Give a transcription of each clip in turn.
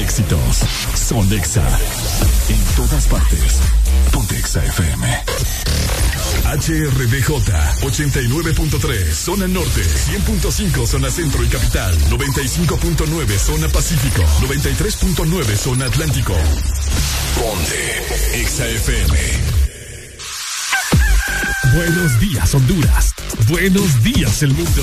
éxitos. Son Exa. En todas partes. Ponte Exa FM. HRDJ 89.3 Zona Norte, 100.5 Zona Centro y Capital, 95.9 Zona Pacífico, 93.9 Zona Atlántico. Ponte Exa FM. Buenos días Honduras. Buenos días el mundo.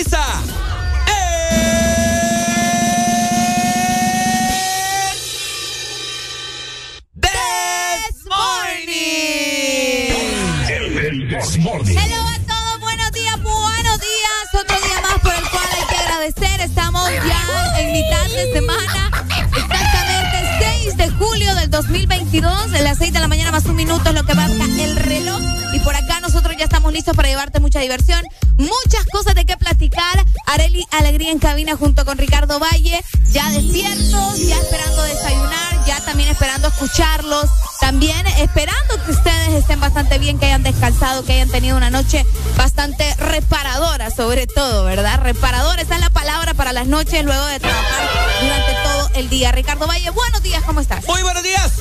Una sonrisa. This Morning. This Morning. Hello a todos, buenos días, buenos días. Otro día más por el cual hay que agradecer. Estamos ya en mitad de semana. Exactamente 6 de julio del 2022. A las 6 de la mañana más un minuto es lo que marca el reloj. Y por acá nosotros estamos listos para llevarte mucha diversión. Muchas cosas de qué platicar. Areli Alegría en cabina junto con Ricardo Valle. Ya despiertos, ya esperando desayunar, ya también esperando escucharlos. También esperando que ustedes estén bastante bien, que hayan descansado, que hayan tenido una noche bastante reparadora, sobre todo, ¿verdad? Reparadora, esa es la palabra para las noches luego de trabajar durante todo el día. Ricardo Valle, buenos días, ¿cómo estás? Muy buenos días.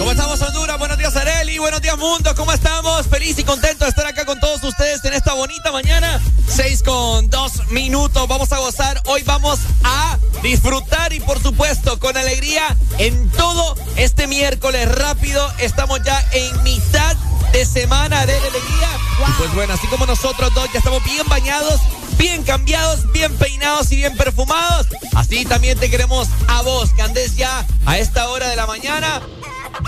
¿Cómo estamos, Honduras? Buenos días, Areli. Buenos días, mundo. ¿Cómo estamos? Feliz y contento de estar acá con todos ustedes en esta bonita mañana. Seis con dos minutos. Vamos a gozar. Hoy vamos a disfrutar y, por supuesto, con alegría en todo este miércoles rápido. Estamos ya en mitad de semana de alegría. Y pues bueno, así como nosotros dos ya estamos bien bañados, bien cambiados, bien peinados y bien perfumados. Así también te queremos a vos, que andes ya a esta hora de la mañana,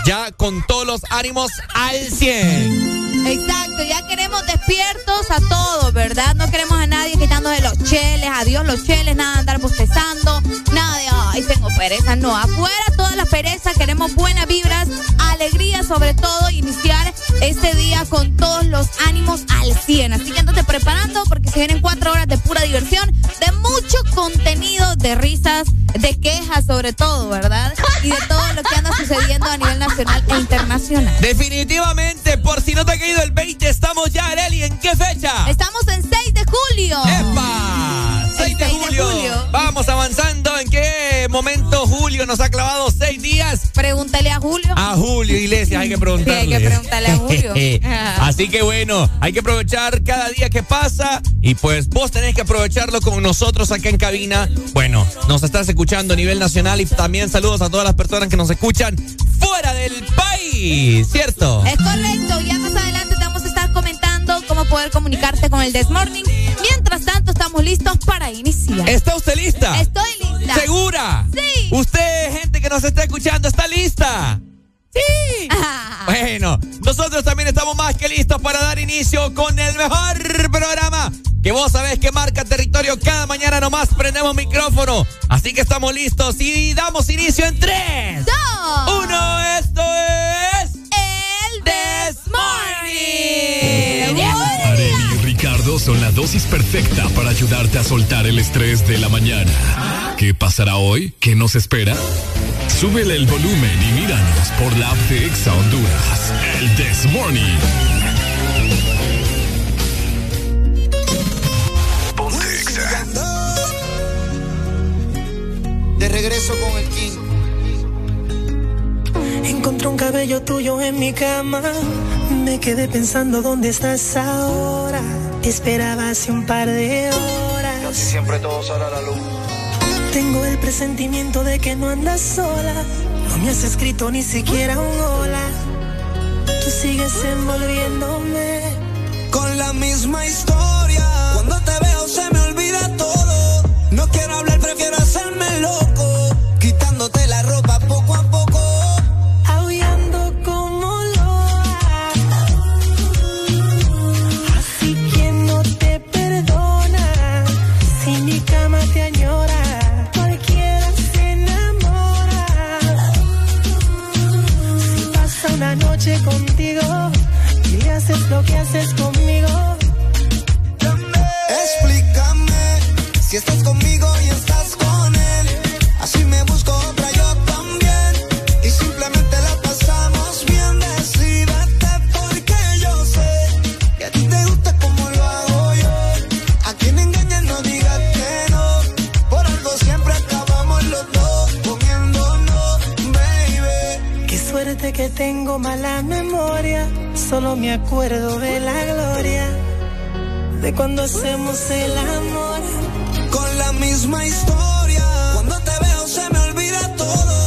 ya con todos los ánimos al 100. Exacto, ya queremos despiertos a todos, ¿verdad? No queremos a nadie quitándose los cheles, adiós los cheles, nada de andar bostezando, nada de, ay, tengo pereza, no, afuera toda la pereza, queremos buenas vibras, alegría sobre todo, iniciar este día con todos los ánimos al 100. Así que andate preparando porque se vienen cuatro horas de pura diversión, de mucho contenido, de risas, de quejas sobre todo, ¿verdad? Y de todo lo que anda sucediendo a nivel nacional e internacional. Definitivamente, por si no te ha caído el 20, estamos ya, Areli, ¿en qué fecha? Estamos en 6 de julio. ¡Epa! 6 de 6 de julio. julio. Vamos avanzando. ¿En qué momento Julio nos ha clavado seis días? Pregúntale a Julio. A Julio Iglesias hay que Sí, preguntarle. hay que preguntarle a Julio. Así que bueno, hay que aprovechar cada día que pasa y pues vos tenés que aprovecharlo como nosotros acá en cabina. Bueno, nos estás escuchando a nivel nacional y también saludos a todas las personas que nos escuchan fuera del país, ¿cierto? Es correcto, ya más adelante cómo poder comunicarte con el Desmorning. Mientras tanto, estamos listos para iniciar. ¿Está usted lista? Estoy lista. ¿Segura? Sí. Usted, gente que nos está escuchando, ¿está lista? Sí. Ah, Bueno, nosotros también estamos más que listos para dar inicio con el mejor programa que vos sabés que marca territorio cada mañana nomás prendemos micrófono. Así que estamos listos y damos inicio en 3, dos, 1, esto es. Y Ricardo son la dosis perfecta para ayudarte a soltar el estrés de la mañana. ¿Qué pasará hoy? ¿Qué nos espera? Súbele el volumen y míranos por la app de Exa Honduras. El This Morning. Ponte De regreso con el King. Encontré un cabello tuyo en mi cama me quedé pensando dónde estás ahora. Te esperaba hace un par de horas. Casi siempre todo sale a la luz. Tengo el presentimiento de que no andas sola. No me has escrito ni siquiera un hola. Tú sigues envolviéndome con la misma historia. Cuando te veo se me olvida todo. No quiero hablar, prefiero hacerme loco. tengo mala memoria, solo me acuerdo de la gloria, de cuando hacemos el amor. Con la misma historia, cuando te veo se me olvida todo.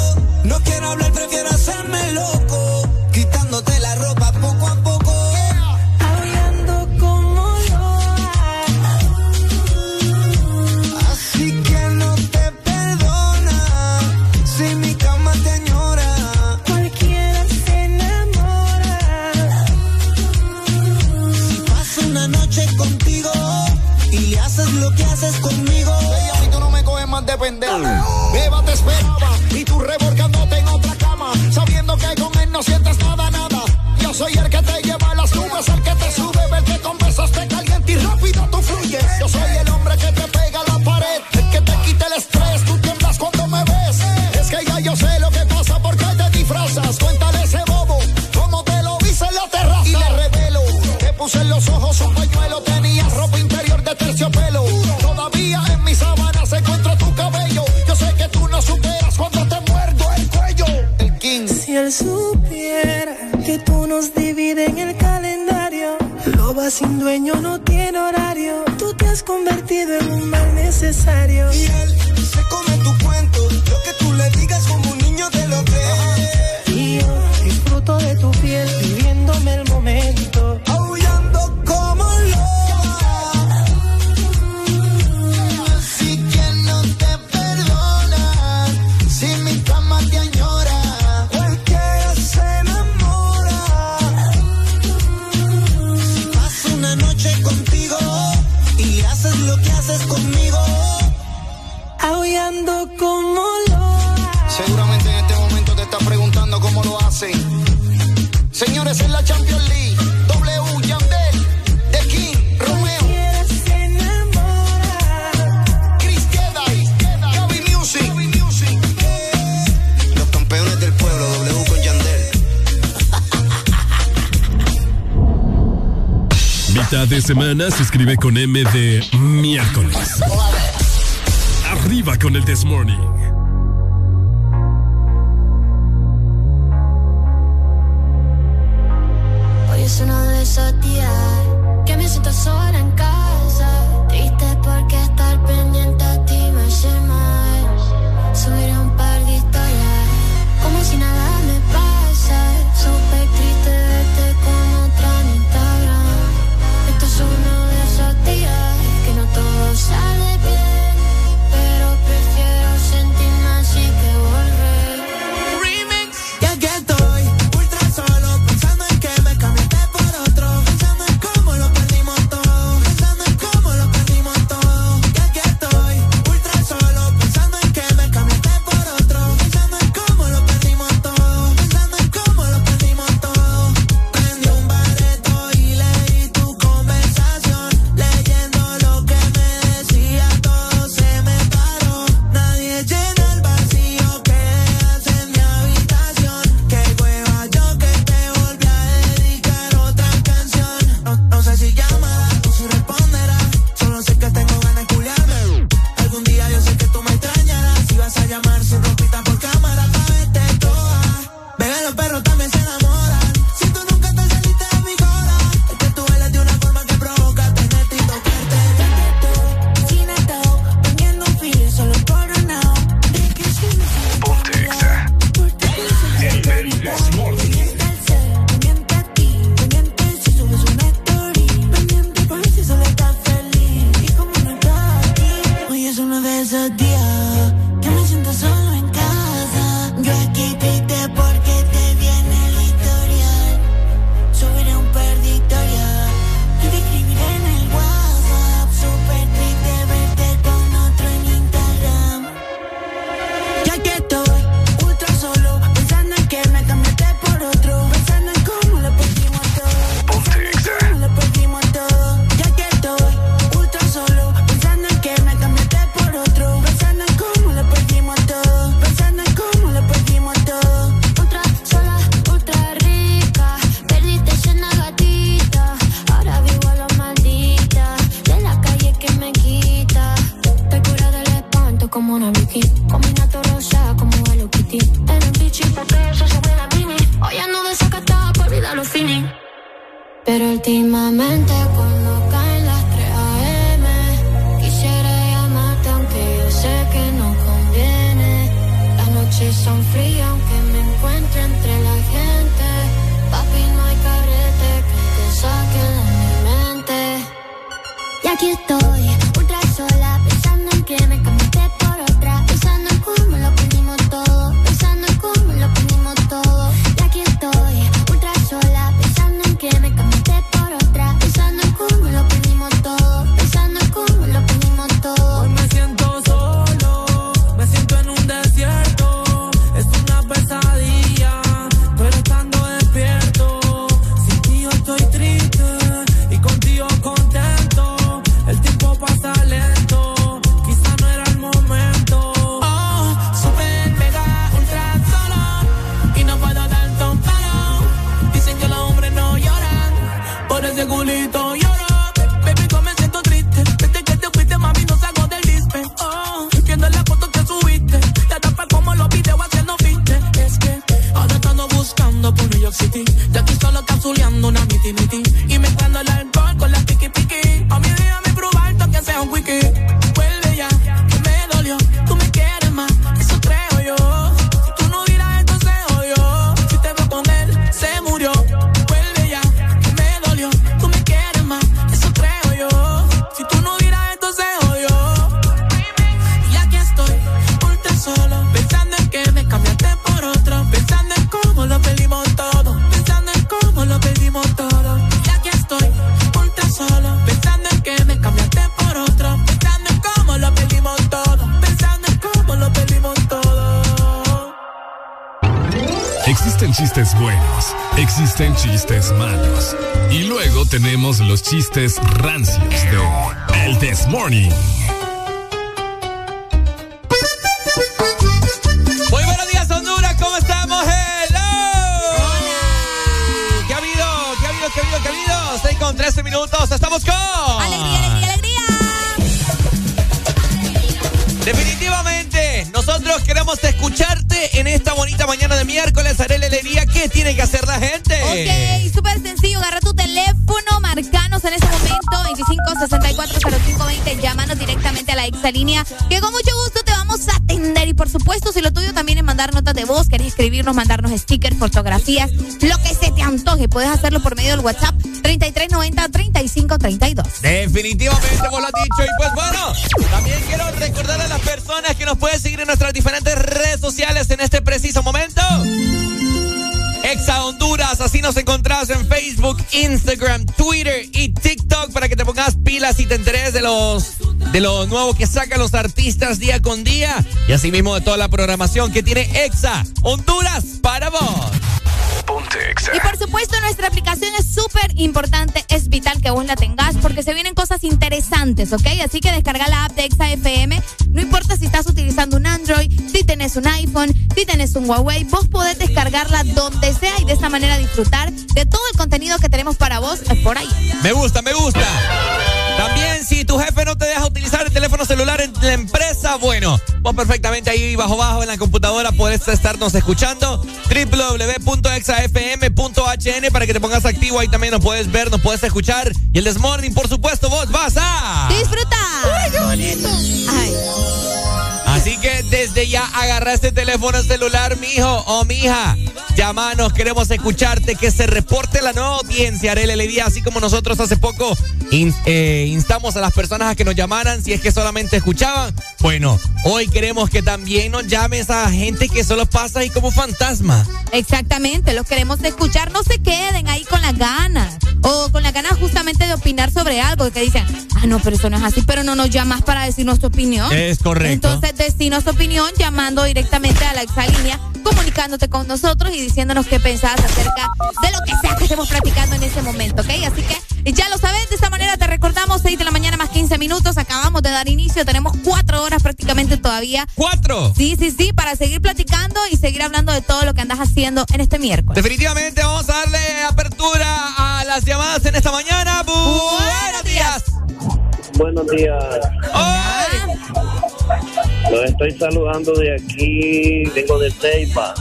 ofender. Beba te esperaba y tú revolcándote en otra cama, sabiendo que con él no sientes nada, nada. Yo soy el que te lleva a las nubes, el que te sube, el que conversaste caliente y rápido tú fluyes. Yo soy el necesario. Y semana se escribe con M de miércoles. Arriba con el This Morning. Tenemos los chistes lo que se te antoje, puedes hacerlo por medio del WhatsApp 3390 3532. Definitivamente vos lo has dicho. Y pues bueno, también quiero recordar a las personas que nos pueden seguir en nuestras diferentes redes sociales en este preciso momento. Exa Honduras, así nos encontrás en Facebook, Instagram, Twitter y TikTok para que te pongas pilas y te enteres de los de lo nuevo que sacan los artistas día con día y asimismo de toda la programación que tiene Exa Honduras para vos. Y por supuesto, nuestra aplicación es súper importante, es vital que vos la tengas porque se vienen cosas interesantes, ¿ok? Así que descarga la app de Exa FM. No importa si estás utilizando un Android, si tenés un iPhone, si tenés un Huawei, vos podés descargarla donde sea y de esta manera disfrutar de todo el contenido que tenemos para vos por ahí. Me gusta, me gusta. Bueno, vos perfectamente ahí bajo bajo en la computadora podés estarnos escuchando www.exafm.hn para que te pongas activo, ahí también nos puedes ver, nos puedes escuchar y el Desmorning, por supuesto, vos vas a ¡Disfruta! ¡Ay, qué bonito! Ay. Así que desde ya agarra este teléfono celular, mijo o mija. Llámanos, queremos escucharte, que se reporte la nueva audiencia, Arele Levía, así como nosotros hace poco in- eh, instamos a las personas a que nos llamaran si es que solamente escuchaban. Bueno, hoy queremos que también nos llames a gente que solo pasa ahí como fantasma. Exactamente, los queremos escuchar. No se queden ahí con las ganas. O con las ganas justamente de opinar sobre algo. Que dicen, ah, no, pero eso no es así. Pero no nos llamas para decirnos tu opinión. Es correcto. Entonces, decinos tu opinión llamando directamente a la exalínea, comunicándote con nosotros y diciéndonos qué pensás acerca de lo que sea que estemos platicando en ese momento, ¿ok? Así que 15 minutos. Acabamos de dar inicio, tenemos cuatro horas prácticamente todavía. ¡Cuatro! Sí, sí, sí, para seguir platicando y seguir hablando de todo lo que andas haciendo en este miércoles. Definitivamente vamos a darle apertura a las llamadas en esta mañana. Bu- Buenos días. Buenos días. Hoy. Los estoy saludando de aquí. Vengo de Ceiba.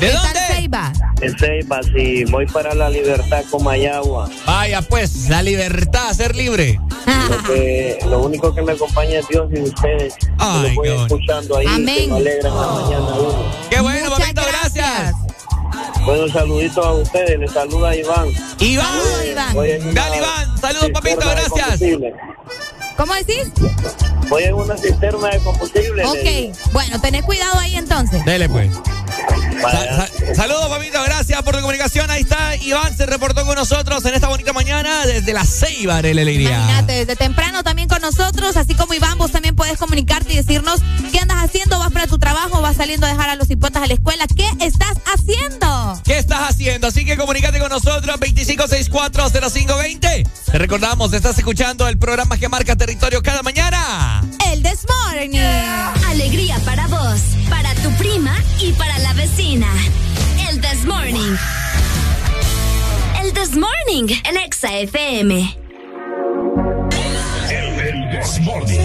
¿De ¿Qué tal, dónde? Ceiba? En Ceiba, sí, voy para la libertad con Mayagua. Vaya, pues, la libertad, ser libre. Lo, único que me acompaña es Dios y ustedes. Ay, lo voy escuchando ahí, Amén. que me alegran la mañana uno. Qué bueno, Muchas papito, gracias. Bueno, saluditos a ustedes, les saluda Iván. Iván. Saludos, Iván. Una Dale, Iván. Saludos, papito, gracias. ¿Cómo decís? Voy en una cisterna de combustible. Ok, bueno, tenés cuidado ahí entonces. Dele, pues. Para- Sa- sa- saludos, papito, gracias por tu comunicación. Ahí está, Iván se reportó con nosotros en esta bonita mañana desde la Ceiba de la Alegría. Imagínate, desde temprano también con nosotros, así como Iván, vos también puedes comunicarte y decirnos qué andas haciendo, vas para tu trabajo, vas saliendo a dejar a los hipotas a la escuela, ¿qué estás haciendo? ¿Qué estás haciendo? Así que comunícate con nosotros 25640520. Te recordamos, estás escuchando el programa que marca territorio cada mañana. El This Morning. Alegría para vos, para tu prima y para la vecina. El This Morning. Morning en Exa FM. El Morning.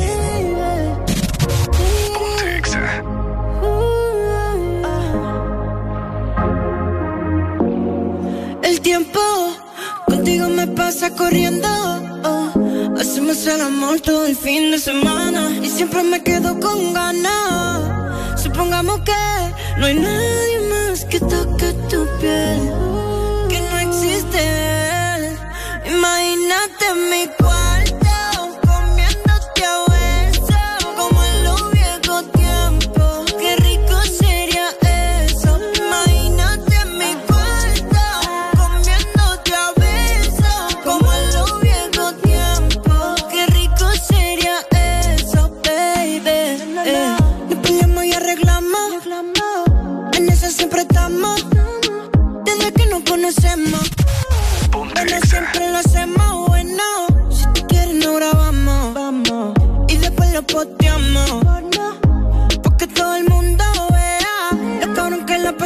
El tiempo contigo me pasa corriendo. Hacemos el amor todo el fin de semana y siempre me quedo con ganas. Supongamos que no hay nadie más que toque tu piel, Imagínate mi cuarto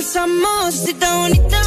pasamos. Si está bonita,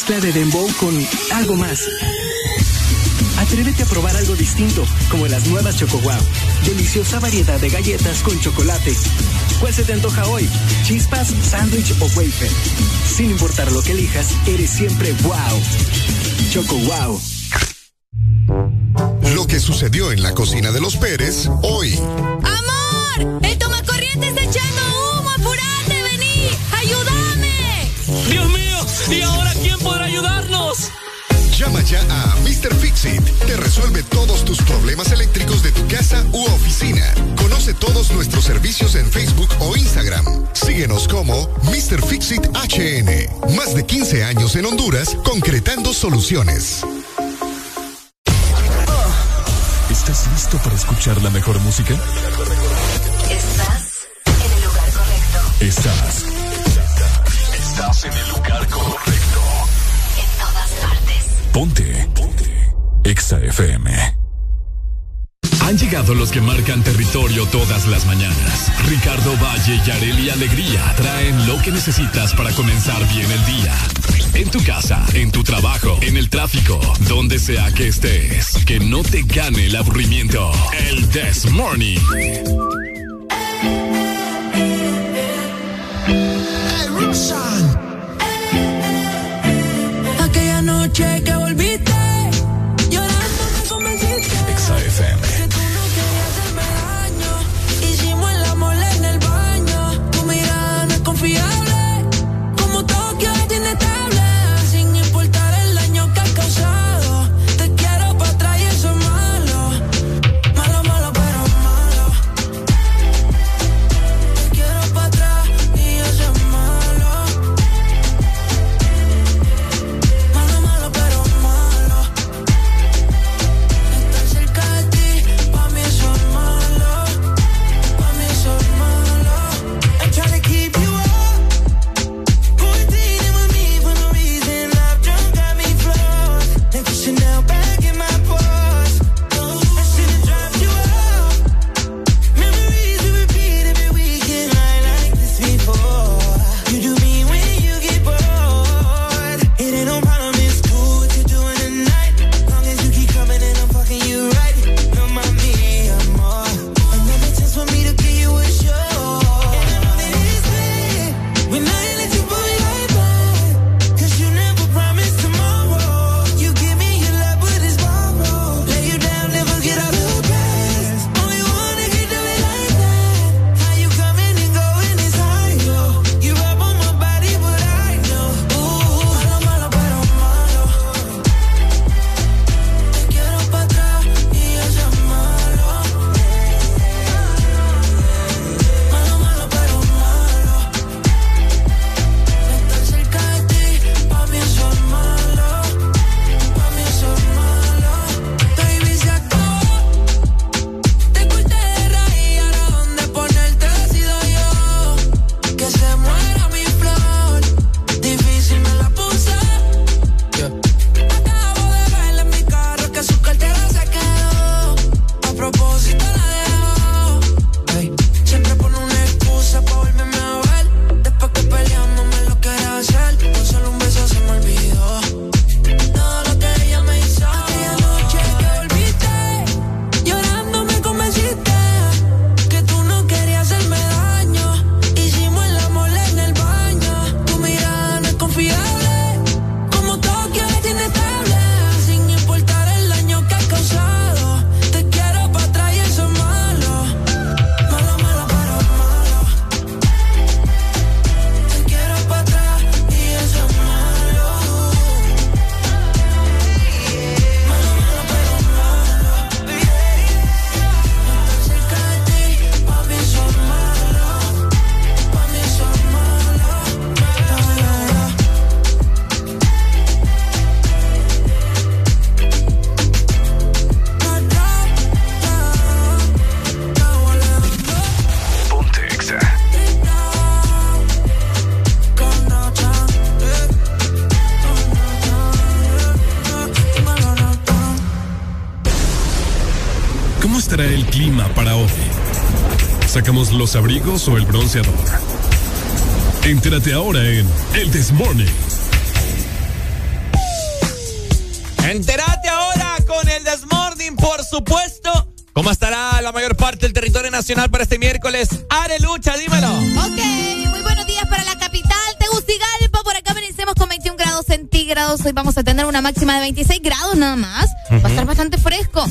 Mezcla de dembow con algo más? Atrévete a probar algo distinto, como las nuevas Choco Wow. Deliciosa variedad de galletas con chocolate. ¿Cuál se te antoja hoy? ¿Chispas, sándwich o wafer? Sin importar lo que elijas, eres siempre wow. Choco Wow. Lo que sucedió en la cocina de los Pérez hoy. ¡Amor! ¡El tomacorriente está echando humo! ¡Apurate! ¡Vení! ¡Ayúdame! ¡Dios mío! ¿Y ahora ayudarnos? Llama ya a Mr. Fixit. Te resuelve todos tus problemas eléctricos de tu casa u oficina. Conoce todos nuestros servicios en Facebook o Instagram. Síguenos como Mr. Fixit HN. Más de 15 años en Honduras concretando soluciones. ¿Estás listo para escuchar la mejor música? Estás en el lugar correcto. Estás. Estás en el lugar correcto. Ponte. Ponte. Exa FM. Han llegado los que marcan territorio todas las mañanas. Ricardo Valle y Areli Alegría traen lo que necesitas para comenzar bien el día. En tu casa, en tu trabajo, en el tráfico, donde sea que estés. Que no te gane el aburrimiento. El This Morning. Aquella ¿Sacamos los abrigos o el bronceador? Entérate ahora en El This Morning. Entérate ahora con el Desmorning, por supuesto. ¿Cómo estará la mayor parte del territorio nacional para este miércoles? Arelucha, dímelo. Ok, muy buenos días para la capital, Tegucigalpa. Por acá venimos con 21 grados centígrados. Hoy vamos a tener una máxima de 26 grados nada más. Va a estar bastante fresco.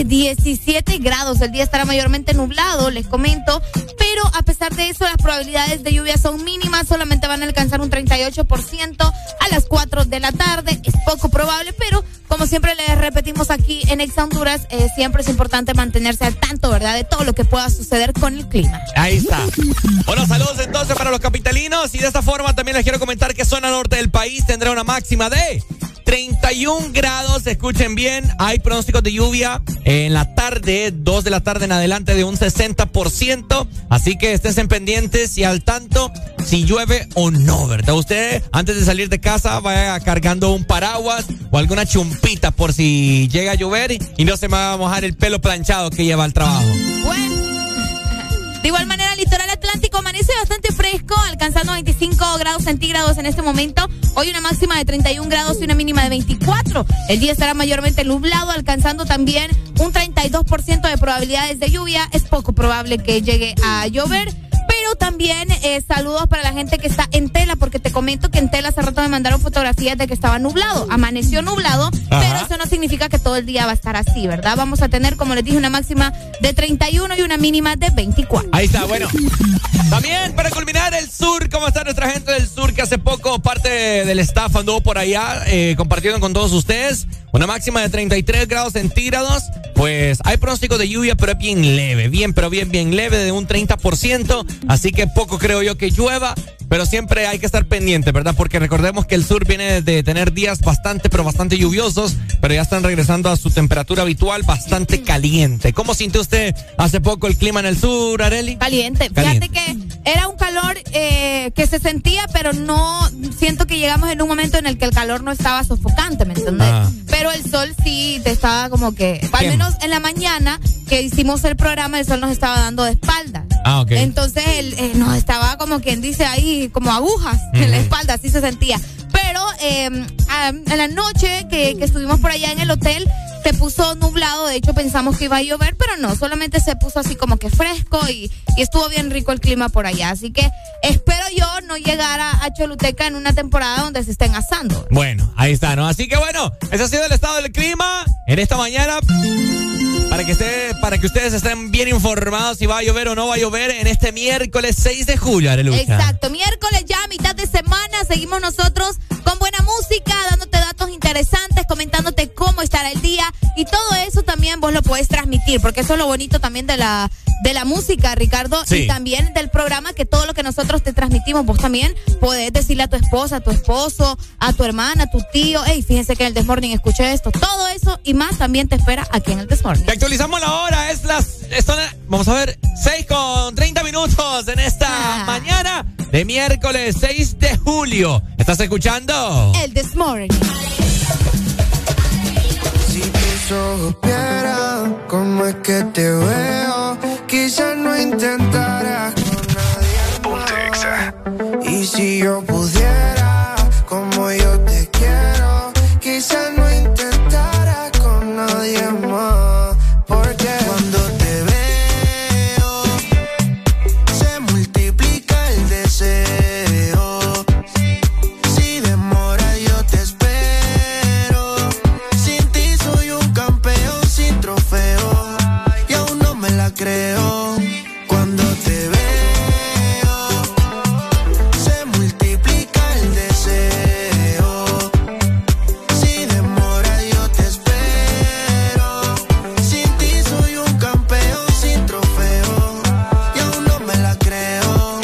Y una mínima de 17 grados. El día estará mayormente nublado, les comento. Pero a pesar de eso, las probabilidades de lluvia son mínimas. Solamente van a alcanzar un 38% a las 4 de la tarde. Es poco probable, pero como siempre les repetimos aquí en Ex Honduras, eh, siempre es importante mantenerse al tanto, ¿verdad? De todo lo que pueda suceder con el clima. Ahí está. Bueno, saludos entonces para los capitalinos. Y de esta forma también les quiero comentar que zona norte del país tendrá una máxima de 31 grados, escuchen bien, hay pronósticos de lluvia en la tarde, 2 de la tarde en adelante de un 60%, así que estén pendientes y al tanto si llueve o no, ¿verdad? Usted antes de salir de casa vaya cargando un paraguas o alguna chumpita por si llega a llover y no se me va a mojar el pelo planchado que lleva al trabajo. Bueno. Igual manera, el litoral atlántico amanece bastante fresco, alcanzando 25 grados centígrados en este momento. Hoy una máxima de 31 grados y una mínima de 24. El día estará mayormente nublado, alcanzando también un 32% de probabilidades de lluvia. Es poco probable que llegue a llover. Pero también eh, saludos para la gente que está en Tela, porque te comento que en Tela hace rato me mandaron fotografías de que estaba nublado. Amaneció nublado, pero eso no significa que todo el día va a estar así, ¿verdad? Vamos a tener, como les dije, una máxima de 31 y una mínima de 24. Ahí está, bueno. También para culminar el sur, ¿cómo está nuestra gente del sur que hace poco parte del staff anduvo por allá eh, compartiendo con todos ustedes? Una máxima de 33 grados centígrados. Pues hay pronóstico de lluvia, pero es bien leve, bien, pero bien, bien leve, de un 30%. Así que poco creo yo que llueva. Pero siempre hay que estar pendiente, ¿verdad? Porque recordemos que el sur viene de tener días bastante, pero bastante lluviosos, pero ya están regresando a su temperatura habitual bastante caliente. ¿Cómo sintió usted hace poco el clima en el sur, Areli? Caliente. Fíjate que era un calor eh, que se sentía, pero no siento que llegamos en un momento en el que el calor no estaba sofocante, ¿me entiendes? Ah. Pero el sol sí te estaba como que, al menos en la mañana que hicimos el programa, el sol nos estaba dando de espalda. Ah, ok. Entonces él eh, nos estaba como quien dice ahí, como agujas en la espalda, así se sentía. Pero eh, a- en la noche que, que estuvimos por allá en el hotel, se puso nublado, de hecho pensamos que iba a llover, pero no, solamente se puso así como que fresco y, y estuvo bien rico el clima por allá. Así que espero yo no llegar a, a Choluteca en una temporada donde se estén asando. Bueno, ahí está, ¿no? Así que bueno, ese ha sido el estado del clima en esta mañana. Para que, esté, para que ustedes estén bien informados si va a llover o no va a llover en este miércoles 6 de julio, Arelucha. Exacto, miércoles ya, mitad de semana, seguimos nosotros con buena música, dándote datos interesantes, comentándote cómo estará el día y todo eso también vos lo puedes transmitir, porque eso es lo bonito también de la de la música, Ricardo, Sí. y también del programa que todo lo que nosotros te transmitimos, vos también podés decirle a tu esposa, a tu esposo, a tu hermana, a tu tío, hey, fíjense que en el Desmorning escuché esto, todo eso y más también te espera aquí en el Desmorning. Te actualizamos la hora, es las. vamos a ver, 6 con 30 minutos en esta mañana de miércoles 6 de julio. ¿Estás escuchando? El Desmorning. Vieran cómo es que te veo, quizás no intentaras con nadie más. Y si yo pudiera, como yo te quiero, quizás no creo. Cuando te veo, se multiplica el deseo. Si demora, yo te espero. Sin ti soy un campeón sin trofeo. Y aún no me la creo.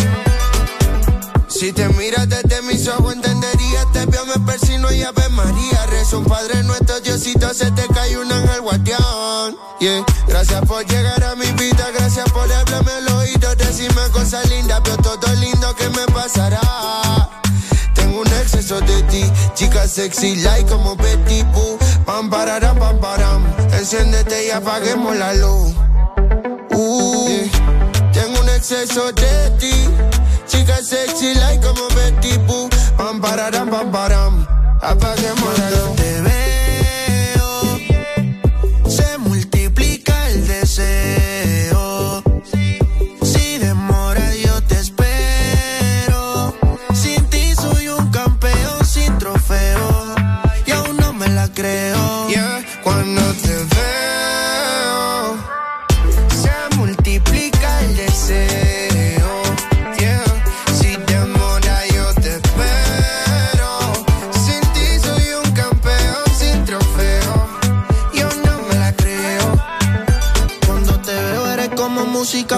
Si te miras desde mis ojos entenderías, te veo, me persino y Ave María. Rezo un Padre nuestro, Diosito, se te cae un ángel guardián. Gracias por llegar a mi vida, gracias por hablarme al oído, decirme cosas lindas, veo todo lindo que me pasará. Tengo un exceso de ti, chica sexy, like como Betty Boo. Pam, pararam, pam, param. Enciéndete y apaguemos la luz. Uh, tengo un exceso de ti. Chica sexy like como Betty Boo. Pam, pararam, pam, param. Apaguemos la luz. Deseo.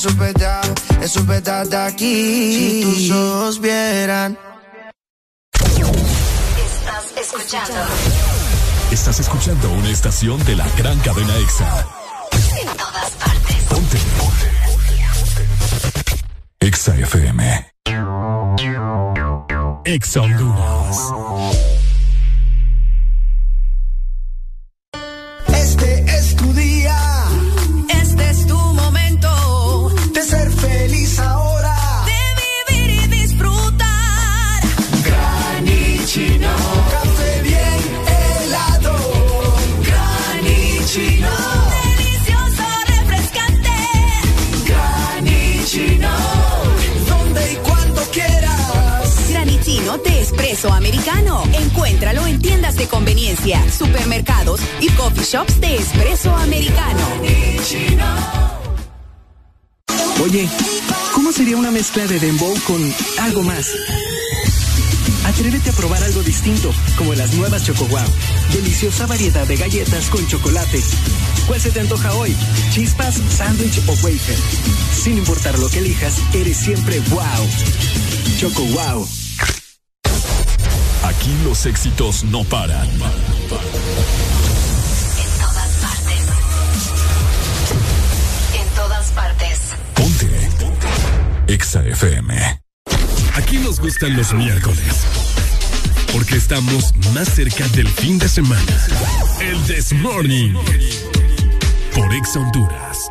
Eso es verdad, eso es verdad de aquí. Si tus ojos vieran. Estás escuchando Estás escuchando una estación de la gran cadena EXA. en todas partes. Ponte. EXA FM. EXA Honduras. Americano. Encuéntralo en tiendas de conveniencia, supermercados y coffee shops de espresso americano. Oye, ¿cómo sería una mezcla de dembow con algo más? Atrévete a probar algo distinto, como las nuevas Choco Wow. Deliciosa variedad de galletas con chocolate. ¿Cuál se te antoja hoy? ¿Chispas, sándwich o wafer? Sin importar lo que elijas, eres siempre wow. Choco Wow. Aquí los éxitos no paran. En todas partes. En todas partes. Ponte. EXA FM. Aquí nos gustan los miércoles. Porque estamos más cerca del fin de semana. El This Morning. Por EXA Honduras.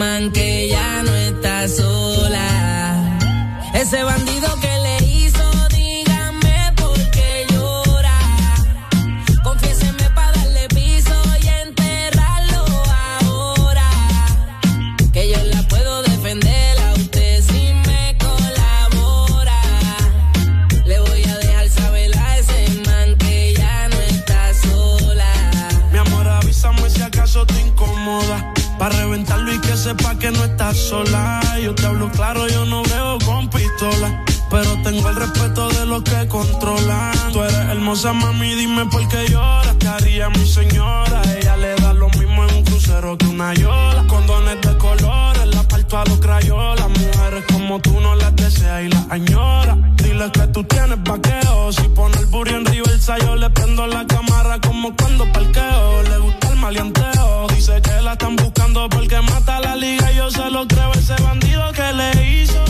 a ese man que ya no está sola. Ese bandido estás sola. Yo te hablo claro, yo no veo con pistola. Pero tengo el respeto de los que controlan. Tú eres hermosa, mami, dime por qué lloras. ¿Qué haría mi señora? Ella le da lo mismo en un crucero que una yola. Condones de colores, la parte tú a los crayolas. Mujeres como tú no las deseas y las añora. Dile que tú tienes vaqueo. Si pone el burro en el yo le prendo la cámara como cuando parqueo. Le gusta maleanteo. Dice que la están buscando porque mata la liga. Yo se lo creo, ese bandido que le hizo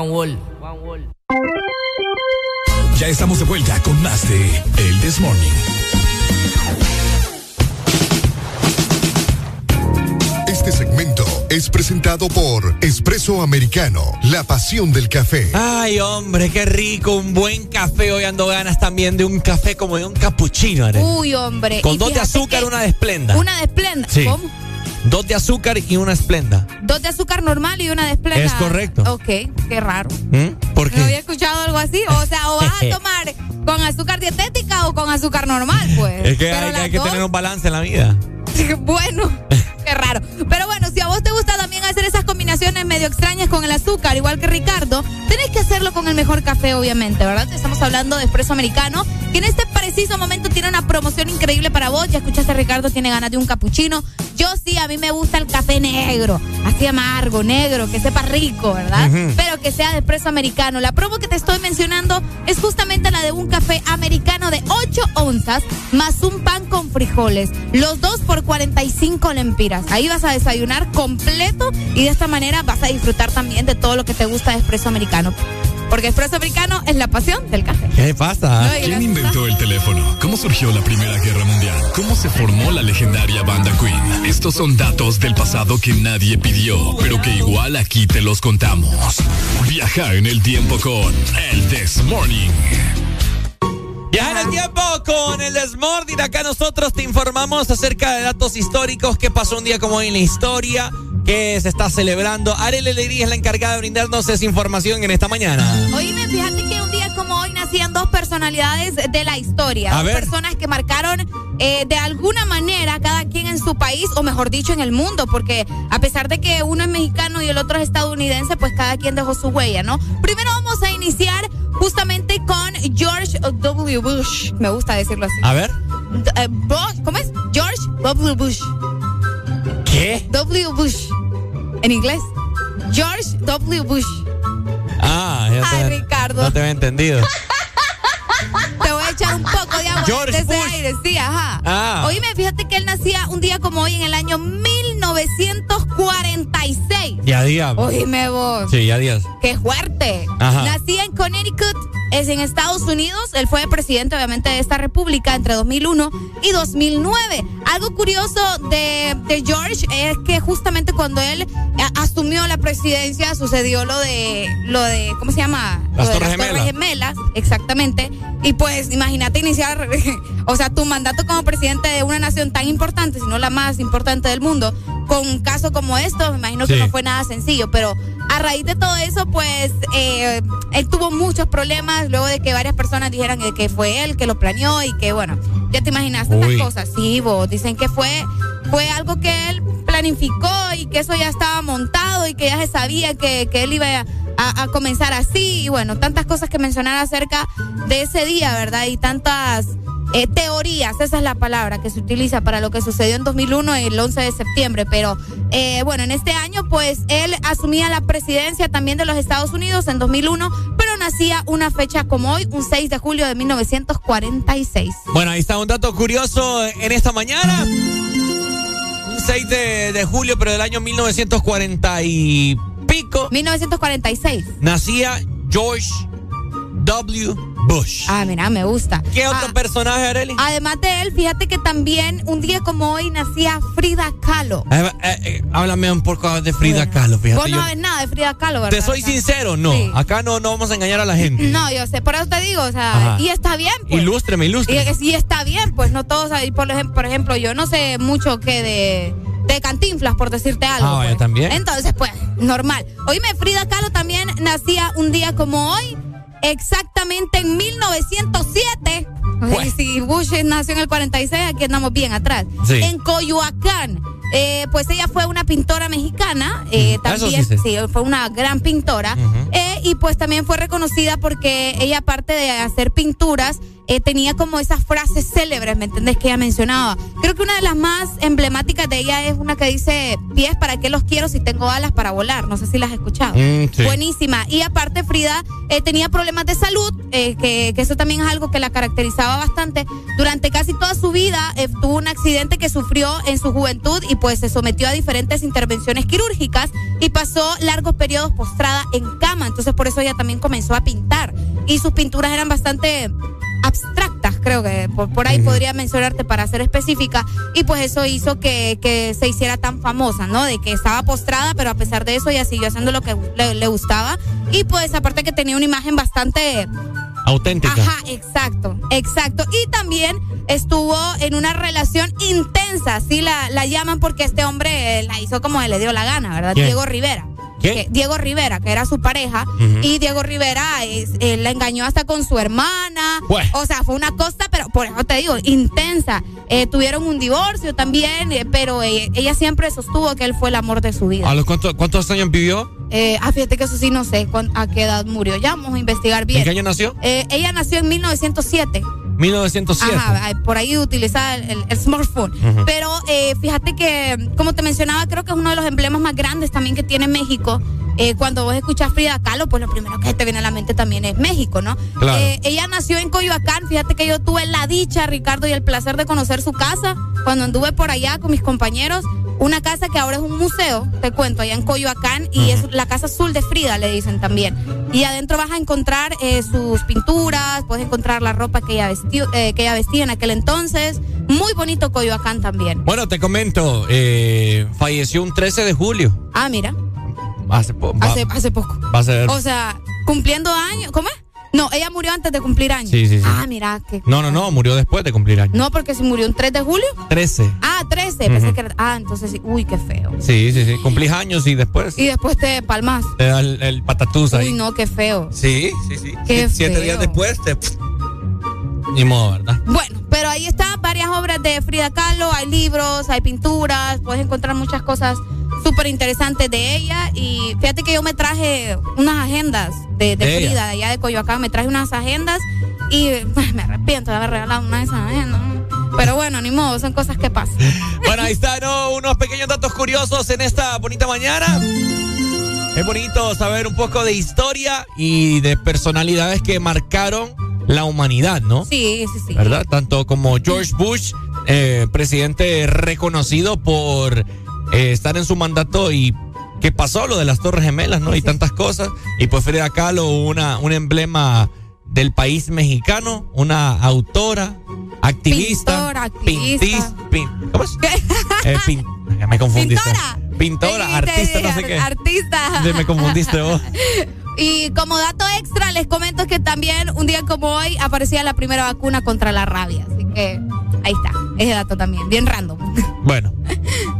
One Wall. Ya estamos de vuelta con más de El This Morning. Este segmento es presentado por Espresso Americano, la pasión del café. Ay, hombre, qué rico, un buen café. Hoy ando ganas también de un café como de un cappuccino. Uy, hombre. Con dos de azúcar, una de esplenda. Una de esplenda. ¿Cómo? Dos de azúcar y una esplenda. Dos de azúcar normal y una de esplenda. Es correcto. Ok, qué raro. ¿Mm? ¿Por qué? No había escuchado algo así. O sea, o vas a tomar con azúcar dietética o con azúcar normal, pues. Es que hay, que tener un balance en la vida. bueno, qué raro. Pero bueno, si a vos te gusta también hacer esas combinaciones medio extrañas con el azúcar, igual que Ricardo, tenés que hacerlo con el mejor café, obviamente, ¿verdad? Estamos hablando de espresso americano, que en este preciso momento tiene una promoción increíble para vos. Ya escuchaste, Ricardo tiene ganas de un cappuccino. Yo sí, a mí me gusta el café negro, así amargo, negro, que sepa rico, ¿verdad? Pero que sea de espresso americano. La promo que te estoy mencionando es justamente la de un café americano de 8 onzas más un pan con frijoles. Los dos por 45 lempiras. Ahí vas a desayunar completo y de esta manera vas a disfrutar también de todo lo que te gusta de espresso americano. Porque espresso americano es la pasión del café. ¿Qué pasa? ¿Quién inventó el teléfono? ¿Cómo surgió la Primera Guerra Mundial? ¿Cómo se formó la legendaria banda Queen? Estos son datos del pasado que nadie pidió, pero que igual aquí te los contamos. Viaja en el tiempo con el This Morning. Ya en el tiempo con el Desmorning. Acá nosotros te informamos acerca de datos históricos que pasó un día como hoy en la historia, que se está celebrando. Arely Alegría es la encargada de brindarnos esa información en esta mañana. Oíme, fíjate que un día como hoy nacían dos personalidades de la historia. A dos personas que marcaron eh, de alguna manera cada quien en su país, o mejor dicho, en el mundo, porque a pesar de que uno es mexicano y el otro es estadounidense, pues cada quien dejó su huella, ¿no? Primero vamos a iniciar justamente con George W. Bush. Me gusta decirlo así. A ver. Eh, ¿Cómo es? George W. Bush. ¿Qué? W. Bush. En inglés. George W. Bush. Ah, ya te, Ay, Ricardo. No te había entendido. Te voy a echar un poco de agua George Bush. aire, sí, ajá. Ah. Oíme, fíjate que él nacía un día como hoy en el año 1946. Ya días. Oíme vos. Sí, ya días. ¡Qué fuerte! Ajá. Nací en Connecticut es en Estados Unidos. Él fue presidente, obviamente, de esta república entre 2001 y 2009. Algo curioso de, de George es que justamente cuando él a- asumió la presidencia sucedió lo de, lo de ¿cómo se llama? Las Lo de Torres Gemelas. Gemelas, exactamente. Y pues imagínate iniciar, o sea, tu mandato como presidente de una nación tan importante, si no la más importante del mundo, con un caso como esto, me imagino que no fue nada sencillo, pero a raíz de todo eso, pues eh, él tuvo muchos problemas luego de que varias personas dijeran que, que fue él que lo planeó y que, bueno, ya te imaginaste Uy. estas cosas. Sí, vos, dicen que fue, fue algo que él planificó y que eso ya estaba montado y que ya se sabía que, que él iba a, a- a comenzar así y bueno, tantas cosas que mencionar acerca de ese día, ¿verdad? Y tantas eh, teorías, esa es la palabra que se utiliza para lo que sucedió en 2001, el 11 de septiembre, pero eh, bueno, en este año pues él asumía la presidencia también de los Estados Unidos en 2001, pero nacía una fecha como hoy, un 6 de julio de 1946. Bueno, ahí está un dato curioso en esta mañana. Un 6 de, de julio, pero del año 1940 y pico. 1946. Nacía George W. Bush. Ah, mira, me gusta. ¿Qué otro Ah, personaje, Arely? Además de él, fíjate que también un día como hoy nacía Frida Kahlo. Eh, eh, eh, háblame un poco de Frida Kahlo, fíjate. Vos no sabes nada de Frida Kahlo, ¿verdad? te soy sincero, no. Sí. Acá no, no vamos a engañar a la gente. No, yo sé, por eso te digo, o sea, Ajá. y está bien, pues. Ilústreme, ilústreme. y está bien, pues no todos, por ejemplo, por ejemplo, yo no sé mucho que de, de cantinflas, por decirte algo. Ah, pues. también. Entonces, pues, normal. Oíme, Frida Kahlo también nacía un día como hoy, exactamente en 1907. O sea, Pues. Si Bush nació en el 46, aquí andamos bien atrás. Sí. En Coyoacán. Eh, pues ella fue una pintora mexicana, eh. Eso también, sí fue una gran pintora. Eh, y pues también fue reconocida porque ella, aparte de hacer pinturas, eh, tenía como esas frases célebres, ¿me entendés? Que ella mencionaba. Creo que una de las más emblemáticas de ella es una que dice, pies, ¿para qué los quiero si tengo alas para volar? No sé si las has escuchado. Mm, sí. Buenísima. Y aparte, Frida eh, tenía problemas de salud, eh, que, que eso también es algo que la caracterizaba bastante. Durante casi toda su vida tuvo un accidente que sufrió en su juventud y pues se sometió a diferentes intervenciones quirúrgicas y pasó largos periodos postrada en cama. Entonces por eso ella también comenzó a pintar. Y sus pinturas eran bastante abstractas, creo que por, por ahí podría mencionarte para ser específica, y pues eso hizo que, que se hiciera tan famosa, ¿no? De que estaba postrada, pero a pesar de eso ella siguió haciendo lo que le, le gustaba, y pues aparte que tenía una imagen bastante... Auténtica. Ajá, exacto, exacto. Y también estuvo en una relación intensa, sí la, la llaman porque este hombre la hizo como le dio la gana, ¿verdad? ¿Quién? Diego Rivera. Diego Rivera, que era su pareja, y Diego Rivera es- eh, la engañó hasta con su hermana. O sea, fue una cosa, pero por eso te digo, intensa. Eh, tuvieron un divorcio también, eh, pero eh, ella siempre sostuvo que él fue el amor de su vida. ¿A los cuántos, cuántos años vivió? Eh, ah, fíjate que eso sí no sé a qué edad murió. Ya vamos a investigar bien. ¿En qué año nació? Eh, ella nació en 1907. 1907. Ajá, por ahí utilizaba el, el- el smartphone. Ujú. Pero eh, fíjate que, como te mencionaba, creo que es uno de los emblemas más grandes también que tiene México. Eh, cuando vos escuchás Frida Kahlo, pues lo primero que te viene a la mente también es México, ¿no? Claro. Eh, ella nació en Coyoacán. Fíjate que yo tuve la dicha, Ricardo, y el placer de conocer su casa cuando anduve por allá con mis compañeros. Una casa que ahora es un museo, te cuento, allá en Coyoacán, y es la casa azul de Frida, le dicen también. Y adentro vas a encontrar eh, sus pinturas, puedes encontrar la ropa que ella, vestió, eh, que ella vestía en aquel entonces. Muy bonito Coyoacán también. Bueno, te comento, eh, falleció un 13 de julio. Ah, mira, Hace, po- hace, hace poco. va a ser. O sea, cumpliendo años, ¿cómo es? No, ella murió antes de cumplir años. Sí, sí, sí. Ah, mira, que... No, no, no, murió después de cumplir años. No, porque si murió un 3 de julio. 13. Ah, 13. Pensé Ujú. que era... Ah, entonces sí. Uy, qué feo. Sí, sí, sí. Cumplís años y después Y después te palmas. te da el, el patatús ahí. Uy, no, qué feo. Sí, sí, sí. Qué Sie- Siete feo. días después te. Ni modo, ¿verdad? Bueno, pero ahí están varias obras de Frida Kahlo, hay libros, hay pinturas, puedes encontrar muchas cosas súper interesantes de ella. Y fíjate que yo me traje unas agendas de, de De ella. Frida, de allá de Coyoacán, me traje unas agendas y pues, me arrepiento de haber regalado una de esas agendas. Pero bueno, ni modo, son cosas que pasan. Bueno, ahí están ¿no? unos pequeños datos curiosos en esta bonita mañana. Es bonito saber un poco de historia y de personalidades que marcaron la humanidad, ¿no? Sí, sí, sí. ¿Verdad? Tanto como George Bush, eh, presidente reconocido por eh, estar en su mandato y que pasó lo de las Torres Gemelas, ¿no? Y tantas cosas. Y pues Frida Kahlo, una, un emblema del país mexicano, una autora, activista, Pintora, activista. pintis- ¿cómo es? Eh, pin- me confundiste. Pintora. Pintora, artista, no sé qué. Artista. Sí, me confundiste vos. Y como dato extra, les comento que también un día como hoy aparecía la primera vacuna contra la rabia. Así que ahí está, ese dato también, bien random. Bueno,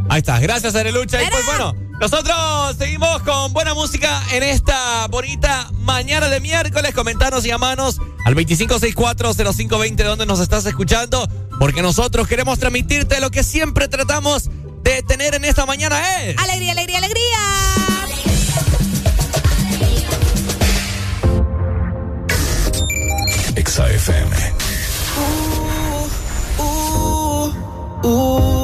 ahí está. Gracias, Arelucha. Y pues bueno, nosotros seguimos con buena música en esta bonita mañana de miércoles. Comentanos y llamanos al 25640520 donde nos estás escuchando, porque nosotros queremos transmitirte lo que siempre tratamos de tener en esta mañana es... Alegría, alegría, alegría. Exa FM. Uh, uh.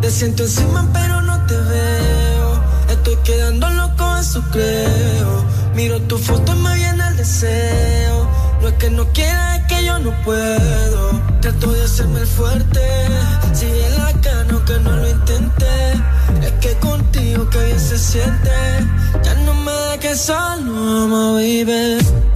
Te siento encima pero no te veo. Estoy quedando loco, eso creo. Miro tu foto y me viene el deseo. No es que no quiera, es que yo no puedo. Trato de hacerme el fuerte. Sigue la cano que no lo intenté. Es que contigo que bien se siente. Ya no me dejes solo, my baby.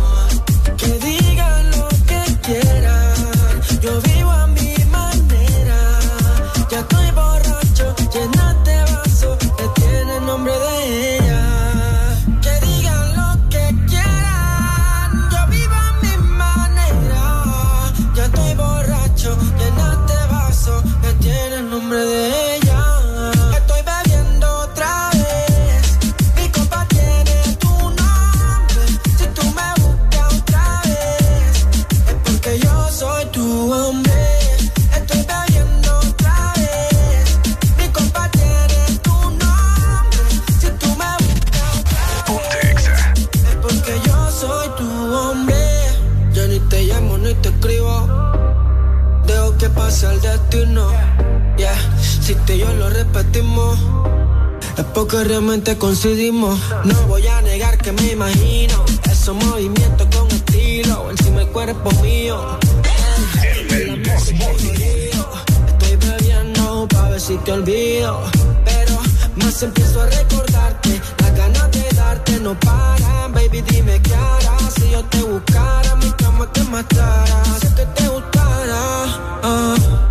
Y yo lo repetimos. Es porque realmente coincidimos. No voy a negar que me imagino esos movimientos con estilo. Encima el cuerpo mío. Estoy bebiendo pa' ver si te olvido. Pero más empiezo a recordarte. Las ganas de darte no paran. Baby, dime qué harás si yo te buscara. Mi cama te matara. Sé que te gustara. ah.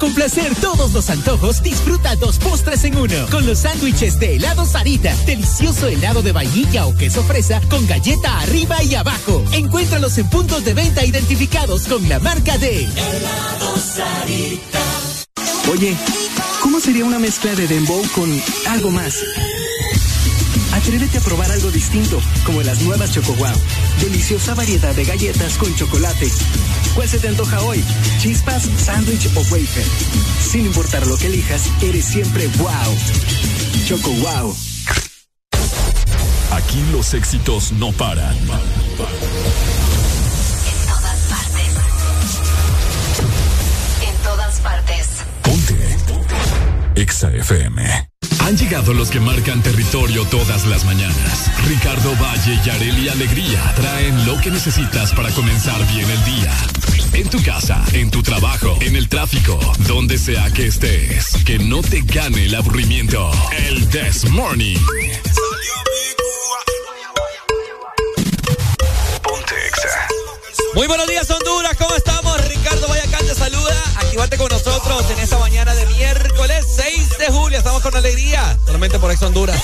complacer todos los antojos, disfruta dos postres en uno. Con los sándwiches de helado Sarita, delicioso helado de vainilla o queso fresa con galleta arriba y abajo. Encuéntralos en puntos de venta identificados con la marca de helado Sarita. Oye, ¿cómo sería una mezcla de dembow con algo más? Atrévete a probar algo distinto, como las nuevas Choco Wow. Deliciosa variedad de galletas con chocolate ¿Cuál se te antoja hoy? ¿Chispas, sándwich o wafer? Sin importar lo que elijas, eres siempre wow. Choco wow. Aquí los éxitos no paran. En todas partes. En todas partes. Ponte. Ponte. Exa FM. Han llegado los que marcan territorio todas las mañanas. Ricardo Valle y Areli Alegría traen lo que necesitas para comenzar bien el día. En tu casa, en tu trabajo, en el tráfico, donde sea que estés. Que no te gane el aburrimiento. El This Morning. Muy buenos días, Honduras. ¿Cómo estamos? Ricardo Bayacán te saluda. Activate con nosotros en esta mañana de miércoles 6 de julio. Estamos con alegría. Solamente por Ex Honduras.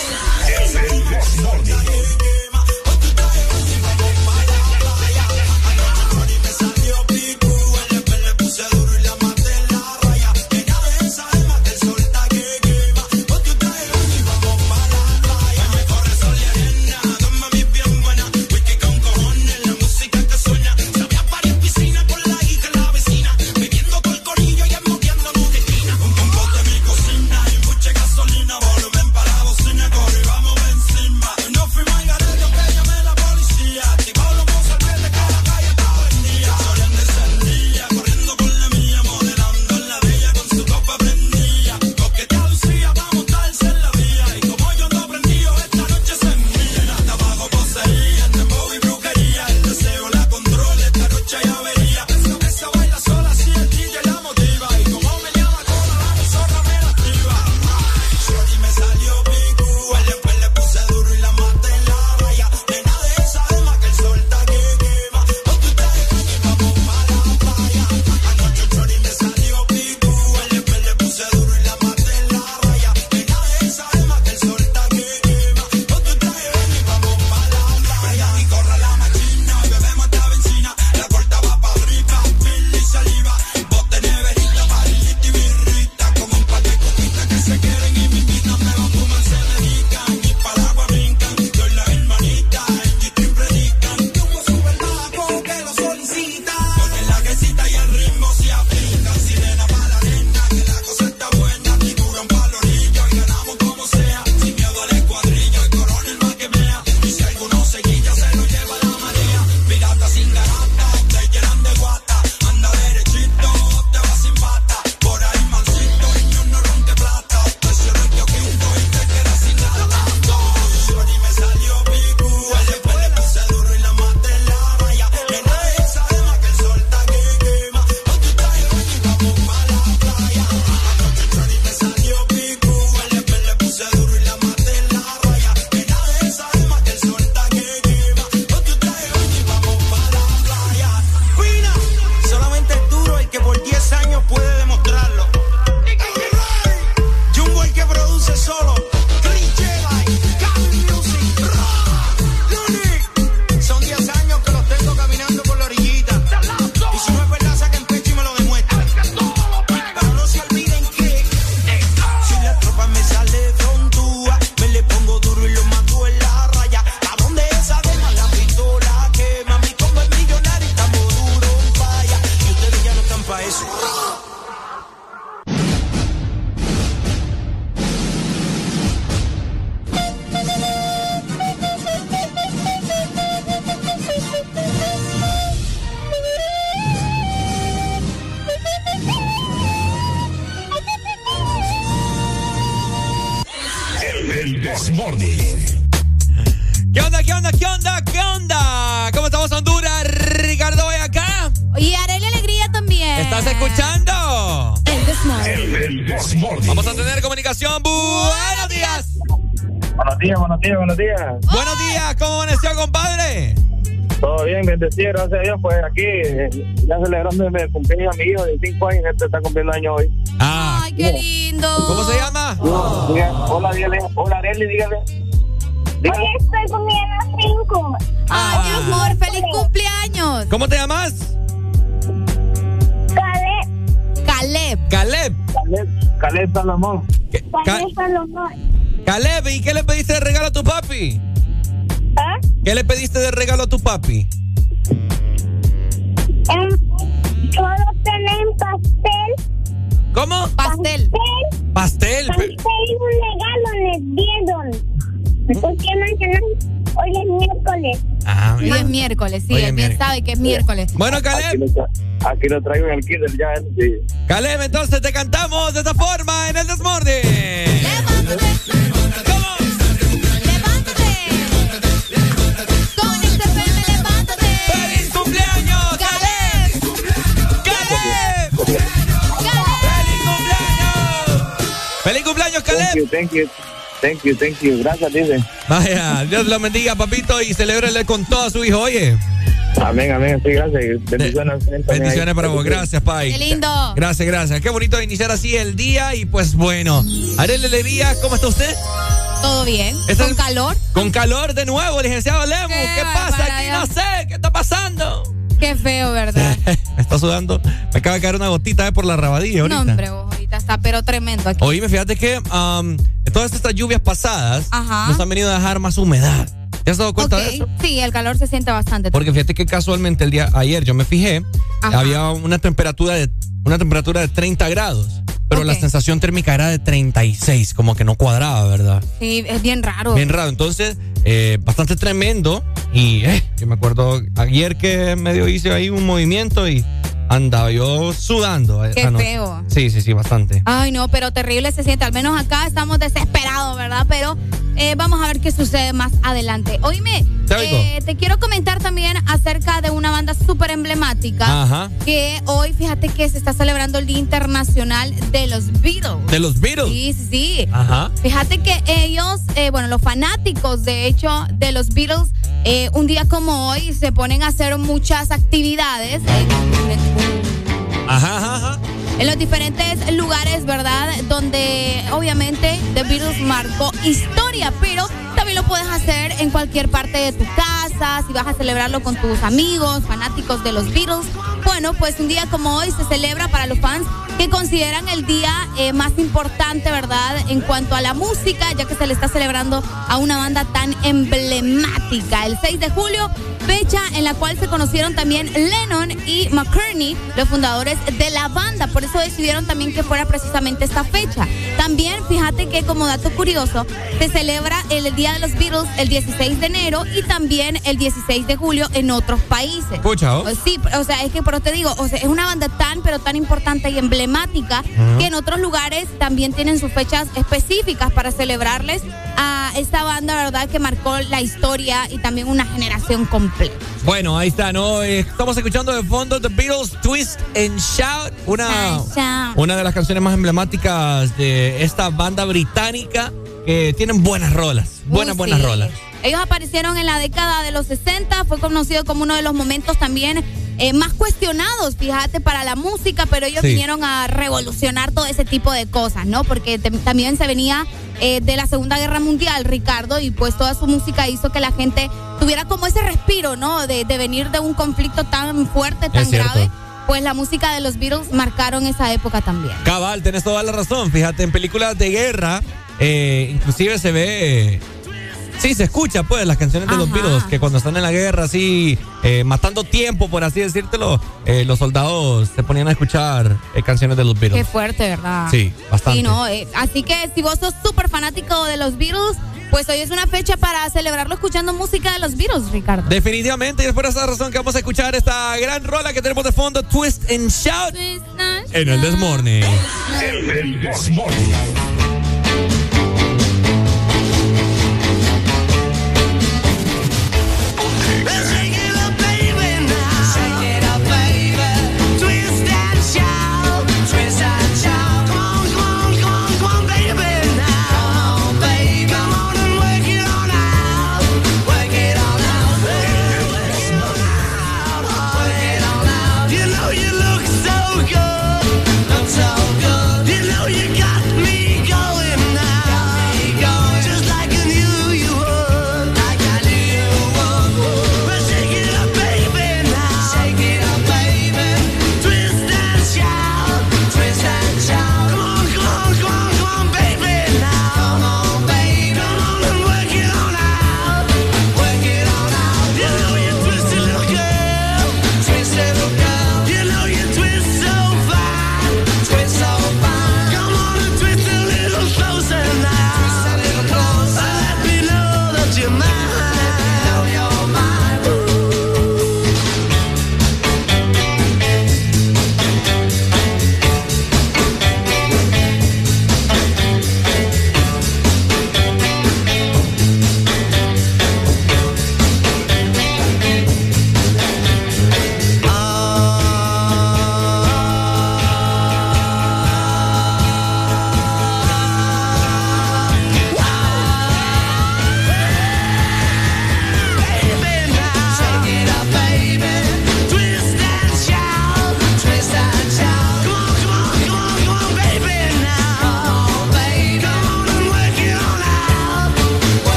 ya celebrando el cumpleaños mío de 5 años, este está cumpliendo año hoy. Ah, ¡Ay, qué lindo! ¿Cómo se llama? Hola, dígale. Hola, Arely, dígale. Hoy estoy cumpliendo 5. Ah. ¡Ay, mi amor! ¡Feliz cumpleaños! ¿Cómo te llamas? Caleb. Caleb. Caleb. Caleb, Salomón. Caleb Salomón. Caleb, ¿y qué le pediste de regalo a tu papi? ¿Ah? ¿Qué le pediste de regalo a tu papi? Em, Todos tienen pastel. ¿Cómo? Pastel. Pastel. Pastel y un regalo les dieron. Porque mañana, hoy es miércoles. Ah, Hoy es miércoles, sí, Hoy es bien sabe que es miércoles. Bueno, Caleb. Aquí lo, tra- aquí lo traigo en el kinder ya. Sí. Caleb, entonces te cantamos de esta forma en el Desmorning. Con you, thank you. Thank you, thank you. Gracias, dice. Vaya, Dios lo bendiga, papito, y celébrele con todo a su hijo, oye. Amén, amén. Sí, gracias. Bendiciones. Bendiciones para vos, gracias, Pai. Qué lindo. Gracias, gracias. Qué bonito iniciar así el día y pues bueno. Alegría, ¿cómo está usted? ¿Todo bien? ¿Está ¿Con el- calor? Con calor de nuevo, licenciado Lemus. Qué ¿Qué, pasa aquí? No sé, ¿qué está pasando? Qué feo, ¿verdad? Me está sudando. Me acaba de caer una gotita eh, por la rabadilla ahorita. No, hombre, vos ahorita está pero tremendo aquí. Oíme, fíjate que um, todas estas lluvias pasadas Ajá. nos han venido a dejar más humedad. ¿Te has dado cuenta de eso? Sí, el calor se siente bastante. Porque fíjate que casualmente el día ayer yo me fijé, Ajá. había una temperatura de una temperatura de 30 grados, pero la sensación térmica era de 36, como que no cuadraba, ¿verdad? Sí, es bien raro. Bien raro. Entonces, eh, bastante tremendo. Y eh, yo me acuerdo ayer que medio hice ahí un movimiento y andaba yo sudando. Qué anoche. feo. Sí, sí, sí, bastante. Ay, no, pero terrible se siente. Al menos acá estamos desesperados, ¿verdad? Pero eh, vamos a ver qué sucede más adelante. Oíme, eh, te quiero comentar también acerca de una banda súper emblemática. Ajá. Que hoy, fíjate que se está celebrando el Día Internacional de los Beatles. De los Beatles. Sí, sí, sí. Ajá. Fíjate que ellos, eh, bueno, los fanáticos, de hecho, de los Beatles, eh, un día como hoy se ponen a hacer muchas actividades en, Ajá, ajá, ajá. En los diferentes lugares, ¿verdad? Donde obviamente The Beatles marcó historia, pero también lo puedes hacer en cualquier parte de tu casa, si vas a celebrarlo con tus amigos, fanáticos de los Beatles. Bueno, pues un día como hoy se celebra para los fans que consideran el día eh, más importante, ¿verdad? En cuanto a la música, ya que se le está celebrando a una banda tan emblemática. El 6 de julio, fecha en la cual se conocieron también Lennon y McCartney, los fundadores de la banda. Eso decidieron también que fuera precisamente esta fecha. También, fíjate que como dato curioso, se celebra el Día de los Beatles el 16 de enero y también el 16 de julio en otros países. Pucha, ¿oh? Pues sí, o sea, es que por eso te digo, o sea, es una banda tan, pero tan importante y emblemática Ujú. que en otros lugares también tienen sus fechas específicas para celebrarles a esta banda, ¿verdad? Que marcó la historia y también una generación completa. Bueno, ahí está, ¿no? Eh, Estamos escuchando de fondo The Beatles Twist and Shout, una, Una de las canciones más emblemáticas de esta banda británica que tienen buenas rolas, buenas, buenas sí. rolas. Ellos aparecieron en la década de los 60, fue conocido como uno de los momentos también eh, más cuestionados, fíjate, para la música, pero ellos Sí. vinieron a revolucionar todo ese tipo de cosas, ¿no? Porque te- también se venía eh, de la Segunda Guerra Mundial, Ricardo, y pues toda su música hizo que la gente tuviera como ese respiro, ¿no? De, de venir de un conflicto tan fuerte, tan grave. Pues la música de los Beatles marcaron esa época también. Cabal, tenés toda la razón. Fíjate, en películas de guerra, eh, inclusive se ve. Sí, se escucha, pues, las canciones de los. Beatles, que cuando están en la guerra, así, eh, matando tiempo, por así decírtelo, eh, los soldados se ponían a escuchar eh, canciones de los Qué Beatles. fuerte, ¿verdad? Sí, bastante. Sí, no, eh, así que si vos sos súper fanático de los Beatles, pues hoy es una fecha para celebrarlo escuchando música de los Beatles, Ricardo. Definitivamente, y es por esa razón que vamos a escuchar esta gran rola que tenemos de fondo, Twist and Shout, en el Desmorning. El Desmorning.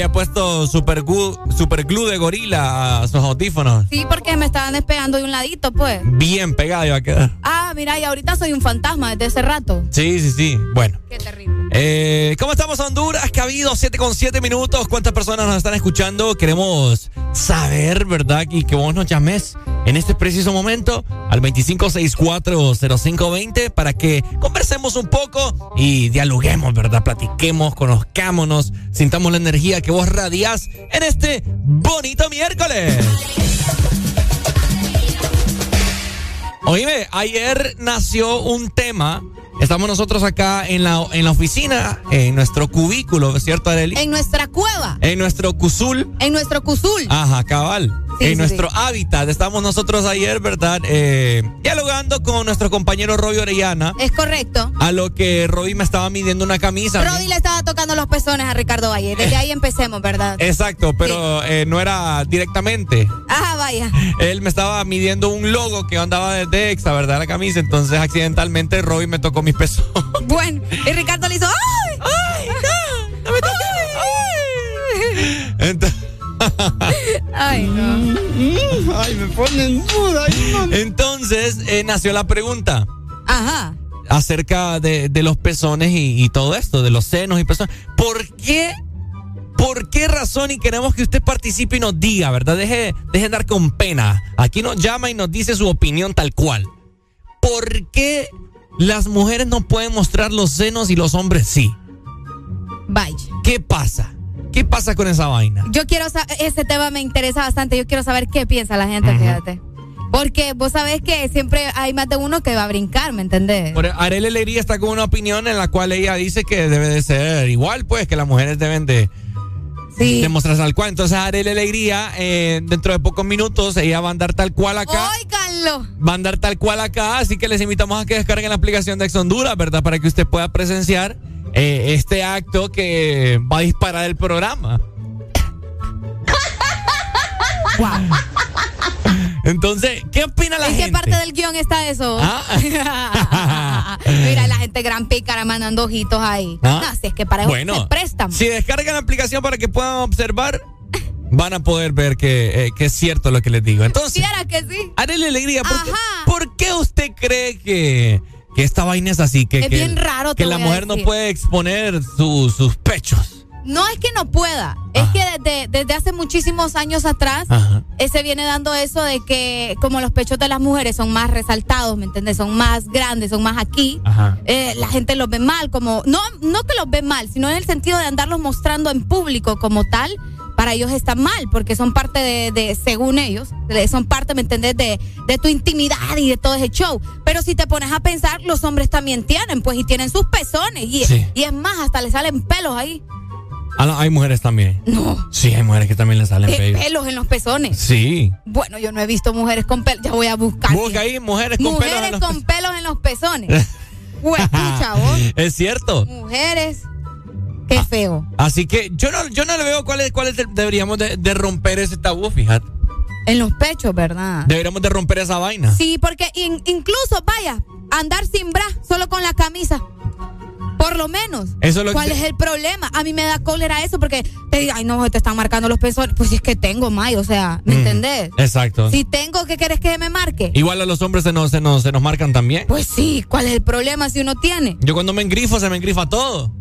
Había puesto super glue, super glue de gorila a sus audífonos. Sí, porque me estaban despegando de un ladito, pues. Bien pegada iba a quedar. Ah, mira, y ahorita soy un fantasma desde hace rato. Sí, sí, sí. Bueno. Qué terrible. Eh, ¿Cómo estamos, Honduras? Que ha habido 7 con 7 minutos. ¿Cuántas personas nos están escuchando? Queremos saber, ¿verdad? Y que vos nos llames en este preciso momento al 25640520 para que conversemos un poco y dialoguemos, ¿verdad? Platiquemos, conozcámonos, sintamos la energía que vos radiás en este bonito miércoles. Oíme, ayer nació un tema. Estamos nosotros acá en la, en la oficina, en nuestro cubículo, ¿cierto, Areli? En nuestra cueva, En nuestro cusul. en nuestro cusul. Ajá, cabal. Sí, en sí, nuestro hábitat. Estamos nosotros ayer, ¿verdad? Eh, dialogando con nuestro compañero Roby Orellana. Es correcto. A lo que Roby me estaba midiendo una camisa. Rodi le estaba tocando los pezones a Ricardo Valle. Desde ahí empecemos, ¿verdad? Exacto, pero eh, no era directamente. Ajá, vaya. Él me estaba midiendo un logo que andaba desde Exa, ¿verdad? La camisa. Entonces, accidentalmente, Roby me tocó mis pesos. Bueno, y Ricardo le hizo ¡Ay! ¡Ay, no! ¡No me toques! Entonces, Ay, no. Ay, me ponen duda. Entonces, eh, nació la pregunta Ajá. Acerca de, de los pezones y, y todo esto, de los senos y pezones. ¿Por qué? ¿Por qué razón? Y queremos que usted participe y nos diga, ¿verdad? Deje, deje de andar con pena. Aquí nos llama y nos dice su opinión tal cual. ¿Por qué las mujeres no pueden mostrar los senos y los hombres sí? Vaya. ¿Qué pasa? ¿Qué pasa con esa vaina? Yo quiero saber, ese tema me interesa bastante. Yo quiero saber qué piensa la gente, fíjate. Porque vos sabés que siempre hay más de uno que va a brincar, ¿me entendés? Por Arely Alegría está con una opinión en la cual ella dice que debe de ser igual, pues, que las mujeres deben de, Sí. de mostrarse tal cual. Entonces, Arely Alegría, eh, dentro de pocos minutos, ella va a andar tal cual acá. Óiganlo. Va a andar tal cual acá, así que les invitamos a que descarguen la aplicación de Ex Honduras, ¿verdad? Para que usted pueda presenciar eh, este acto que va a disparar el programa. Entonces, ¿qué opina la ¿En gente? qué parte del guion está eso? Ah. Mira, la gente gran pícara mandando ojitos ahí. Ah. No, si es que para eso Bueno, se prestan. si descargan la aplicación para que puedan observar, van a poder ver que, eh, que es cierto lo que les digo. Entonces, que sí. Arely Alegría, ¿por qué, por qué usted cree que, que esta vaina es así? Que, Es que- bien raro, Que la mujer no puede exponer su- sus pechos. No es que no pueda, es que desde, desde hace muchísimos años atrás eh, se viene dando eso de que como los pechos de las mujeres son más resaltados, ¿me entiendes? Son más grandes, son más aquí. Eh, la gente los ve mal, como no no que los ve mal, sino en el sentido de andarlos mostrando en público como tal. Para ellos está mal, porque son parte de, de, según ellos, son parte, ¿me entendés?, de, de tu intimidad y de todo ese show. Pero si te pones a pensar, los hombres también tienen, pues, y tienen sus pezones. Y, Sí. y es más, hasta le salen pelos ahí. Ah, no, hay mujeres también. No. Sí, hay mujeres que también le salen Eh, pelos. pelos en los pezones. Sí. Bueno, yo no he visto mujeres con pelos. Ya voy a buscar. Busca ahí mujeres con pelos mujeres en los con pelos en los pezones. Huepucha, vos. Es cierto. Mujeres. Ah. Qué feo. Así que yo no, yo no le veo cuál es, cuál es el- deberíamos de, de romper ese tabú, fíjate. En los pechos, ¿verdad? Deberíamos de romper esa vaina. Sí, porque in- incluso, vaya, andar sin bra, solo con la camisa. Por lo menos. Eso es lo ¿Cuál que- es el problema? A mí me da cólera eso porque te digo, ay, no, te están marcando los pezones. Pues si es que tengo, May, o sea, ¿me Mm, entendés? Exacto. Si tengo, ¿qué quieres que me marque? Igual a los hombres se nos, se nos, se nos marcan también. Pues sí, ¿cuál es el problema si uno tiene? Yo cuando me engrifo, se me engrifa todo.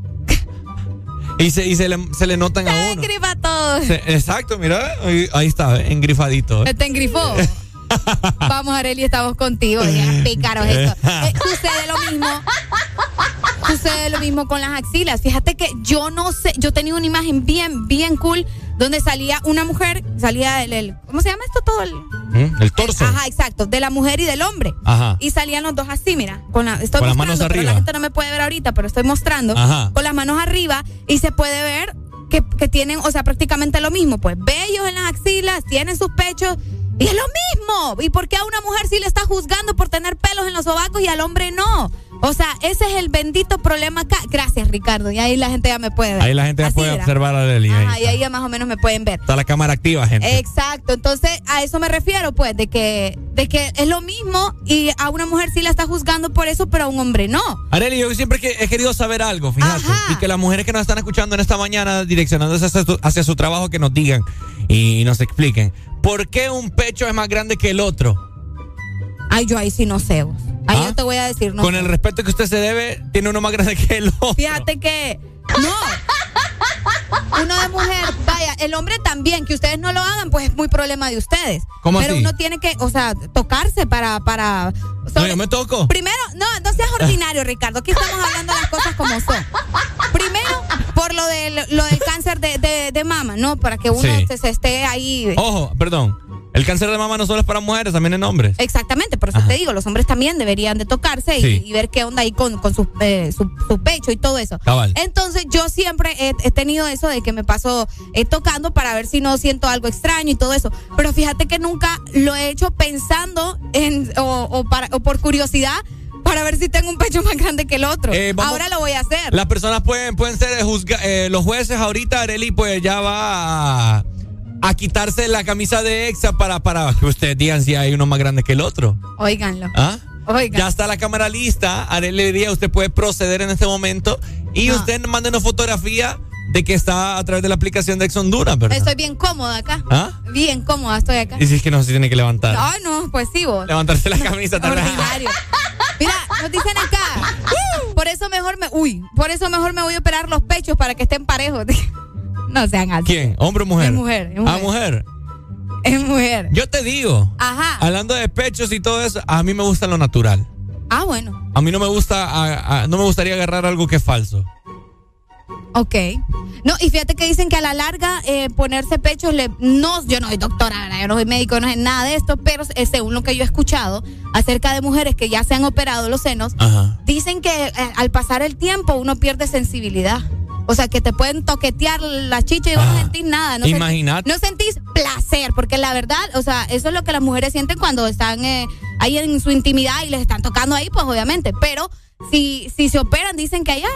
Y se, y se, le, se le notan a uno. Engrifa todo. Se- exacto, mira, ahí, ahí está, engrifadito. eh. Te engrifó. Vamos, Areli, estamos contigo. Ya, pícaros esto. Eh, sucede lo mismo. Sucede lo mismo con las axilas. Fíjate que yo no sé, yo tenía una imagen bien, bien cool donde salía una mujer, salía el, el- ¿cómo se llama esto todo? El, ¿Mm? El torso. Ajá, exacto, de la mujer y del hombre. Ajá. Y salían los dos así, mira, con, la, estoy Con las mostrando, manos pero arriba. la gente no me puede ver ahorita, pero estoy mostrando. Ajá. Con las manos arriba y se puede ver que, que tienen, o sea, prácticamente lo mismo, pues bellos en las axilas, tienen sus pechos y es lo mismo. ¿Y por qué a una mujer sí le está juzgando por tener pelos en los sobacos y al hombre no? O sea, ese es el bendito problema acá. Gracias, Ricardo. Y ahí la gente ya me puede ver. Ahí la gente ya Así puede era. observar a ahí Ajá, y ahí ya más o menos me pueden ver. Está la cámara activa, gente. Exacto, entonces a eso me refiero, pues, de que, de que es lo mismo y a una mujer sí la está juzgando por eso, pero a un hombre no. Arely, yo siempre que he querido saber algo, fíjate. Y que las mujeres que nos están escuchando en esta mañana, direccionándose hacia su, hacia su trabajo, que nos digan y nos expliquen. ¿Por qué un pecho es más grande que el otro? Ay, yo ahí sí no sé. Ahí yo te voy a decir, no ¿Ah? Con sé. el respeto que usted se debe, tiene uno más grande que el otro. Fíjate que no. Uno de mujer, vaya, el hombre también, que ustedes no lo hagan, pues es muy problema de ustedes. ¿Cómo Pero así? uno tiene que, o sea, tocarse para, para. No, yo me toco. Primero, no, no seas ordinario, Ricardo. Aquí estamos hablando las cosas como son. Primero, por lo del, lo del cáncer de, de, de mama, ¿no? Para que uno Sí. se, se esté ahí. Ojo, perdón. El cáncer de mama no solo es para mujeres, también en hombres. Exactamente, por eso te digo, los hombres también deberían de tocarse y, Sí. y ver qué onda ahí con, con su, eh, su, su pecho y todo eso. Cabal. Entonces yo siempre he, he tenido eso de que me paso eh, tocando para ver si no siento algo extraño y todo eso. Pero fíjate que nunca lo he hecho pensando en o, o para, o por curiosidad para ver si tengo un pecho más grande que el otro. Eh, vamos- Ahora lo voy a hacer. Las personas pueden, pueden ser juzga- eh, los jueces ahorita, Areli, pues ya va a, a quitarse la camisa de Exa para, para que ustedes digan si hay uno más grande que el otro. Óiganlo. ¿Ah? Oigan. Ya está la cámara lista. Arely Díaz, usted puede proceder en este momento y usted mande una fotografía de que está a través de la aplicación de Ex Honduras, ¿verdad? Estoy bien cómoda acá. ¿Ah? Bien cómoda estoy acá. Y si es que no se tiene que levantar. Ay, no, pues sí, vos. Levantarse la camisa también. Mira, nos dicen acá. Por eso mejor me. Uy, por eso mejor me voy a operar los pechos para que estén parejos. No sean así. ¿Quién? ¿Hombre o mujer? Es mujer, es Ah, mujer. mujer. Es mujer. Yo te digo, Ajá. hablando de pechos y todo eso, a mí me gusta lo natural. Ah, bueno. A mí no me gusta, a- a- no me gustaría agarrar algo que es falso. Ok. No, y fíjate que dicen que a la larga eh, ponerse pechos le. No, yo no soy doctora, ¿verdad? yo no soy médico, no sé nada de esto, pero eh, según lo que yo he escuchado acerca de mujeres que ya se han operado los senos, Ajá. dicen que eh, al pasar el tiempo uno pierde sensibilidad. O sea, que te pueden toquetear la chicha y vos no Ah, sentís nada. No sentís- imagínate. no sentís placer, porque la verdad, o sea, eso es lo que las mujeres sienten cuando están eh, ahí en su intimidad y les están tocando ahí, pues obviamente. Pero si, si se operan, dicen que allá,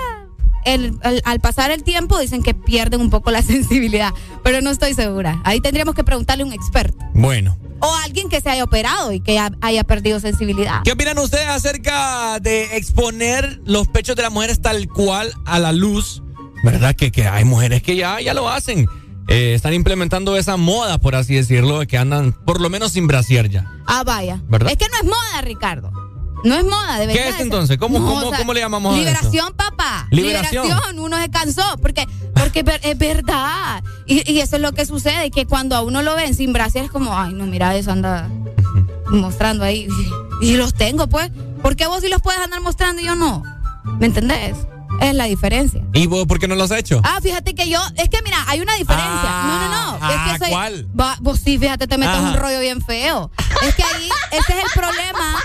el, el- al pasar el tiempo, dicen que pierden un poco la sensibilidad. Pero no estoy segura. Ahí tendríamos que preguntarle a un experto. Bueno. O a alguien que se haya operado y que ya haya perdido sensibilidad. ¿Qué opinan ustedes acerca de exponer los pechos de las mujeres tal cual a la luz? ¿Verdad? Que, que hay mujeres que ya, ya lo hacen. Eh, están implementando esa moda, por así decirlo, de que andan por lo menos sin brasier ya. Ah, vaya. ¿Verdad? Es que no es moda, Ricardo. No es moda, de ¿Qué verdad. es entonces? ¿Cómo- cómo- cómo le llamamos a eso? Liberación, papá. Liberación. Uno se cansó. Porque, porque es ver- es verdad. Y, y eso es lo que sucede. Que cuando a uno lo ven sin brasier es como, ay, no, mira, eso anda mostrando ahí. Y los tengo, pues. ¿Por qué vos sí los puedes andar mostrando y yo no? ¿Me entendés? Es la diferencia. ¿Y vos por qué no lo has hecho? Ah, fíjate que yo, es que mira, hay una diferencia. no, no, no. ah, es que soy, ¿cuál? Va, vos sí, fíjate, te metes Ajá. un rollo bien feo. Es que ahí, ese es el problema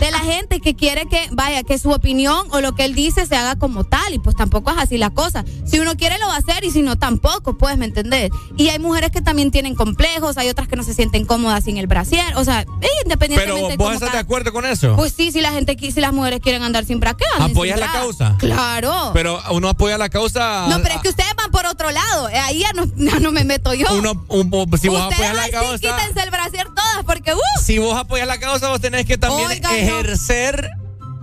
de la gente que quiere que, vaya, que su opinión o lo que él dice se haga como tal. Y pues tampoco es así la cosa. Si uno quiere, lo va a hacer y si no, tampoco, pues, ¿me entendés? Y hay mujeres que también tienen complejos, hay otras que no se sienten cómodas sin el brasier. O sea, eh, independientemente Pero de vos estás de cada- acuerdo con eso. Pues sí, si la gente, si las mujeres quieren andar sin sin ¿Apoyas la causa? Claro. Pero uno apoya la causa. No, pero es que ustedes van por otro lado. Eh, Ahí ya no, no me meto yo. uno, un- si vos ustedes apoyas la sí causa. quítense el brasier todas, porque uh, Si vos apoyas la causa, vos tenés que también Oiga, ejercer.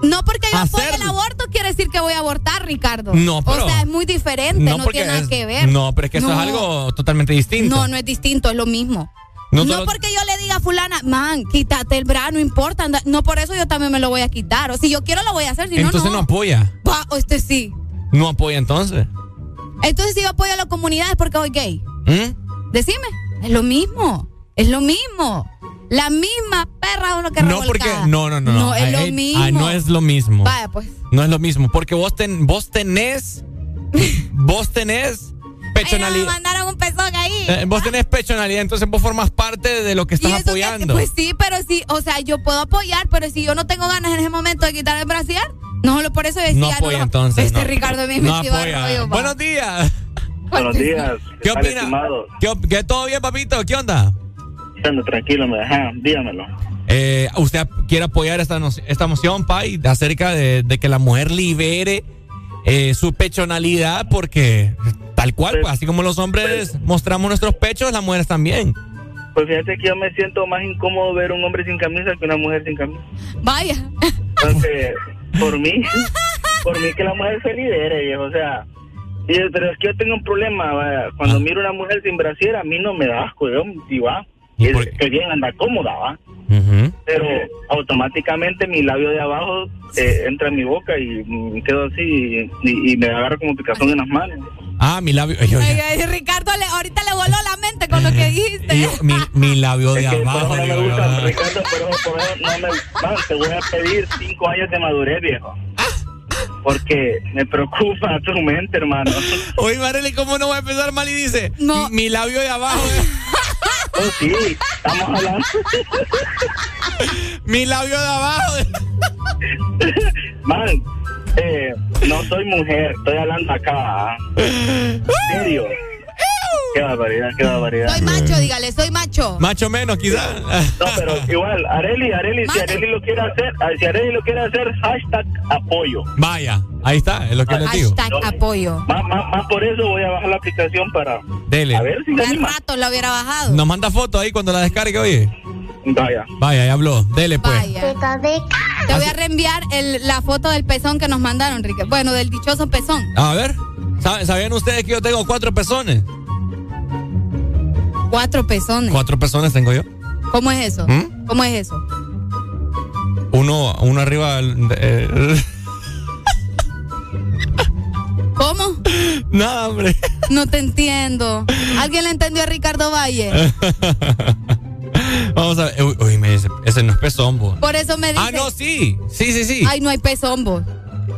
no porque yo apoye el aborto quiere decir que voy a abortar, Ricardo. No, pero- O sea, es muy diferente, no, tiene nada es- que ver. No, pero es que eso No. es algo totalmente distinto. No, no es distinto, es lo mismo. No porque yo le diga a fulana, man, quítate el bra, no importa. anda- No por eso yo también me lo voy a quitar. O si yo quiero lo voy a hacer, si Entonces no, no no. apoya. Pa- o este sí. No apoya entonces. Entonces si yo apoyo a la comunidad es porque soy gay. ¿Mm? Decime, es lo mismo, es lo mismo. La misma perra uno que No, porque. No, no, no. No, No, es lo Ay, ay, mismo. no es lo mismo. Vaya, pues. No es lo mismo. Porque vos, ten- vos tenés. vos tenés pechonalidad. mandaron un pezón ahí. Eh, vos tenés pechonalidad, entonces vos formas parte de lo que ¿Y estás eso apoyando. Pues sí, pero sí, o sea, yo puedo apoyar, pero si yo no tengo ganas en ese momento de quitar el brasier, no solo por eso decía. no apoya lo- entonces. Este no. Ricardo a mí no me el apoya. rollo. Buenos días. Buenos días. ¿Qué tal, opina? estimado? ¿Qué, qué todo bien, papito? ¿Qué onda? Tranquilo, me deja, dígamelo. Eh, ¿Usted quiere apoyar esta, no- esta moción, Pai, acerca de, de que la mujer libere eh, su pechonalidad? Porque tal cual, pues, así como los hombres mostramos nuestros pechos, las mujeres también. Pues fíjate que yo me siento más incómodo ver un hombre sin camisa que una mujer sin camisa. Vaya. Entonces, por mí, por mí que la mujer se libere, viejo. O sea, y- pero es que yo tengo un problema. vaya, Cuando miro una mujer sin brasier, a mí no me da asco. Yo, va. Y es que bien anda cómoda, va. Pero automáticamente mi labio de abajo eh, entra en mi boca y quedo así y, y- y me agarra como picazón en las manos. Ah, mi labio. ay, oye, Ay, ay, Ricardo, le- ahorita le voló la mente con lo que dijiste. yo- mi, mi labio de Es que por abajo. no me gusta. Ricardo, por eso no me man, te voy a pedir cinco años de madurez, viejo. Porque me preocupa tu mente, hermano. Oye, Marely, ¿cómo no va a empezar mal y dice? Mi, mi labio de abajo. Oh, sí, estamos hablando. mi labio de abajo. Man, eh, no soy mujer, estoy hablando acá. ¿ah? ¿En serio? Qué barbaridad, qué barbaridad. Soy macho, dígale, soy macho. Macho menos, quizás. No, pero igual, Areli, Areli, si Areli lo quiere hacer, ah, si Areli lo quiere hacer, hashtag apoyo. Vaya, ahí está, es lo que les digo. Hashtag apoyo. Más, más, más por eso voy a bajar la aplicación para Dele. a ver si anima. rato lo hubiera bajado. Nos manda foto ahí cuando la descargue, oye. Vaya. Vaya, ya habló. Dele, pues. Vaya. Te voy a reenviar el- la foto del pezón que nos mandaron, Enrique. Bueno, del dichoso pezón. A ver, ¿saben- ¿sabían ustedes que yo tengo cuatro pezones? Cuatro pezones. Cuatro pezones tengo yo. ¿Cómo es eso? ¿Mm? ¿Cómo es eso? Uno, uno arriba. eh, ¿Cómo? Nada, hombre. No te entiendo. ¿Alguien le entendió a Ricardo Valle? Vamos a ver. Uy, uy, me dice, ese no es pezón, bo. Por eso me dice. Ah, no, sí. Sí, sí, sí. Ay, no hay pezón, vos.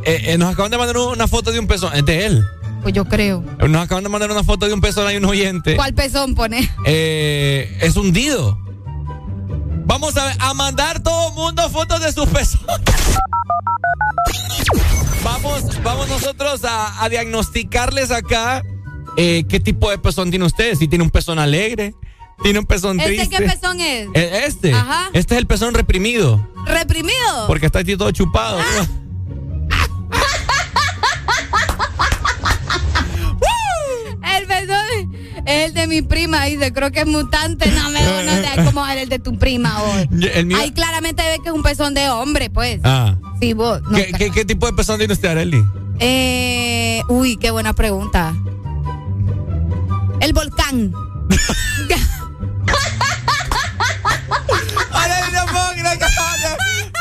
Eh, eh, nos acaban de mandar una foto de un pezón. Es de él. Pues yo creo. Nos acaban de mandar una foto de un pezón. Hay un oyente. ¿Cuál pezón pone? Eh, es hundido. Vamos a, a mandar todo mundo fotos de sus pezones. Vamos, vamos nosotros a, a diagnosticarles acá eh, qué tipo de pezón tiene usted. Si tiene un pezón alegre, tiene un pezón ¿Este triste. qué pezón es? Eh, Este. Ajá. Este es el pezón reprimido. ¿Reprimido? Porque está aquí todo chupado. El es el de mi prima, dice. Creo que es mutante. No me no cómo es el de tu prima hoy. El mío- Ahí claramente ve que es un pezón de hombre, pues. Ah. Sí, vos. no, ¿Qué, qué, qué tipo de pezón tiene usted, Arely? Eh, uy, qué buena pregunta. El volcán. Arely, no puedo creer que acabas de,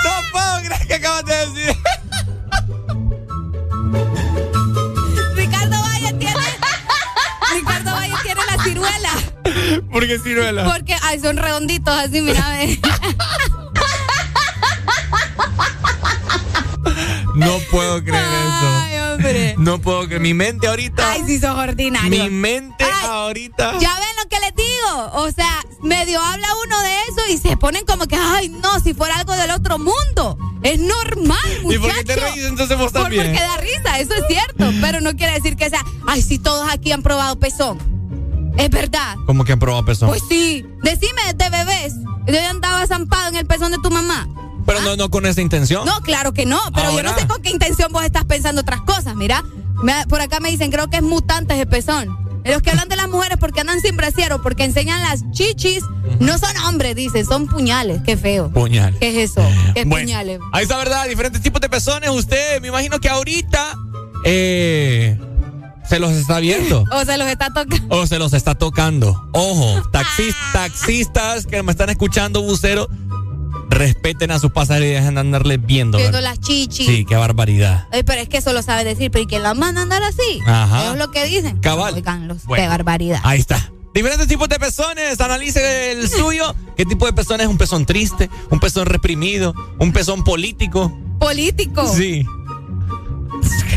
no puedo creer que acabas de decir. ¿Por qué ciruela? Porque ay, son redonditos así, mira. No puedo creer Ay, hombre. eso. No puedo creer. Mi mente ahorita. Ay, sí, sos ordinario. Mi mente ahorita. Ya ven lo que les digo. O sea, medio habla uno de eso y se ponen como que, ay, no, si fuera algo del otro mundo. Es normal, muchacho. ¿Y por qué te reís entonces vos Por- también? Porque da risa, eso es cierto. Pero no quiere decir que sea, ay, si todos aquí han probado pezón. Es verdad. ¿Cómo que han probado pezón? Pues sí. Decime de bebés. Yo ya andaba zampado en el pezón de tu mamá. Pero no, no con esa intención. No, claro que no. Pero yo no sé con qué intención vos estás pensando otras cosas. Mira, me- por acá me dicen, creo que es mutante ese pezón. Los que hablan de las mujeres porque andan sin brasier o porque enseñan las chichis, no son hombres, dicen, son puñales. Qué feo. Puñal. ¿Qué es eso? ¿Qué es Bueno, puñales? Ahí está, ¿verdad? Diferentes tipos de pezones. Usted, me imagino que ahorita eh, se los está viendo. O se los está tocando. O se los está tocando. Ojo, taxis- taxistas que me están escuchando, bucero, respeten a sus pasajeros y dejen de andarles viendo. Viendo las chichis. Sí, qué barbaridad. Ay, pero es que eso lo sabe decir, pero ¿y quién las manda a andar así? Ajá. Es lo que dicen. Cabal. Oiganlos, Bueno. qué barbaridad. Ahí está. Diferentes tipos de pezones, analice el suyo. ¿Qué tipo de pezón es? ¿Un pezón triste? ¿Un pezón reprimido? ¿Un pezón político? Político. Sí.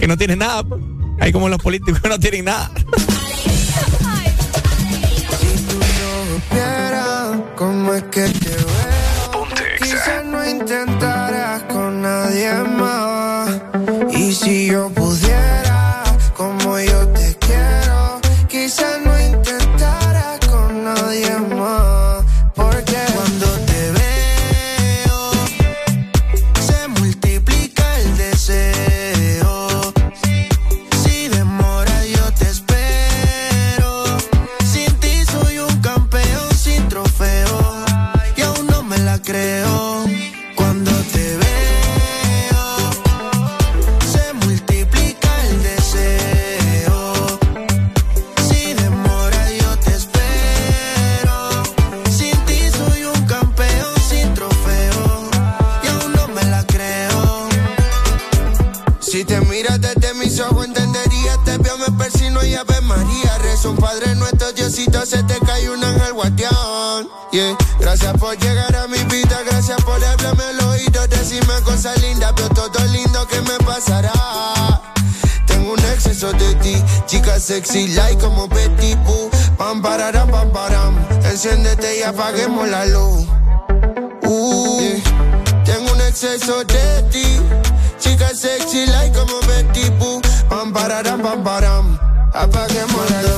Que no tiene nada. Hay como los políticos que no tienen nada. supiera cómo es que te veo. Quizás no intentarás con nadie más. Y si yo pudiera, María. Rezo un Padre nuestro, Diosito, se te cae un ángel guardián. Yeah. Gracias por llegar a mi vida, gracias por hablarme el oído, decirme cosas lindas, pero todo lindo que me pasará. Tengo un exceso de ti, chica sexy, like como Betty Boo. Pam, pararam, pam, param. Enciéndete y apaguemos la luz. Uh, Tengo un exceso de ti, chica sexy, like como Betty Boo. Pam, pararam, pam, param. Apaguemos la luz.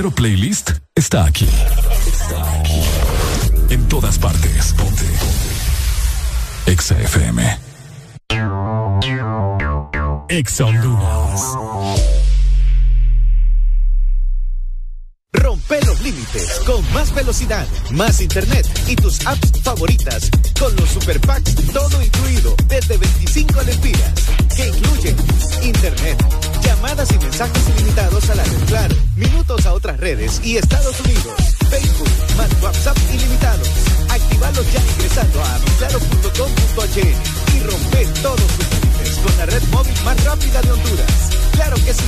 verdadero playlist está aquí. Está aquí. En todas partes. Ponte. Exa FM. Exa Honduras. Rompe los límites con más velocidad, más internet y tus apps favoritas con los super packs todo incluido desde 25 lempiras que incluyen internet, llamadas y mensajes ilimitados a la red Claro, minutos a otras redes y Estados Unidos, Facebook, más WhatsApp ilimitados. Actívalos ya ingresando a claro.com.hn y rompe todos tus límites con la red móvil más rápida de Honduras. Claro que sí,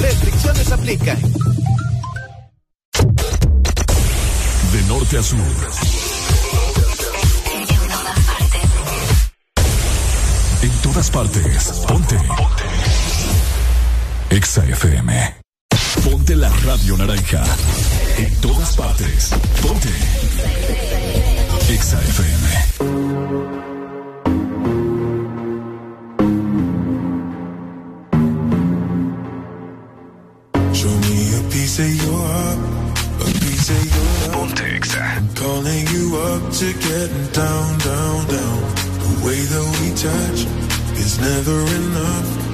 restricciones aplican. De norte a sur. En todas partes. Ponte. Exa FM. Ponte la radio naranja. En todas partes. Ponte. Exa FM. Show me a piece of your heart, a piece of your love. I'm calling you up to getting down, down, down. The way that we touch is never enough.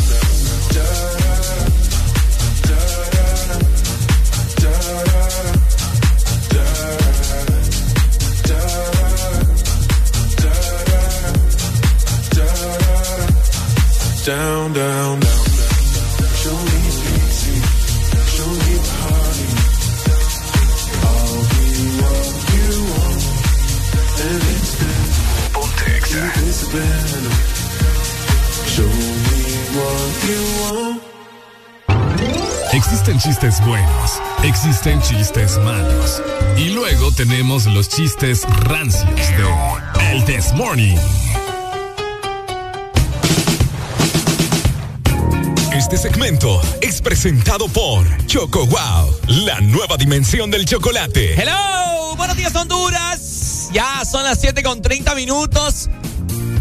Down, down, down, down. Show me pity, show me party. I'll be what you want, and it's been discipline. Show me what you want. Existen chistes buenos, existen chistes malos. Y luego tenemos los chistes rancios de El This Morning. Este segmento es presentado por Choco Wow, la nueva dimensión del chocolate. Hello, buenos días Honduras. Ya son las 7 con 30 minutos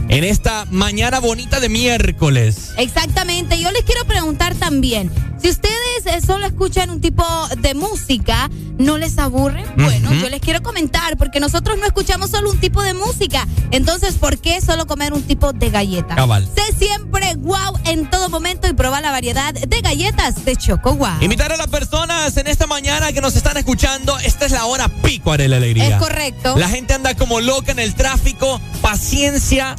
en esta mañana bonita de miércoles. Exactamente. Yo les quiero preguntar también, si ustedes eh, solo escuchan un tipo de música, ¿no les aburre? Bueno, yo les quiero comentar, porque nosotros no escuchamos solo un tipo de música. Entonces, ¿por qué solo comer un tipo de galleta? Cabal. Sé siempre wow en todo momento y probar la variedad de galletas de Choco Wow. Invitar a las personas en esta mañana que nos están escuchando, esta es la hora pico de la alegría. Es correcto. La gente anda como loca en el tráfico, paciencia,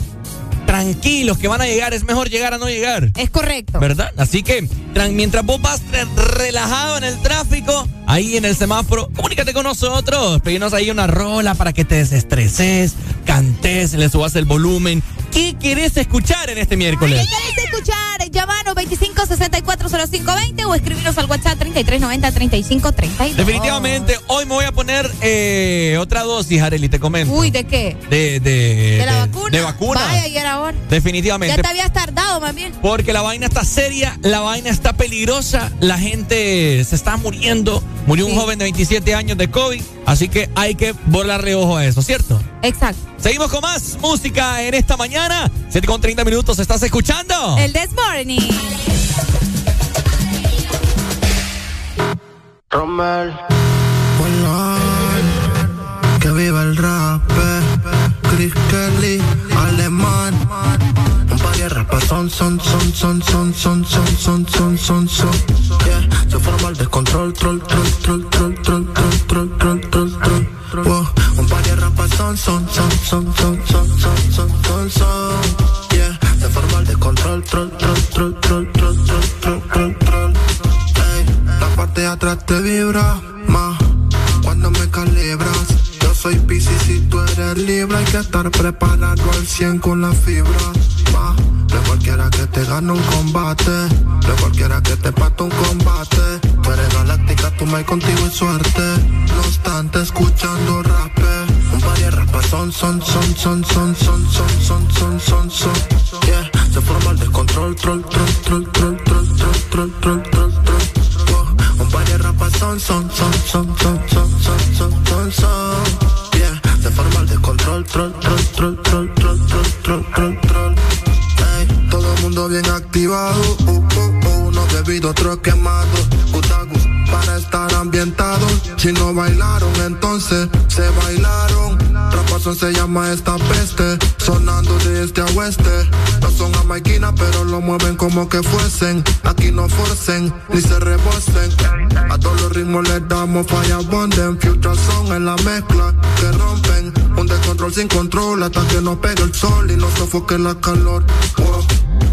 tranquilos que van a llegar, es mejor llegar a no llegar. Es correcto. ¿Verdad? Así que mientras vos vas re- relajado en el tráfico, ahí en el semáforo, comunícate con nosotros, pedimos ahí una rola para que te desestreses, cantes, le subas el volumen. ¿Qué querés escuchar en este miércoles? ¿Qué querés escuchar? Llámanos 25640520 o escribiros al WhatsApp 3390-3532. Definitivamente, hoy me voy a poner eh, otra dosis, Areli, te comento. Uy, ¿de qué? De, de, ¿De la vacuna? De vacuna. Vaya, y era ahora. Definitivamente. Ya te habías tardado, más bien. Porque la vaina está seria, la vaina está peligrosa, la gente se está muriendo. Murió un joven de 27 años de COVID, así que hay que volarle ojo a eso, ¿cierto? Exacto. Seguimos con más música en esta mañana. 7 con 30 minutos, ¿estás escuchando? El This Morning. Romel. Que viva el rap. Chris Kelly, alemán. Un par de rapas son, son, son, son, son, son, son, son, son, son, son. Yeah, se forma el descontrol, troll, troll, troll, troll, troll, troll, troll, troll. Son, son, son, son, son, son, son, son, son, son. Yeah, se forma el descontrol, troll, troll, troll, troll, troll, troll, troll, troll, troll. Ey, la parte de atrás te vibra más cuando me calibras. Yo soy Pisces y tú eres libre. Hay que estar preparado al 100 con la fibra. Ma, de cualquiera que te gane un combate. De cualquiera que te pate un combate. Tú eres galáctica, tú me contigo es suerte. No obstante, escuchando rap. De rapas son, son, son, son, son, son, son, son, son, son, son. Yeah, se forma el descontrol, troll, troll, troll, troll, troll, troll, troll, troll, troll, troll. Par de rapas son, son, son, son, son, son, son, son, son, son. Yeah, se forma el descontrol, troll, troll, troll, troll, troll, troll, troll, troll, todo el mundo bien activado, uh, uh, uh, uno bebido, otro quemado, para estar ambientados. Si no bailaron, entonces se bailaron. Rapazón se llama esta peste, sonando de este a oeste. No son jamaiquinas, pero lo mueven como que fuesen. Aquí no forcen, ni se rebosen. A todos los ritmos les damos falla bonden. Future son en la mezcla que rompen. Un descontrol sin control hasta que nos pegue el sol y nos sofoque la calor.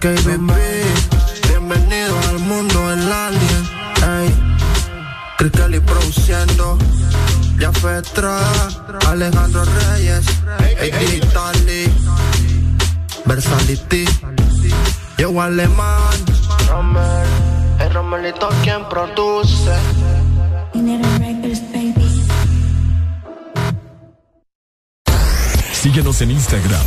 Ey, KB Bienvenido al mundo el alien. Ey. Kelly produciendo. Ya fue Alejandro Reyes, Eddie Tali, Versality, Llegó Alemán, Rommel, el Romelito quien produce. Síguenos en Instagram,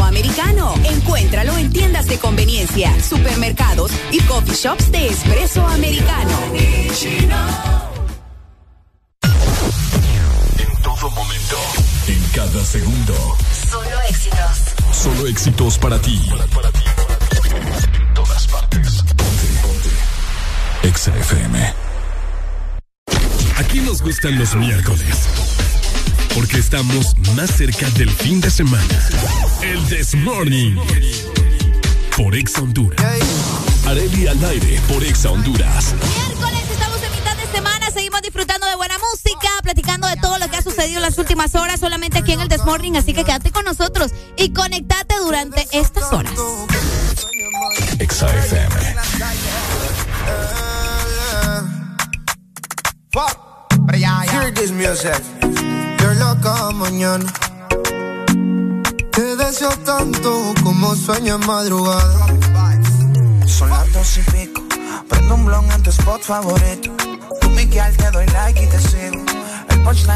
Americano. Encuéntralo en tiendas de conveniencia, supermercados y coffee shops de espresso americano. En todo momento. En cada segundo. Solo éxitos. Solo éxitos para ti. En todas partes. Ponte, ponte. Exa FM. Aquí nos gustan los miércoles. Porque estamos más cerca del fin de semana. El This Morning. Por Exa Honduras. Areli al aire por Exa Honduras. Miércoles, estamos en mitad de semana, seguimos disfrutando de buena música, platicando de todo lo que ha sucedido en las últimas horas, solamente aquí en el Desmorning, así que quédate con nosotros y conectate durante estas horas. Exa FM. Hear this music. Qué loca mañana. Te deseo tanto como sueño en madrugada. Son las dos y pico. Prendo un blon en tu spot favorito. Tú, Miguel, te doy like y te sigo.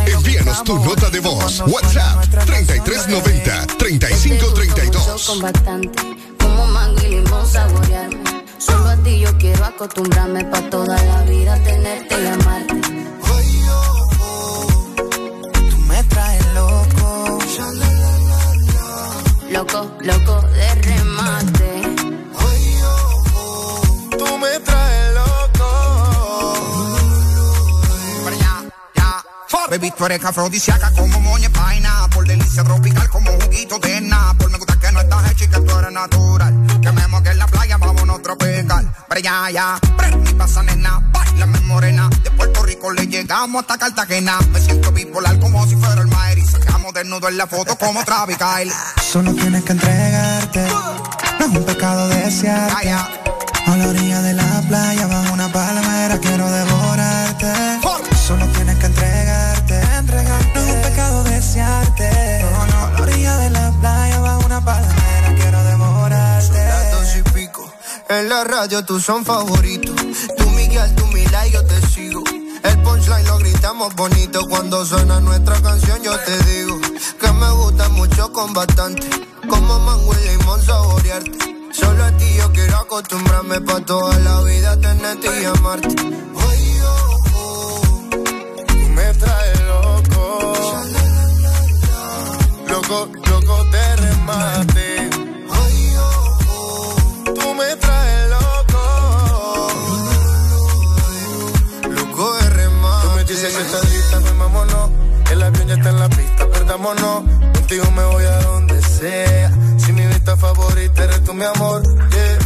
Envíanos tu nota de voz. WhatsApp suena nuestra 3390 3532. con bastante, como mango y limón saborearme. Solo a ti yo quiero acostumbrarme pa' toda la vida tenerte y amarte. Loco, loco de remate. Tú me traes loco. Baby, tú eres afrodisíaca como moña paina. Por delicia tropical como juguito de Por Me gusta que no estás hecha y que tú eres natural. Que me moque en la playa, vámonos tropical. Pero ya, y pasa nena. Bailame morena. De Puerto Rico le llegamos hasta Cartagena. Me siento bipolar como si fuera el Maer. Y sacamos desnudo en la foto como Travis Kyle. Solo tienes que entregarte. No es un pecado desearte. A la orilla de la playa, bajo una palmera, En la radio tú son favoritos. Tú Miguel, tú Mila y yo te sigo. El punchline lo gritamos bonito cuando suena nuestra canción. Yo te digo que me gusta mucho con bastante. Como mango y limón saborearte. Solo a ti yo quiero acostumbrarme pa' toda la vida tenerte y amarte. Ay, oh, oh, tú me traes loco. Loco, loco de remate. Dices que estás lista, pues vámonos. El avión ya está en la pista, perdámonos. Contigo me voy a donde sea. Si mi vista favorita eres tú, mi amor. Yeah.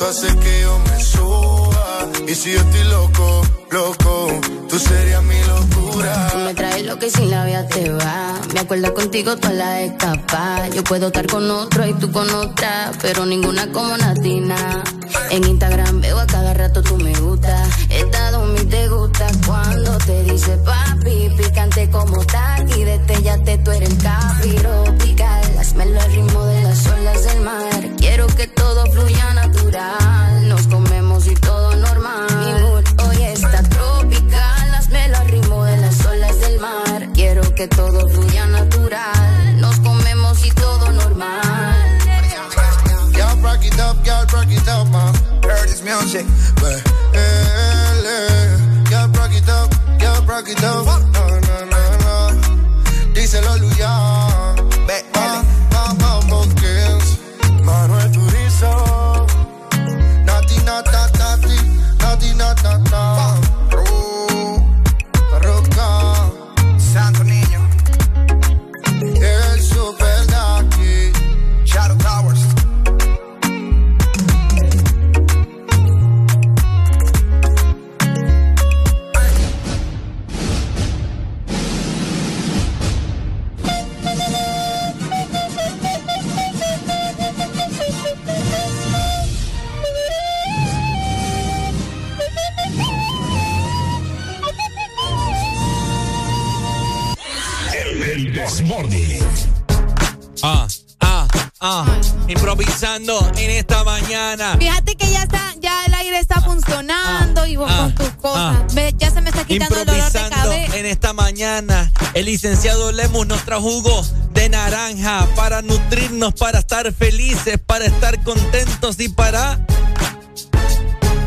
Tú haces que yo me suba. Y si yo estoy loco, loco, tú serías mi locura. Tú me traes lo que sin la vida te va. Me acuerdo contigo toda la escapa. Yo puedo estar con otro y tú con otra, pero ninguna como Natina. En Instagram veo a cada rato tú me gusta. Estado mi te gusta cuando te dice papi. Picante como taqui, te tú eres el capiro pical. Hazme el ritmo de las olas del mar. Quiero que todo fluya natural. Nos comemos y todo normal. Mi mood hoy está tropical. Hazme el ritmo de las olas del mar. Quiero que todo fluya natural. Nos comemos y todo normal. Girl, break it up, girl, break it up, man. Heard this music. Girl, break it up, girl, break it up. No, no, no, no. Díselo, Luyan. Ah, ah. Improvisando en esta mañana. Fíjate que ya está, ya el aire está funcionando y vos ah, con tus cosas. ah. Ve, ya se me está quitando el dolor de Improvisando cabeza. en esta mañana, el licenciado Lemus nos trajo jugo de naranja para nutrirnos, para estar felices, para estar contentos y para.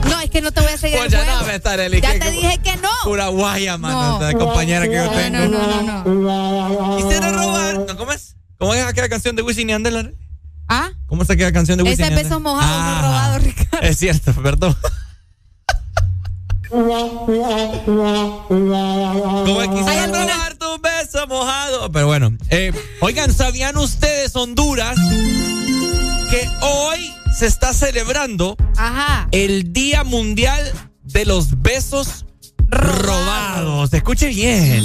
No, es que no te voy a seguir Pues el ya no, Ya te dije que no. Pura guaya, mano, No. compañera que yo tengo. No, no, no, no. Quisiera robar. ¿No, ¿Cómo es? ¿Cómo es aquella canción de Wisin y Yandel? ¿Ah? ¿Cómo es aquella canción de Wisin Ese y Yandel? beso mojado, no robado, Ricardo. Es cierto, perdón. Como quisiera robar tu beso mojado. Pero bueno, eh, oigan, ¿sabían ustedes, Honduras, que hoy se está celebrando Ajá. el Día Mundial de los Besos Robados? Escuche bien.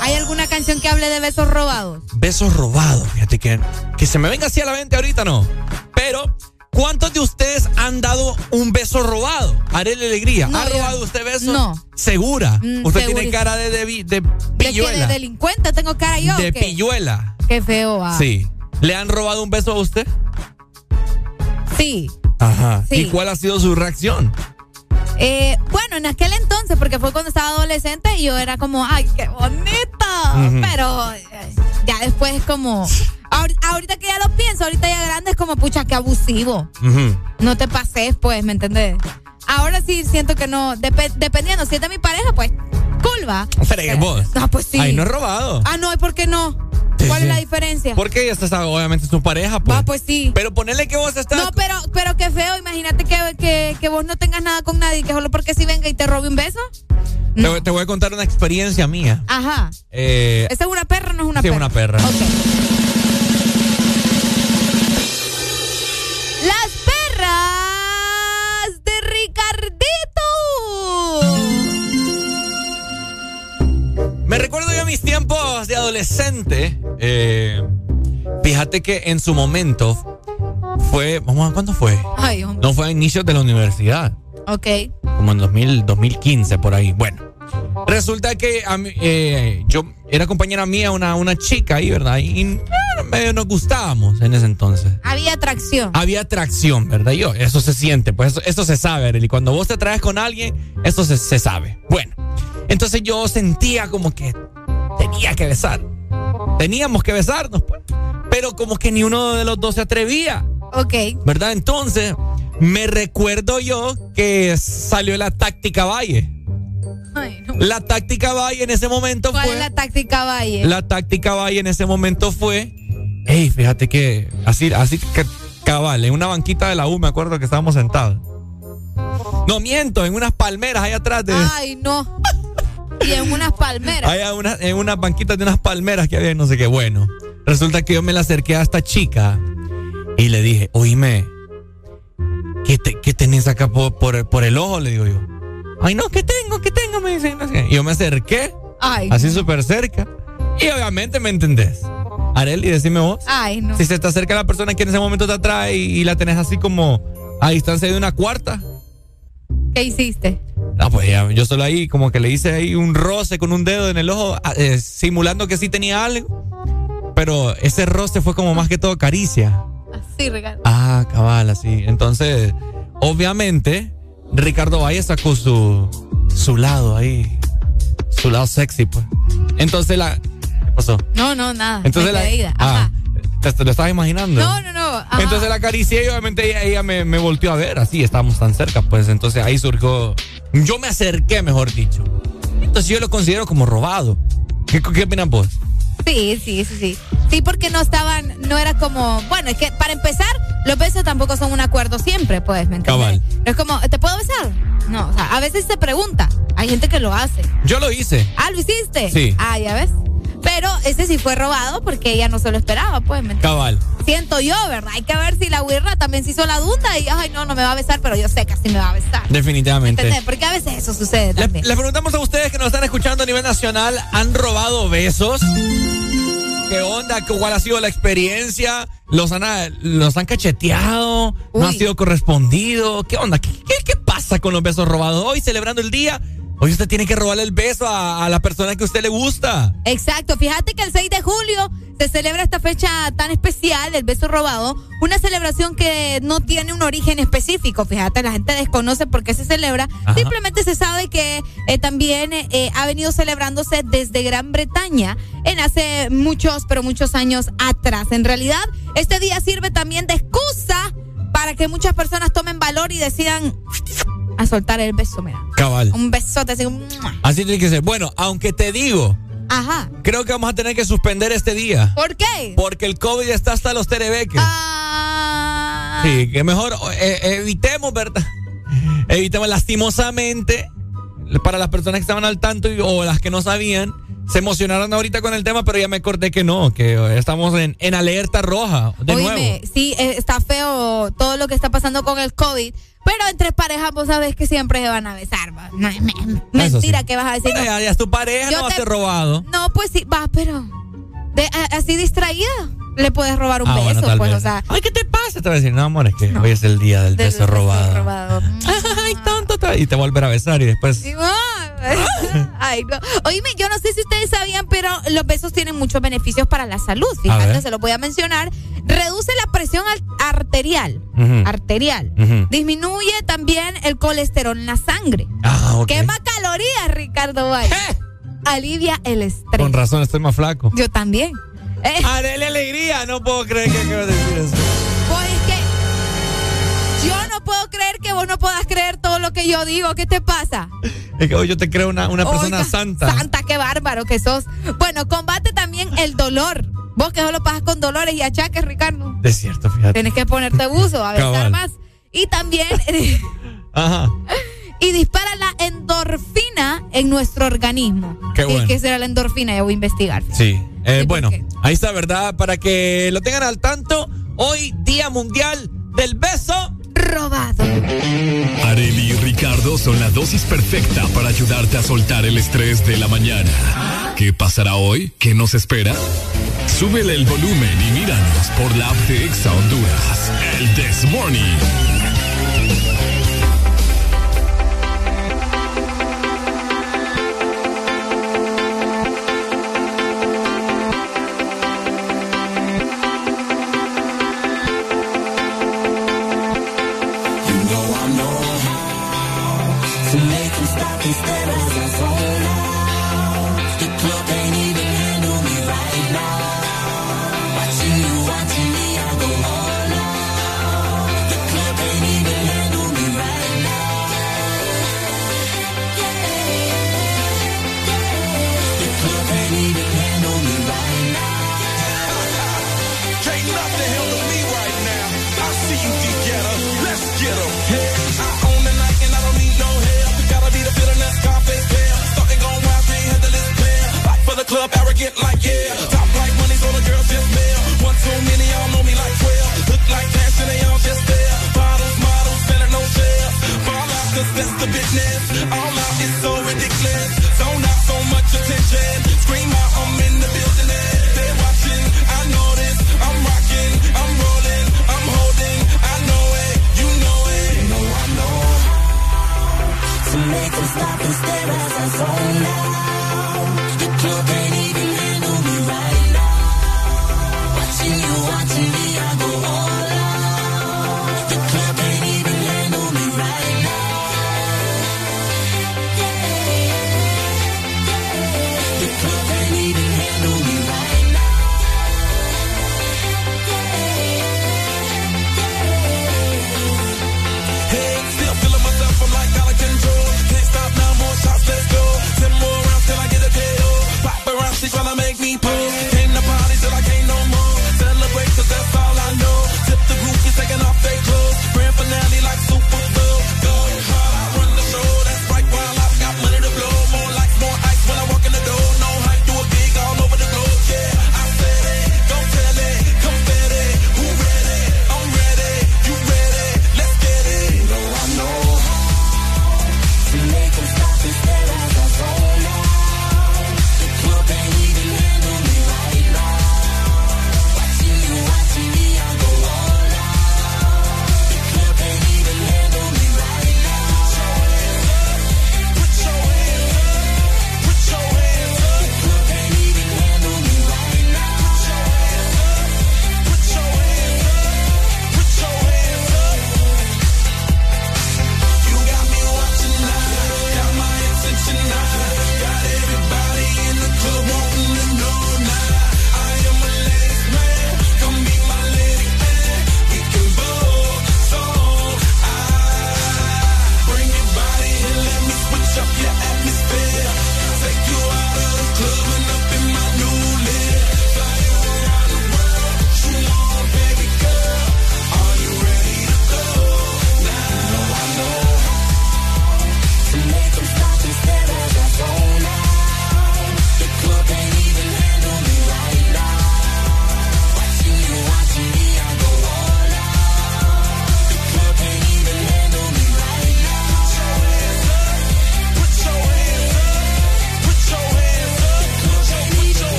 ¿Hay alguna canción que hable de besos robados? Besos robados, fíjate que, que se me venga así a la mente ahorita, no. Pero, ¿cuántos de ustedes han dado un beso robado? Haré la alegría. No, ¿Ha yo- robado usted besos? no. ¿Segura? Mm, usted tiene cara de, de, de ¿De pilluela. ¿De delincuente tengo cara yo? de pilluela. Qué feo, va. Sí. ¿Le han robado un beso a usted? Sí. Ajá. Sí. ¿Y cuál ha sido su reacción? Eh, bueno, en aquel entonces, porque fue cuando estaba adolescente y yo era como, ay, qué bonita. Ujú. Pero eh, ya después es como, ahor- ahorita que ya lo pienso, ahorita ya grande es como, pucha, qué abusivo. No te pases, pues, ¿me entendés? Ahora sí siento que no, depe- dependiendo, si es de mi pareja, pues, culpa. Fregue vos. Ah, pues sí. Ay, no he robado. Ah, no, ¿y por qué no? Sí, ¿Cuál sí. es la diferencia? Porque ella está, obviamente, su pareja, pues. Ah, pues sí. Pero ponele que vos estás. No, pero, pero qué feo, imagínate que, que, que vos no tengas nada con nadie, que solo porque si venga y te robe un beso. Te, voy- te voy a contar una experiencia mía. Ajá. Eh, ¿Esa es una perra o no es una sí, perra? una perra. Ok. Mis tiempos de adolescente. eh, fíjate que en su momento fue. Vamos a ¿cuándo fue? Ay. No fue a inicios de la universidad. Ok. Como en 2000, 2015, por ahí. Bueno. Resulta que a mí, eh, yo era compañera mía, una, una chica ahí, ¿verdad? Y medio nos gustábamos en ese entonces. Había atracción. Había atracción, ¿verdad? Yo, eso se siente, pues eso, eso se sabe, Arely. Cuando vos te traes con alguien, eso se, se sabe. Bueno, entonces yo sentía como que tenía que besar. Teníamos que besarnos, pues. Pero como que ni uno de los dos se atrevía. Ok. ¿Verdad? Entonces, me recuerdo yo que salió la táctica Valle. Ay, no. La táctica Valle en ese momento ¿Cuál fue. es la táctica Valle? La táctica Valle en ese momento fue. Ey, fíjate que así, así que cabal, en una banquita de la U me acuerdo que estábamos sentados. No miento, en unas palmeras ahí atrás de. Ay, no. Y en unas palmeras. Hay una- en unas banquitas de unas palmeras que había, no sé qué. Bueno, resulta que yo me la acerqué a esta chica y le dije, oíme, ¿qué, te- qué tenés acá por, por, por el ojo? Le digo yo. Ay, no, ¿qué tengo? ¿Qué tengo? Me dicen. Y yo me acerqué, Ay. así súper cerca. Y obviamente me entendés. Areli, decime vos. Ay, no. Si se te acerca la persona que en ese momento te atrae y, y la tenés así como a distancia de una cuarta. ¿Qué hiciste? Ah, pues ya, yo solo ahí como que le hice ahí un roce con un dedo en el ojo, ah, eh, simulando que sí tenía algo. Pero ese roce fue como más que todo caricia. Así, Ricardo. Ah, cabal, así. Entonces, obviamente, Ricardo Valle sacó su, su lado ahí. Su lado sexy, pues. Entonces la. ¿Qué pasó? No, no, nada. Entonces la. quedé ida. Ah, ¿te, te lo estabas imaginando? No, no, no. Ajá. Entonces la acaricié y obviamente ella, ella me, me volteó a ver, así estábamos tan cerca, pues entonces ahí surgió. Yo me acerqué, mejor dicho. Entonces yo lo considero como robado. ¿Qué, qué opinan vos? Sí, sí, sí, sí. Sí, porque no estaban, no era como, bueno, es que para empezar, los besos tampoco son un acuerdo siempre, pues, ¿me entiendes? Cabal. No es como, ¿te puedo besar? No, o sea, a veces se pregunta. Hay gente que lo hace. Yo lo hice. Ah, ¿lo hiciste? Sí. Ah, ya ves. Pero ese sí fue robado porque ella no se lo esperaba, pues, ¿me? Cabal. Siento yo, ¿verdad? Hay que ver si la guirra también se hizo la dunda y, ay, no, no me va a besar, pero yo sé que así me va a besar. Definitivamente. ¿Entendés? Porque a veces eso sucede también. le preguntamos a ustedes que nos están escuchando a nivel nacional, ¿han robado besos? ¿Qué onda? ¿Cuál ha sido la experiencia? ¿Los han, los han cacheteado? ¿No han sido correspondido? ¿Qué onda? ¿Qué, qué, qué pasa con los besos robados? Hoy celebrando el día, hoy usted tiene que robarle el beso a, a la persona que a usted le gusta. Exacto, fíjate que el 6 de julio se celebra esta fecha tan especial, el beso robado, una celebración que no tiene un origen específico, fíjate, la gente desconoce por qué se celebra, Ajá. simplemente se sabe que eh, también eh, ha venido celebrándose desde Gran Bretaña en hace muchos, pero muchos años atrás. En realidad, este día sirve también de excusa para que muchas personas tomen valor y decidan a soltar el beso, mira. Cabal. Un besote así. Así tiene que ser. Bueno, aunque te digo, Ajá. creo que vamos a tener que suspender este día. ¿Por qué? Porque el COVID está hasta los terebeques. Ah. Sí, que mejor eh, evitemos, ¿verdad? Evitemos lastimosamente para las personas que estaban al tanto y- o las que no sabían. Se emocionaron ahorita con el tema, pero ya me acordé que no, que estamos en, en alerta roja de Oíme, nuevo. sí, eh, está feo todo lo que está pasando con el COVID, pero entre parejas vos sabés que siempre se van a besar. No, es me- mentira sí. que vas a decir. Ya, ya es tu pareja, Yo no a te- ser robado. No, pues sí, va, pero de- a- así distraída le puedes robar un Ah, beso, bueno, pues, vez. o sea, Ay, ¿qué te pasa? Te va a decir, no, amor, es que hoy es el día del, del beso robado. robado. Ay, tanto, tanto. Y te va a volver a besar y después. Y, Ay, no. Oíme, yo no sé si ustedes sabían, pero los besos tienen muchos beneficios para la salud. Fíjate, se los voy a mencionar. Reduce la presión al- arterial. Arterial. Disminuye también el colesterol en la sangre. Ah. Quema calorías, Ricardo Valle. Alivia el estrés. Con razón, estoy más flaco. Yo también. Eh, alegría, no puedo creer que acabas de decir eso. pues es que yo no puedo creer que vos no puedas creer todo lo que yo digo. ¿Qué te pasa? Es que hoy yo te creo una, una persona Oiga, santa. Santa, qué bárbaro que sos. Bueno, combate también el dolor. Vos que solo pasas con dolores y achaques, Ricardo. Es cierto, fíjate. Tienes que ponerte buzo, a besar más. Y también, Ajá. y dispara la endorfina en nuestro organismo. Qué ¿Qué- bueno. ¿Qué será la endorfina? Ya voy a investigar. Sí. Eh, bueno, ahí está, ¿verdad? Para que lo tengan al tanto, hoy Día Mundial del Beso Robado. Areli y Ricardo son la dosis perfecta para ayudarte a soltar el estrés de la mañana. ¿Qué pasará hoy? ¿Qué nos espera? Súbele el volumen y míranos por la app de Exa Honduras. El This Morning. witness. All out is so ridiculous. So out so much attention. Scream out, I'm in the building. They're watching, I know this. I'm rocking, I'm rolling, I'm holding. I know it, you know it. You know I know. To make them stop and stare as I zone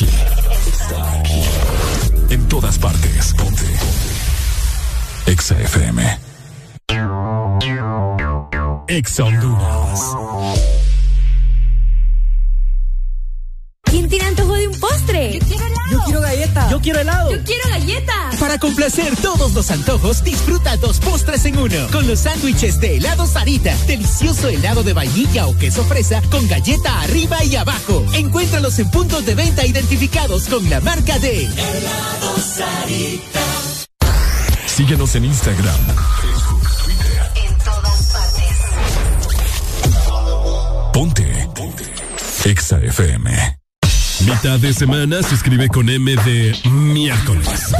está aquí. En todas partes. Ponte. Exa FM. Exa ¿Quién tiene antojo de un postre? Yo quiero helado. Yo quiero galleta. Yo quiero helado. Yo quiero galleta. Para complacer todos los antojos, disfruta dos postres en uno. Con los sándwiches de helado Sarita. Delicioso helado de vainilla o queso fresa con galleta arriba y abajo. Encuéntralos en puntos de venta identificados con la marca de Helado Sarita. Síguenos en Instagram, Facebook, Twitter. En todas partes. Ponte. Ponte. Exa FM. Mitad de semana se escribe con M de miércoles.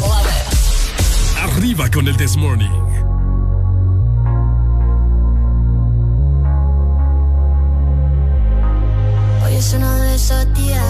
Arriba con el This Morning. Down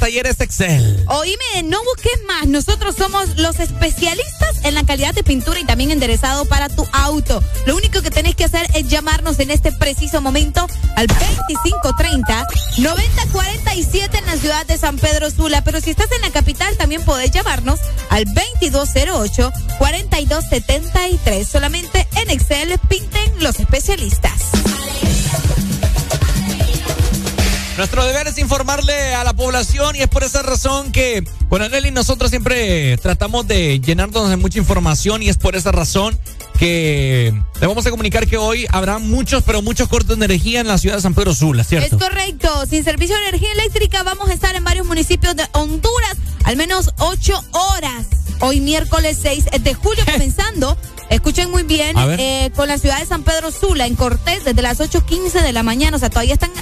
Talleres Excel. Oíme, no busques más. Nosotros somos los especialistas en la calidad de pintura y también enderezado para tu auto. Lo único que tenés que hacer es llamarnos en este preciso momento al 2530-9047 en la ciudad de San Pedro Sula. Pero si estás en la capital, también podés llamarnos al 2208-4273. Solamente en Excel pinten los especialistas. Nuestro deber es informarle a la población y es por esa razón que con Nelly nosotros siempre tratamos de llenarnos de mucha información y es por esa razón que le vamos a comunicar que hoy habrá muchos, pero muchos cortes de energía en la ciudad de San Pedro Sula, ¿cierto? Es correcto. Sin servicio de energía eléctrica vamos a estar en varios municipios de Honduras al menos ocho horas. Hoy miércoles 6 de julio comenzando. Escuchen muy bien, eh, con la ciudad de San Pedro Sula en Cortés desde las 8.15 de la mañana. O sea, todavía están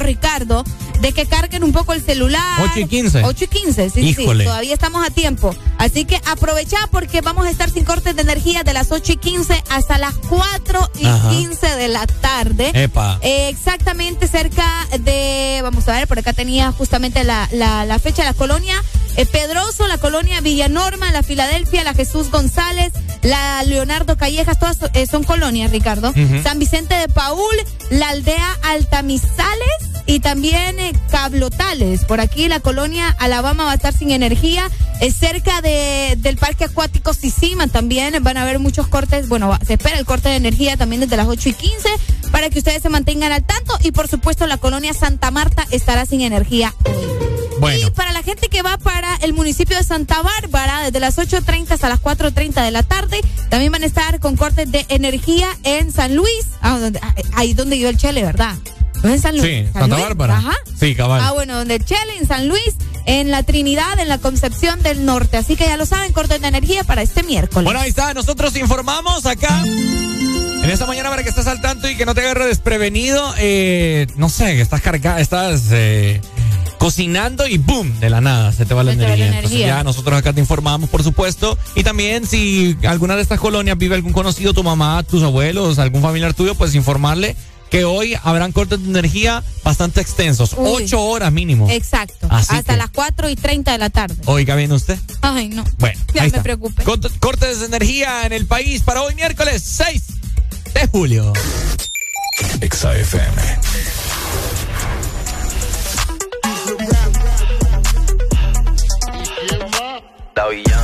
Ricardo, de que carguen un poco el celular. 8 y 15. 8 y 15, sí, Híjole. sí. Todavía estamos a tiempo. Así que aprovecha porque vamos a estar sin cortes de energía de las 8 y 15 hasta las 4 y Ajá. 15 de la tarde. Epa. Eh, exactamente cerca de, vamos a ver, por acá tenía justamente la, la, la fecha, la colonia eh, Pedroso, la colonia Villanorma, la Filadelfia, la Jesús González, la Leonardo Callejas, todas eh, son colonias, Ricardo. San Vicente de Paul, la aldea Altamizales y también eh, Cablotales. Por aquí la colonia Alabama va a estar sin energía. Eh, cerca de, del parque acuático Sisima también van a haber muchos cortes. Bueno, va- se espera el corte de energía también desde las 8 y 15 para que ustedes se mantengan al tanto. Y por supuesto la colonia Santa Marta estará sin energía Bueno. y para la gente que va para el municipio de Santa Bárbara, desde las 8.30 hasta las 4.30 de la tarde, también van a estar con cortes de energía en San Luis, ah, donde- ah, ahí donde yo el Chele, ¿verdad? ¿No es en San Luis? Sí, ¿San Santa Luis? Bárbara. Ajá. Sí, cabal. Ah, bueno, donde el Chele, en San Luis, en la Trinidad, en la Concepción del Norte. Así que ya lo saben, cortes de energía para este miércoles. Bueno, ahí está. Nosotros informamos acá. En esta mañana para que estés al tanto y que no te agarre desprevenido. eh, no sé, que estás cargada, estás eh, cocinando y ¡boom! De la nada se te va la Se va la energía. Entonces energía. ya nosotros acá te informamos, por supuesto. Y también si alguna de estas colonias vive algún conocido, tu mamá, tus abuelos, algún familiar tuyo, pues informarle que hoy habrán cortes de energía bastante extensos. Uy. Ocho horas mínimo. Exacto. Así hasta que- las 4 y 30 de la tarde. Oiga bien usted. Ay, no. Bueno, Ya ahí me está. preocupé. Cort- Cortes de energía en el país para hoy miércoles 6 de julio. XAFM. La villana.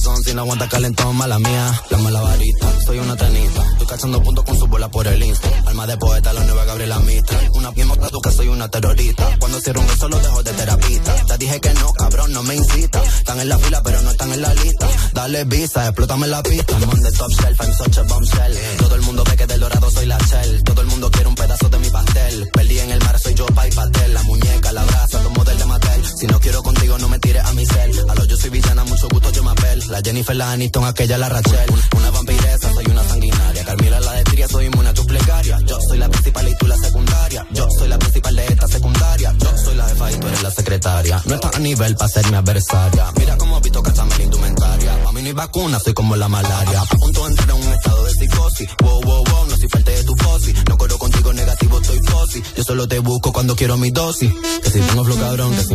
corazón, si no aguanta calentón, mala mía. La mala varita, soy una tenista. Estoy cachando puntos con su bola por el insta. Alma de poeta, la nueva Gabriela Mistral. Una misma que soy una terrorista. Cuando cierro un beso lo dejo de terapista. Te dije que no, cabrón, no me incita. Están en la fila, pero no están en la lista. Dale visa, explótame la pista. I'm on the top shelf, I'm such a bombshell. Todo el mundo ve que del dorado soy la shell. Todo el mundo quiere un pedazo de mi pastel. Perdí en el mar, soy yo, pa' y pastel. La muñeca, la brasa, tomo del de Si no quiero contigo, no me tires a mi cel. A lo yo soy villana, mucho gusto, yo me apel. La Jennifer, la Aniston, aquella, la Rachel. Una vampiresa, soy una sanguinaria. Carmila, la de Tria, soy inmune a tus plegarias. Yo soy la principal y tú la secundaria. Yo soy la principal de esta secundaria. Yo soy la jefa y tú eres la secretaria. No estás a nivel para ser mi adversaria. Mira cómo visto cachame la indumentaria. A mí no hay vacuna, soy como la malaria. A punto de entrar en un estado de psicosis. Wow, wow, wow, no soy falta de tu fosi. No corro contigo negativo, estoy fosi. Yo solo te busco cuando quiero mi dosis. Que si tengo flow cabrón, que si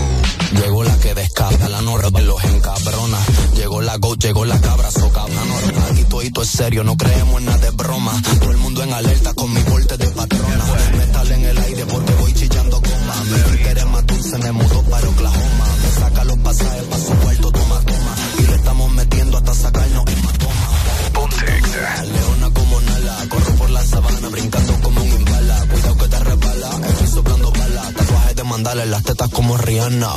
Llegó la que descabra, la norra los encabrona. Llegó la go, llegó la cabra, soca una norma. Aquí todo es serio, no creemos en nada de broma. Todo el mundo en alerta con mi corte de patrona. Metal en el aire porque voy chillando goma. Mi Twitter es más dulce, me mudó para Oklahoma. Me saca los pasajes pa' su cuarto, toma, toma. Y le estamos metiendo hasta sacarnos hematoma. Leona como En las tetas como Rihanna.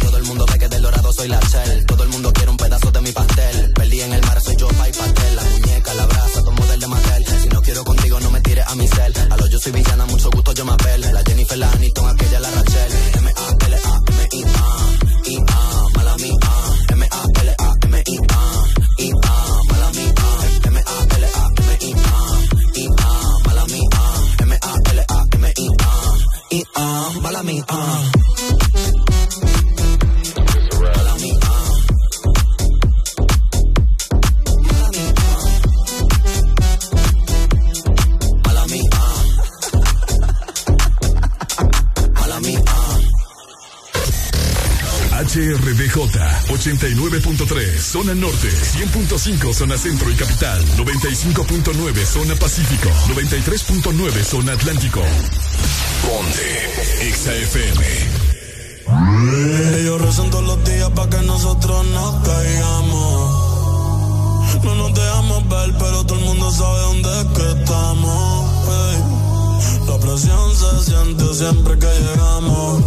Todo el mundo ve que del dorado soy la shell. Todo el mundo quiere un pedazo de mi pastel. Perdí en el mar, soy yo, y pastel. La muñeca, la brasa, tomo del de Mattel. Si no quiero contigo, no me tires a mi cel. A lo yo soy villana, mucho gusto, yo me apel. La Jennifer, la Aniston, aquella, la Rachel. M-A-L-A-M-I-A. I-A, mala. M-A-L-A-M-I-A. Mía. HRDJ 89.3 Zona Norte 100.5 Zona Centro y Capital 95.9 Zona Pacífico 93.9 Zona Atlántico Ponte XAFM Ellos rezan todos los días para que nosotros no caigamos. No nos dejamos ver, pero todo el mundo sabe dónde es que estamos. La presión se siente siempre que llegamos.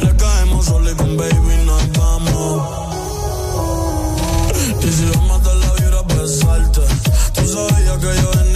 Le caemos solo y con baby nos vamos. Y si vamos a dar la vibra, pues salte. Tú sabías que yo venía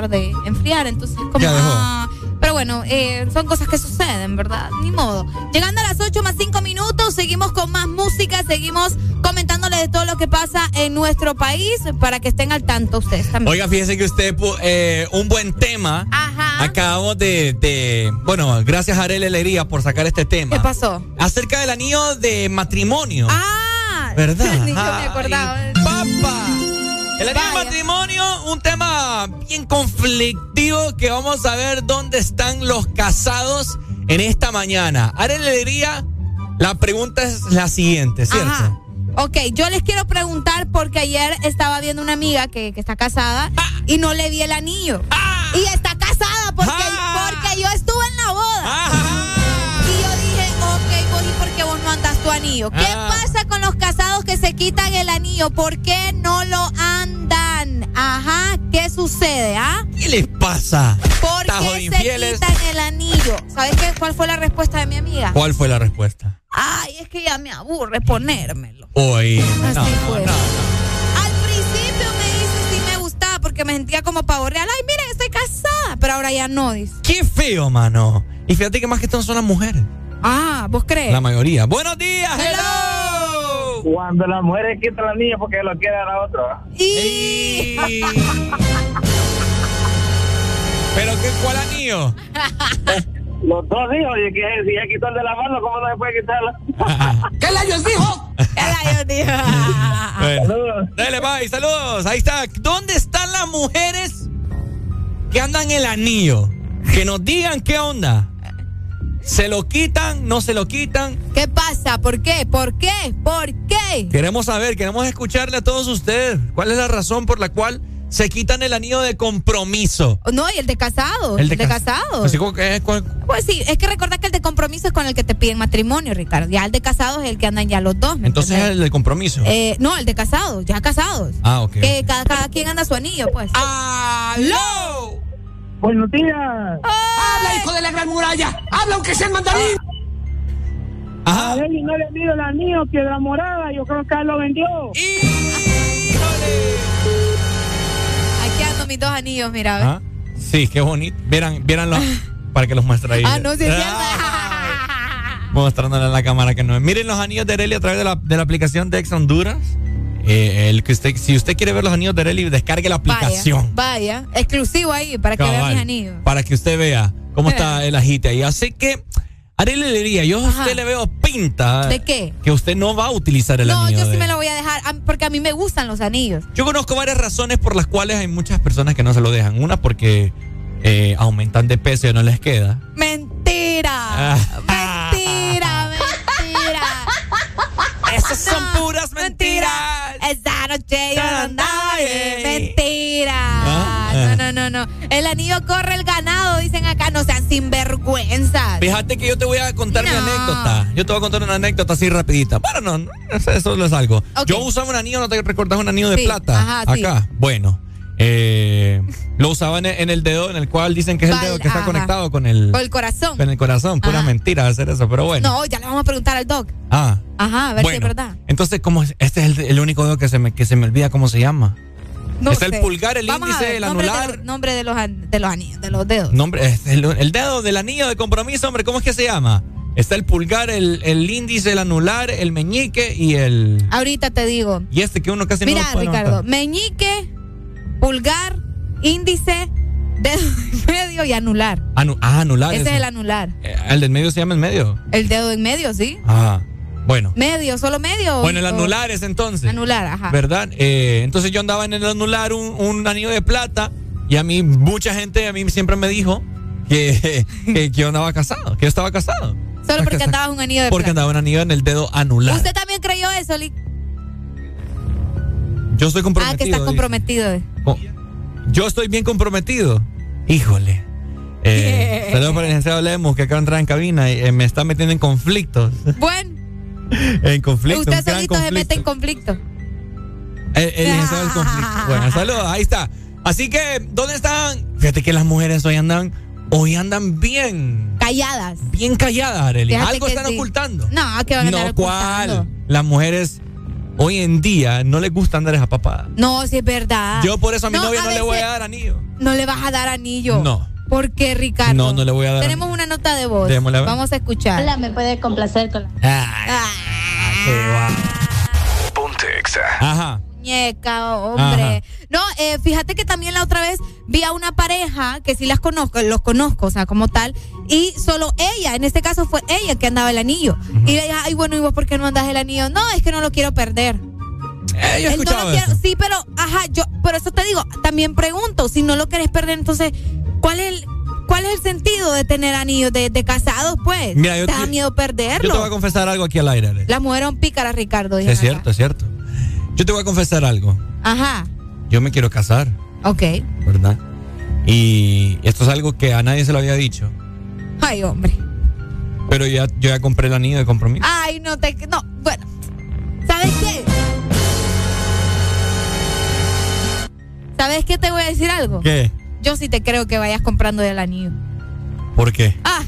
dejar de enfriar. Entonces, como. Ah, pero bueno, eh, son cosas que suceden, ¿verdad? Ni modo. Llegando a las 8 más 5 minutos, seguimos con más música, seguimos comentándole de todo lo que pasa en nuestro país para que estén al tanto ustedes también. Oiga, fíjese que usted, eh, un buen tema. Ajá. Acabamos de, de- bueno, gracias a Arely Alegría por sacar este tema. ¿Qué pasó? Acerca del anillo de matrimonio. Ah, ¿Verdad? Ni yo me acordaba. ¡Papa! El anillo de matrimonio, un tema bien conflictivo que vamos a ver dónde están los casados en esta mañana. Arely Alegría, la pregunta es la siguiente, ¿cierto? Ajá. Ok, yo les quiero preguntar porque ayer estaba viendo una amiga que, que está casada y no le vi el anillo. Y está casada porque, porque yo estuve en la boda. Ok, vos no andas tu anillo. ¿Qué Ah. pasa con los casados que se quitan el anillo? ¿Por qué no lo andan? Ajá, ¿qué sucede? ¿Ah? ¿Qué les pasa? ¿Por qué se quitan el anillo? ¿Sabes qué? ¿Cuál fue la respuesta de mi amiga? ¿Cuál fue la respuesta? Ay, es que ya me aburre ponérmelo. Hoy. Así no, fue. no, no. Al principio me dice sí me gustaba porque me sentía como pavo real. Ay, miren, estoy casada. Pero ahora ya no, dice. Qué feo, mano. Y fíjate que más que todo son las mujeres. Ah, ¿vos crees? La mayoría. Buenos días, hello. Cuando las mujeres quitan la niña porque lo quiere dar a otro. Y... ¿Pero qué, cuál anillo? Los dos hijos, y que si ya quitó el de la mano, ¿cómo no se puede quitarla? ¿Qué layos dijo? ¿Qué layos dijo? Bueno. Dale, bye, saludos. Ahí está. ¿Dónde están las mujeres que andan el anillo? Que nos digan qué onda. ¿Se lo quitan? ¿No se lo quitan? ¿Qué pasa? ¿Por qué? ¿Por qué? ¿Por qué? Queremos saber, queremos escucharle a todos ustedes. ¿Cuál es la razón por la cual se quitan el anillo de compromiso? No, y el de casado. El de, cas- casado. Así como que, ¿cuál- Pues sí, es que recordar que el de compromiso es con el que te piden matrimonio, Ricardo. Ya el de casado es el que andan ya los dos. ¿me Entonces es el de compromiso. Eh, no, el de casados, ya casados. ah, ok. Que cada, cada quien anda su anillo, pues. ¡Aló! Buenos días. ¡Habla, hijo de la gran muralla! ¡Habla aunque sea el mandarín! A Lely no le pido el anillo, piedra morada, yo creo que él lo vendió. Aquí ando mis dos anillos, mira. ¿ves? Ah, Sí, qué bonito. Vieran, vieranlo para que los muestre ahí. Ah, no, sí es Mostrándole a la cámara que no es. Miren los anillos de Arely a través de la, de la aplicación de Ex Honduras. Eh, el que usted, si usted quiere ver los anillos de Arely, descargue la aplicación. Vaya, vaya. Exclusivo ahí para que Cabal, mis anillos. Para que usted vea cómo está el ajite ahí. Así que, Arely le diría, yo a usted le veo pinta ¿De qué? que usted no va a utilizar el No, anillo. yo sí de- me lo voy a dejar porque a mí me gustan los anillos. Yo conozco varias razones por las cuales hay muchas personas que no se lo dejan. Una porque eh, aumentan de peso y no les queda. Mentira. mentira, mentira. Esas son puras mentiras. Esa noche yo no andaba bien. Mentira. Ah. No, no, no, no. El anillo corre el ganado, dicen acá. No sean sinvergüenzas. Fíjate que yo te voy a contar mi No. anécdota. Yo te voy a contar una anécdota así rapidita. Bueno, no, no, eso, es algo. Yo usaba un anillo, ¿no te recordás un anillo de Sí, plata? ajá, sí. Acá. Bueno. Eh, lo usaba en el, el dedo en el cual dicen que es el dedo que está ajá. conectado con el, Con el corazón. con el corazón. Pura Ajá. mentira hacer eso, pero bueno. No, ya le vamos a preguntar al doc. Ah. Ajá, a ver si es Bueno, verdad. Entonces, ¿cómo es? este es el, el único dedo que se me, que se me olvida cómo se llama. No Está el sé. pulgar, el Vamos a índice, ver, el de anular. los- nombre de los, de los anillos, de los dedos. Nombre, el, el dedo del anillo de compromiso, hombre, ¿cómo es que se llama? Está el pulgar, el, el índice, el anular, el meñique y el. Ahorita te digo. Y este que uno casi no Mira, lo puede Ricardo, notar. meñique, pulgar, índice, dedo en medio y anular. Anu- ah, anular. Ese es el anular. Eh, el del medio se llama el medio. El dedo en medio, ¿sí? Ah, bueno. Medio, solo medio. Bueno, el anular es entonces. Anular, ajá. ¿Verdad? Eh, entonces yo andaba en el anular un, un anillo de plata y a mí, mucha gente a mí siempre me dijo que, que yo andaba casado, que yo estaba casado. Solo porque andabas un anillo de Porque plata. andaba un anillo en el dedo anular. ¿Usted también creyó eso, Lick? Yo estoy comprometido. Ah, que estás dice. comprometido. Co- Yo estoy bien comprometido. Híjole. Eh, saludos para el licenciado Lemus que acaba de entrar en cabina y eh, me está metiendo en conflictos. Bueno, En conflicto. Usted solito se mete en conflicto. El, el licenciado del conflicto. Bueno, saludos, ahí está. Así que, ¿dónde están? Fíjate que las mujeres hoy andan, hoy andan bien, Calladas. bien calladas, Arely. Algo están sí. ocultando. No, que van a No, ¿cuál? ocultando. Las mujeres hoy en día no les gusta andar desapapadas. No, si es verdad. Yo por eso a mi novia no le voy a dar anillo. No le vas a dar anillo. No. ¿Por qué, Ricardo? No, no le voy a dar Tenemos una nota de voz. Démosle a ver. Vamos a escuchar. Hola, me puede complacer con la... Ah, qué va. Ponte Exa. Ajá. Muñeca, hombre. Ajá. No, eh, fíjate que también la otra vez vi a una pareja que sí las conozco, los conozco, o sea, como tal, y solo ella, en este caso fue ella que andaba el anillo. Y le dije, ay, bueno, ¿y vos por qué no andas el anillo? No, es que no lo quiero perder. Eh, yo he Él no lo eso. sí, pero, ajá, yo, por eso te digo, también pregunto, si no lo querés perder, entonces, ¿cuál es el, cuál es el sentido de tener anillos de, de casados, pues? Mira, yo ¿Te te- da miedo Yo te perderlo? voy a confesar algo aquí al aire. Arely. La mujer son pícaras, Ricardo. Es acá. cierto, es cierto. Yo te voy a confesar algo. Ajá, Yo me quiero casar, ok. ¿verdad? Y esto es algo que a nadie se lo había dicho. Ay, hombre. Pero ya, yo ya compré el anillo de compromiso. Ay, no te. No, bueno. ¿Sabes qué? ¿Sabes qué te voy a decir algo? ¿Qué? Yo sí te creo que vayas comprando el anillo. ¿Por qué? Ah,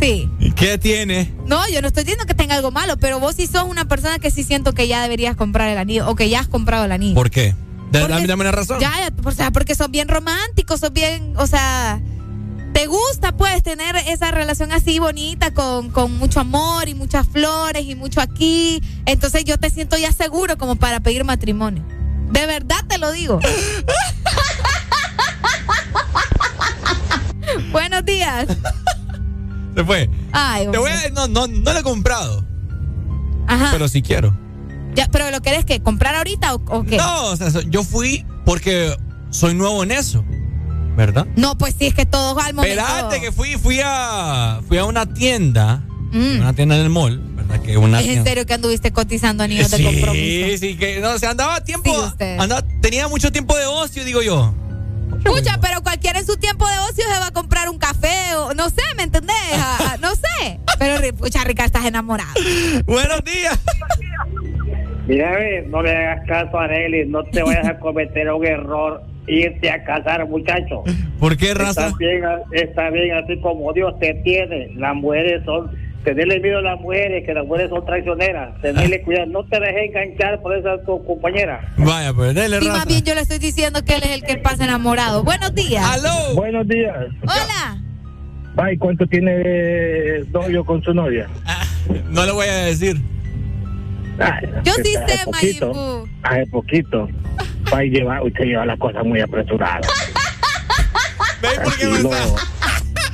sí. ¿Y qué tiene? No, yo no estoy diciendo que tenga algo malo, pero vos sí sos una persona que sí siento que ya deberías comprar el anillo o que ya has comprado el anillo. ¿Por qué? Dame una razón. Ya, ya, o sea, porque sos bien romántico, sos bien, o sea, te gusta pues tener esa relación así bonita con, con mucho amor y muchas flores y mucho aquí. Entonces yo te siento ya seguro como para pedir matrimonio. De verdad te lo digo. Buenos días. Se fue. Ay, Te voy a- no, no, no lo he comprado, Ajá. pero sí quiero. Ya, pero lo querés que comprar ahorita o, o qué? No, o sea, yo fui porque soy nuevo en eso, ¿verdad? No, pues sí, es que todos al momento. Espérate que fui, fui a, fui a una tienda, Mm. una tienda en el mall, ¿verdad? Que una Es en tienda- serio que anduviste cotizando anillos de compromiso. Sí, sí, que no, se andaba tiempo, Sí, andaba- tenía mucho tiempo de ocio, digo yo. Escucha, pero cualquiera en su tiempo de ocio se va a comprar un café o no sé, ¿me entendés? No sé. Pero, escucha, Ricardo, estás enamorado. Buenos días. Mira, no le hagas caso a Arely, no te vayas a cometer un error, irte a casar, muchacho. ¿Por qué, raza? Está bien, está bien, así como Dios te tiene. Las mujeres son, tenerle miedo a las mujeres, que las mujeres son traicioneras. Tenerle cuidado, no te dejes enganchar por esa tu compañera. Vaya, pues, dele, Y más bien yo le estoy diciendo que él es el que pasa enamorado. Buenos días. ¡Aló! Buenos días. Hola. Ay, ¿cuánto tiene de novio con su novia? No le voy a decir. Ay, Yo sí hace sé, poquito, Mayimbu. Hace poquito. Ay, lleva, usted lleva las cosas muy apresuradas. ¿Ves por qué no está?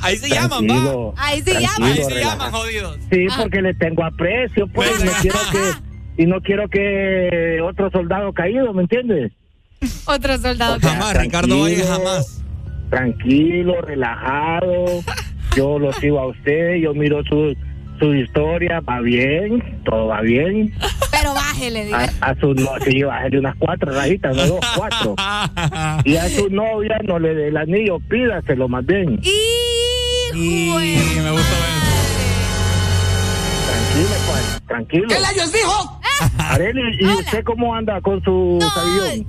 Ahí se llaman, va. Ahí se llama. tranquilo, Ahí se llaman, jodidos. Sí, porque le tengo aprecio, pues, y no quiero que y no quiero que otro soldado caído, ¿me entiendes? Otro soldado. que- Jamás, Ricardo Valle, jamás. Tranquilo, relajado. Yo lo sigo a usted, yo miro su su historia, va bien, todo va bien. Pero bájele, diga. A, a su no, sí, bájale unas cuatro rayitas, no dos, cuatro. Y a su novia no le dé el anillo, pídaselo más bien. Y me gustó Tranquilo, pues, tranquilo. ¿Qué layos dijo? Areli, ¿y usted cómo anda con su?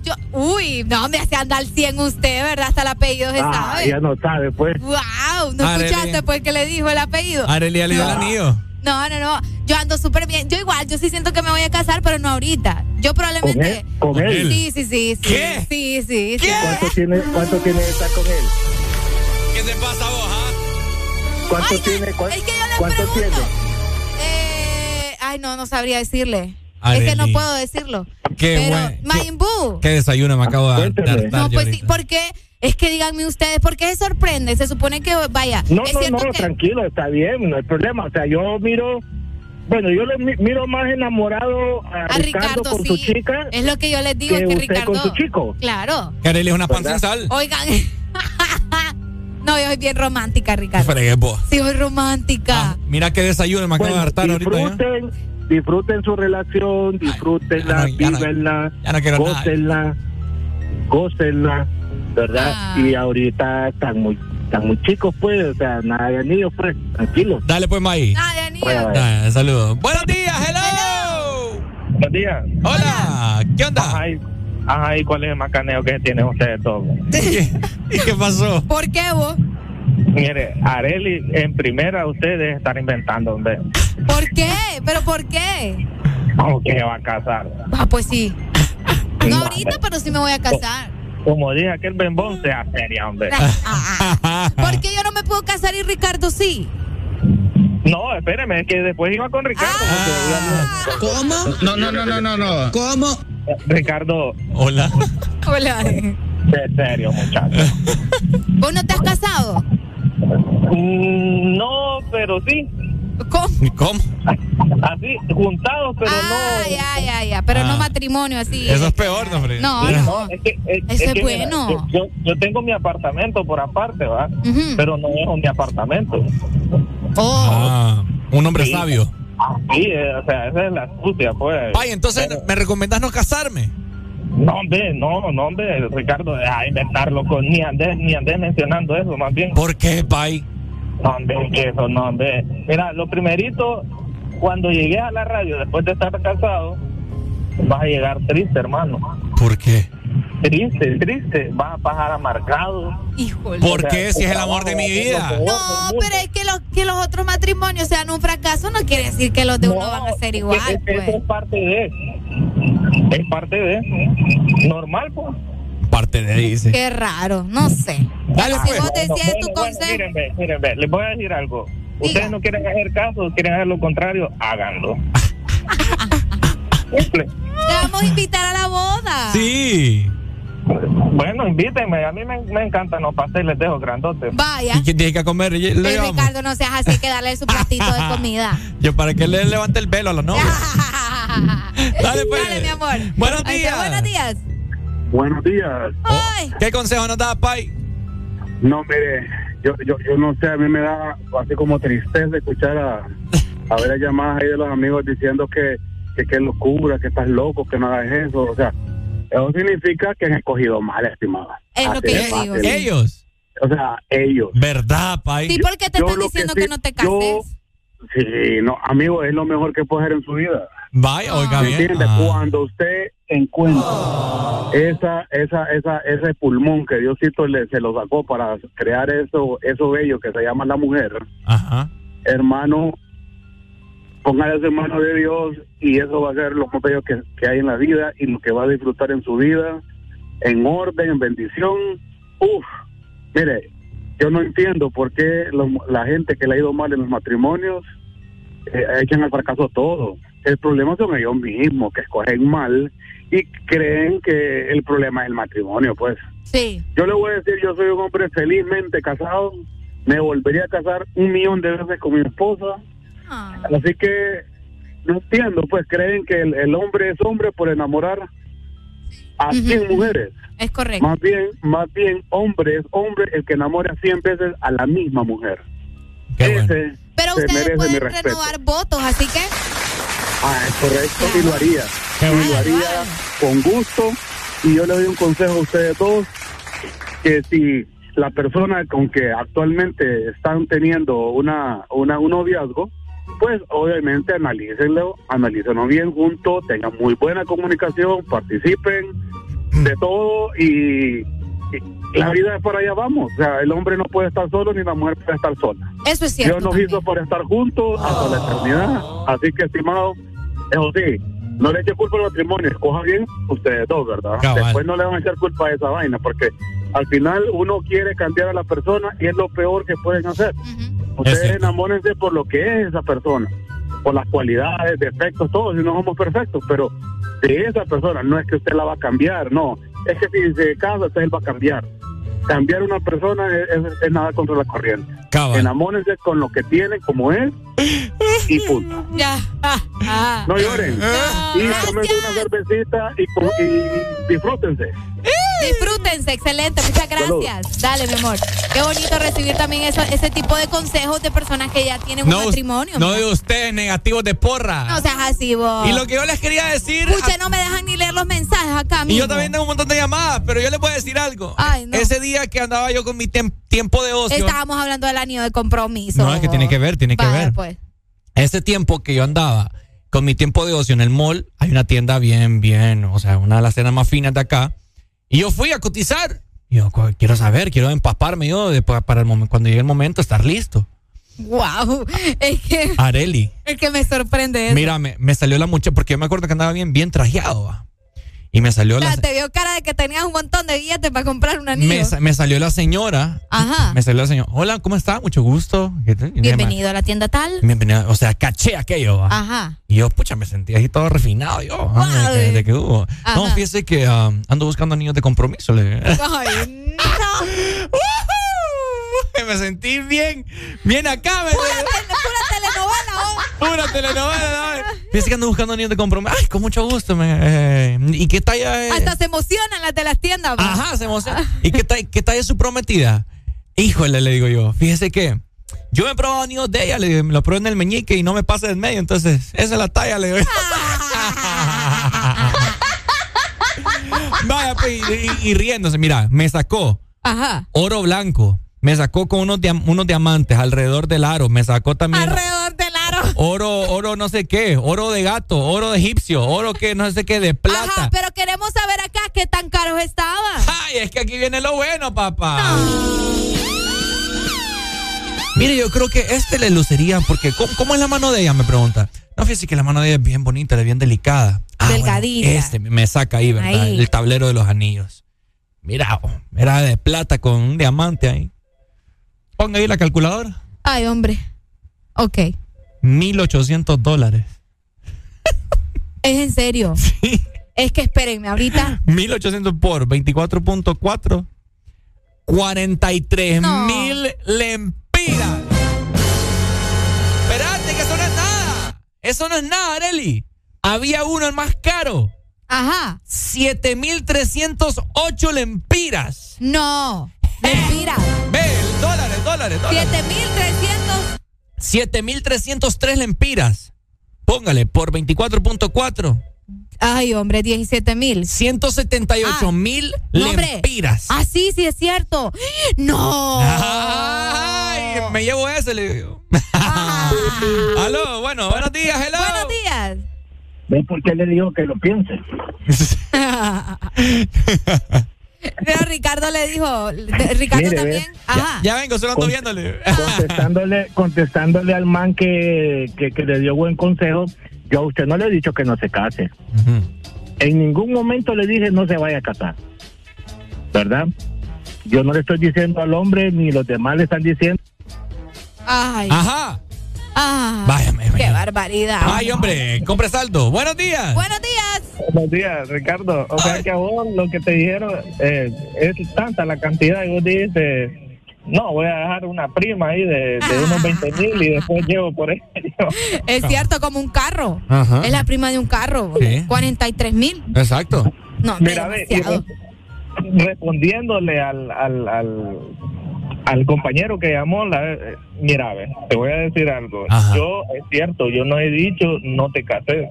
Yo, uy, no, me hace andar 100 usted, ¿verdad? Hasta el apellido se Ah, sabe. ya no sabe, pues. Wow, ¿no Arely. escuchaste pues que le dijo el apellido? Arelia le dio el anillo. No, no, no. Yo ando súper bien. Yo igual, yo sí siento que me voy a casar, pero no ahorita. Yo probablemente. ¿Con él? ¿Con él? Sí, sí, sí. sí. ¿Qué? Sí, sí, sí. ¿Cuánto tiene, cuánto tiene de estar con él? ¿Qué te pasa vos, ah? ¿Cuánto Ay, tiene? cuán- es que yo le ¿Cuánto pregunto. tiene? Eh, ay, no, no sabría decirle. Arely. Es que no puedo decirlo. Qué pero, bueno. Mayimbu. ¿Qué desayuno me acabo de dar? No, pues sí, porque es que díganme ustedes, ¿por qué se sorprende? Se supone que, vaya, No, es no, cierto no, que. tranquilo, está bien, no hay problema. O sea, yo miro, bueno, yo lo mi- miro más enamorado a, A Ricardo, Ricardo, con sí. su chica Es lo que yo les digo, que que usted Ricardo. con su chico. Claro. Que Arelia es una pan ¿Verdad? sin sal. Oigan. no, yo soy bien romántica, Ricardo. Fregué. Sí, soy romántica. Ah, mira qué desayuno me acabo de hartar ahorita. ¿ya? disfruten, disfruten su relación, disfrútenla, ya no- ya no- vívenla, nada. gócenla, gócenla, ¿verdad? Ah. Y ahorita están muy, están muy chicos, pues, o sea, nada de anillos, pues, tranquilos. Dale, pues, May. Ah, de saludos. Buenos días, hello. Buenos días. Hola. ¿Qué onda? Y, ajá, ¿y cuál es el macaneo que tienen ustedes todos? ¿Y qué pasó? ¿Por qué vos? Mire, Areli, en primera ustedes están inventando, hombre. ¿Por qué? ¿Pero por qué? ¿Cómo que se va a casar? Ah, pues sí. No ahorita, pero sí me voy a casar. Como dije, aquel bembón sea seria, hombre. ¿Por qué yo no me puedo casar y Ricardo sí? No, espéreme, es que después iba con Ricardo. Ah. ¿Cómo? No, no, no, no, no, no. ¿Cómo? Ricardo. Hola. Hola. De serio, muchacho. ¿Vos no te has casado? Mm, no, pero sí. ¿Cómo? ¿Cómo? Así, juntados, pero Ah, ya, ya, ya. Pero no Ah. matrimonio así. Eso es peor, no, hombre. No, no. es que, es, Eso es que, mira, bueno. yo, yo, yo tengo mi apartamento por aparte, ¿va? Pero no es mi apartamento. Oh. Ah, un hombre Sí. sabio. Sí, eh, o sea, esa es la astucia, pues. Ay, entonces, ¿me recomendás no casarme? No, hombre, no, no, hombre, Ricardo, deja de inventarlo con ni andes, ni andes mencionando eso, más bien. ¿Por qué, Pai? No, hombre, que eso, no, hombre. Mira, lo primerito, cuando llegué a la radio, después de estar casado, vas a llegar triste, hermano. ¿Por qué? Triste, triste, vas a pasar amargado. Híjole. ¿Por qué? Si es el amor de mi vida. No, pero es que los, que los otros matrimonios sean un fracaso no quiere decir que los de uno van a ser igual, Es- es- pues. Eso es parte de. Es parte de. Normal, pues. Parte de dice. Qué raro, no sé. Dale, si pues. vos decías Bueno, tu bueno, consejo. miren, ve, miren, ve, les voy a decir algo. Ustedes no quieren hacer caso, quieren hacer lo contrario, háganlo. Simple. Te vamos a invitar a la boda. Sí. Bueno, invítenme. A mí me, me encantan los pasteles de esos grandotes. Vaya. ¿Y quién tiene que comer? Eh, llevamos. Ricardo, no seas así que darle su platito de comida. Yo para que le levante el pelo a la novia. Dale, pues. Dale, mi amor. Buenos días. Buenos días. Buenos días. Ay. ¿Qué consejo nos da, Pai? No, mire, yo, yo, yo no sé, a mí me da así como tristeza escuchar a, a ver las llamadas ahí de los amigos diciendo que que qué locura, que estás loco, que no hagas eso. O sea, eso significa que han escogido mal, estimado. Es lo que yo digo. Ellos. O sea, ellos. ¿Verdad, Pai? Sí, porque te Yo están diciendo que que, no te yo- cases. Sí, no, amigo, es lo mejor que puede hacer en su vida. Vaya, oiga ¿Me bien. entiende? Ah. Cuando usted encuentra esa, esa, esa, ese pulmón que Diosito le, se lo sacó para crear eso, eso bello que se llama la mujer, Ajá. hermano, póngale en mano de Dios y eso va a ser lo más bello que, que hay en la vida y lo que va a disfrutar en su vida, en orden, en bendición. Uf, mire, yo no entiendo por qué los- la gente que le ha ido mal en los matrimonios eh, echan al fracaso todo. El problema son ellos mismos, que escogen mal y creen que el problema es el matrimonio, pues. Sí. Yo le voy a decir, yo soy un hombre felizmente casado, me volvería a casar un millón de veces con mi esposa, Ah. así que no entiendo, pues creen que el, el hombre es hombre por enamorar a 100 mujeres. Es correcto. Más bien, más bien, hombre es hombre el que enamora 100 veces a la misma mujer. Ese Pero se ustedes pueden renovar votos, así que. Ah, es correcto, y lo haría. Y lo haría con gusto. Y yo le doy un consejo a ustedes dos, que si la persona con que actualmente están teniendo una, una un noviazgo, pues obviamente analícenlo, analícenlo bien juntos, tengan muy buena comunicación, participen de todo y, y la vida es para allá vamos. O sea, el hombre no puede estar solo ni la mujer puede estar sola. Eso es cierto. Dios nos hizo por estar juntos hasta la eternidad. Así que, estimado, eso sí, no le eche culpa al matrimonio, escoja bien ustedes dos, ¿verdad? Cabal. Después no le van a echar culpa a esa vaina, porque al final uno quiere cambiar a la persona y es lo peor que pueden hacer. Ustedes enamórense por lo que es esa persona, por las cualidades, defectos, todos, y no somos perfectos, pero de esa persona no es que usted la va a cambiar, no, es que si se casa, usted él va a cambiar. Cambiar una persona es, es- es nada contra la corriente. Enamórense con lo que tienen como es y punto. Ya. Ah. No lloren. y tómense una cervecita y, y disfrútense. Disfrútense, excelente, muchas gracias. Dale, mi amor. Qué bonito recibir también eso, ese tipo de consejos de personas que ya tienen No, un matrimonio. no mira. de ustedes negativos de porra. No seas así, vos. Y lo que yo les quería decir. Escucha, no me dejan ni leer los mensajes acá, Y yo también tengo un montón de llamadas, pero yo les voy a decir algo. Ay, no. Ese día que andaba yo con mi tiempo de ocio. Estábamos hablando del anillo de compromiso. No, es que tiene que ver, tiene que ver. pues. ese tiempo que yo andaba con mi tiempo de ocio en el mall, hay una tienda bien, bien, o sea, una de las tiendas más finas de acá. Y yo fui a cotizar. Y yo quiero saber, quiero empaparme yo de, para el momento, cuando llegue el momento estar listo. Wow, es que. Areli. Es que me sorprende eso. Mira, me, salió la mucha, porque yo me acuerdo que andaba bien, bien trajeado. Y me salió la. Te vio cara de que tenías un montón de billetes para comprar un anillo. Me, me salió la señora. Ajá. Me salió la señora. Hola, ¿cómo está? Mucho gusto. Bienvenido a la tienda tal. Bienvenido. O sea, caché aquello. Ajá. Y yo, pucha, me sentí ahí todo refinado. Yo, ah, de, que, hubo. No, fíjese que um, ando buscando anillos de compromiso. Le... Ay, no. me sentí bien, bien acá. Me pura, pura telenovela, oh. Pura telenovela. Fíjese que ando buscando niños de compromiso. Ay, con mucho gusto. Me, eh, ¿Y qué talla es? Hasta se emocionan las de las tiendas. Ajá, se emocionan. ¿Y qué, talla, qué talla es su prometida? Híjole, le digo yo. Fíjese que yo me he probado niños de ella, le lo probé en el meñique y no me pasa del medio. Entonces, esa es la talla, le digo. Vaya, pues, y, y riéndose, mira, me sacó Ajá. oro blanco me sacó con unos, unos diamantes alrededor del aro. Me sacó también. Alrededor del aro. Oro, oro no sé qué. Oro de gato, oro de egipcio, oro que no sé qué, de plata. Ajá, pero queremos saber acá qué tan caros estaban. Ay, es que aquí viene lo bueno, papá. Mire, yo creo que este le lucería, porque ¿cómo, es la mano de ella? Me pregunta. No, fíjese que la mano de ella es bien bonita, es bien delicada. Ah, Delgadita. este me saca ahí, ¿verdad? El tablero de los anillos. Mira, era de plata con un diamante ahí. Ponga ahí la calculadora. Ay, hombre. Ok. 1.800 dólares. ¿Es en serio? Sí. Es que espérenme, ahorita. 1.800 por 24.4. 43 mil lempiras. Espérate, que eso no es nada. Eso no es nada, Areli. Había uno el más caro. Ajá. 7.308 lempiras. No. Lempiras. Ve, dólares, dólares, dólares. 7300. 7303 lempiras. Póngale por 24.4. Ay, hombre, 17 mil. 178 mil lempiras. Ah, sí, sí, es cierto. No. Ay, me llevo ese, le digo. Ah. Aló, bueno, buenos días, hello. Buenos días. ¿Ves por qué le digo que lo piense? Pero Ricardo le dijo, Ricardo también. Ajá. Ya, vengo, solo ando viéndole. Contestándole, contestándole al man que, que, le dio buen consejo, yo a usted no le he dicho que no se case. En ningún momento le dije no se vaya a casar. ¿Verdad? Yo no le estoy diciendo al hombre ni los demás le están diciendo. Ay. Ajá. Ah, Váyame, qué barbaridad. Ay, hombre, compre saldo. Buenos días. Buenos días. Buenos días, Ricardo. O sea que a vos lo que te dijeron eh, es tanta la cantidad y vos dices, no, voy a dejar una prima ahí de, unos 20 mil y después llevo por ello. Es cierto, como un carro. Es la prima de un carro. 43 mil. Exacto. No, Mira, respondiéndole al, al, al al compañero que llamó, la, mira, te voy a decir algo. Yo, es cierto, yo no he dicho no te casé.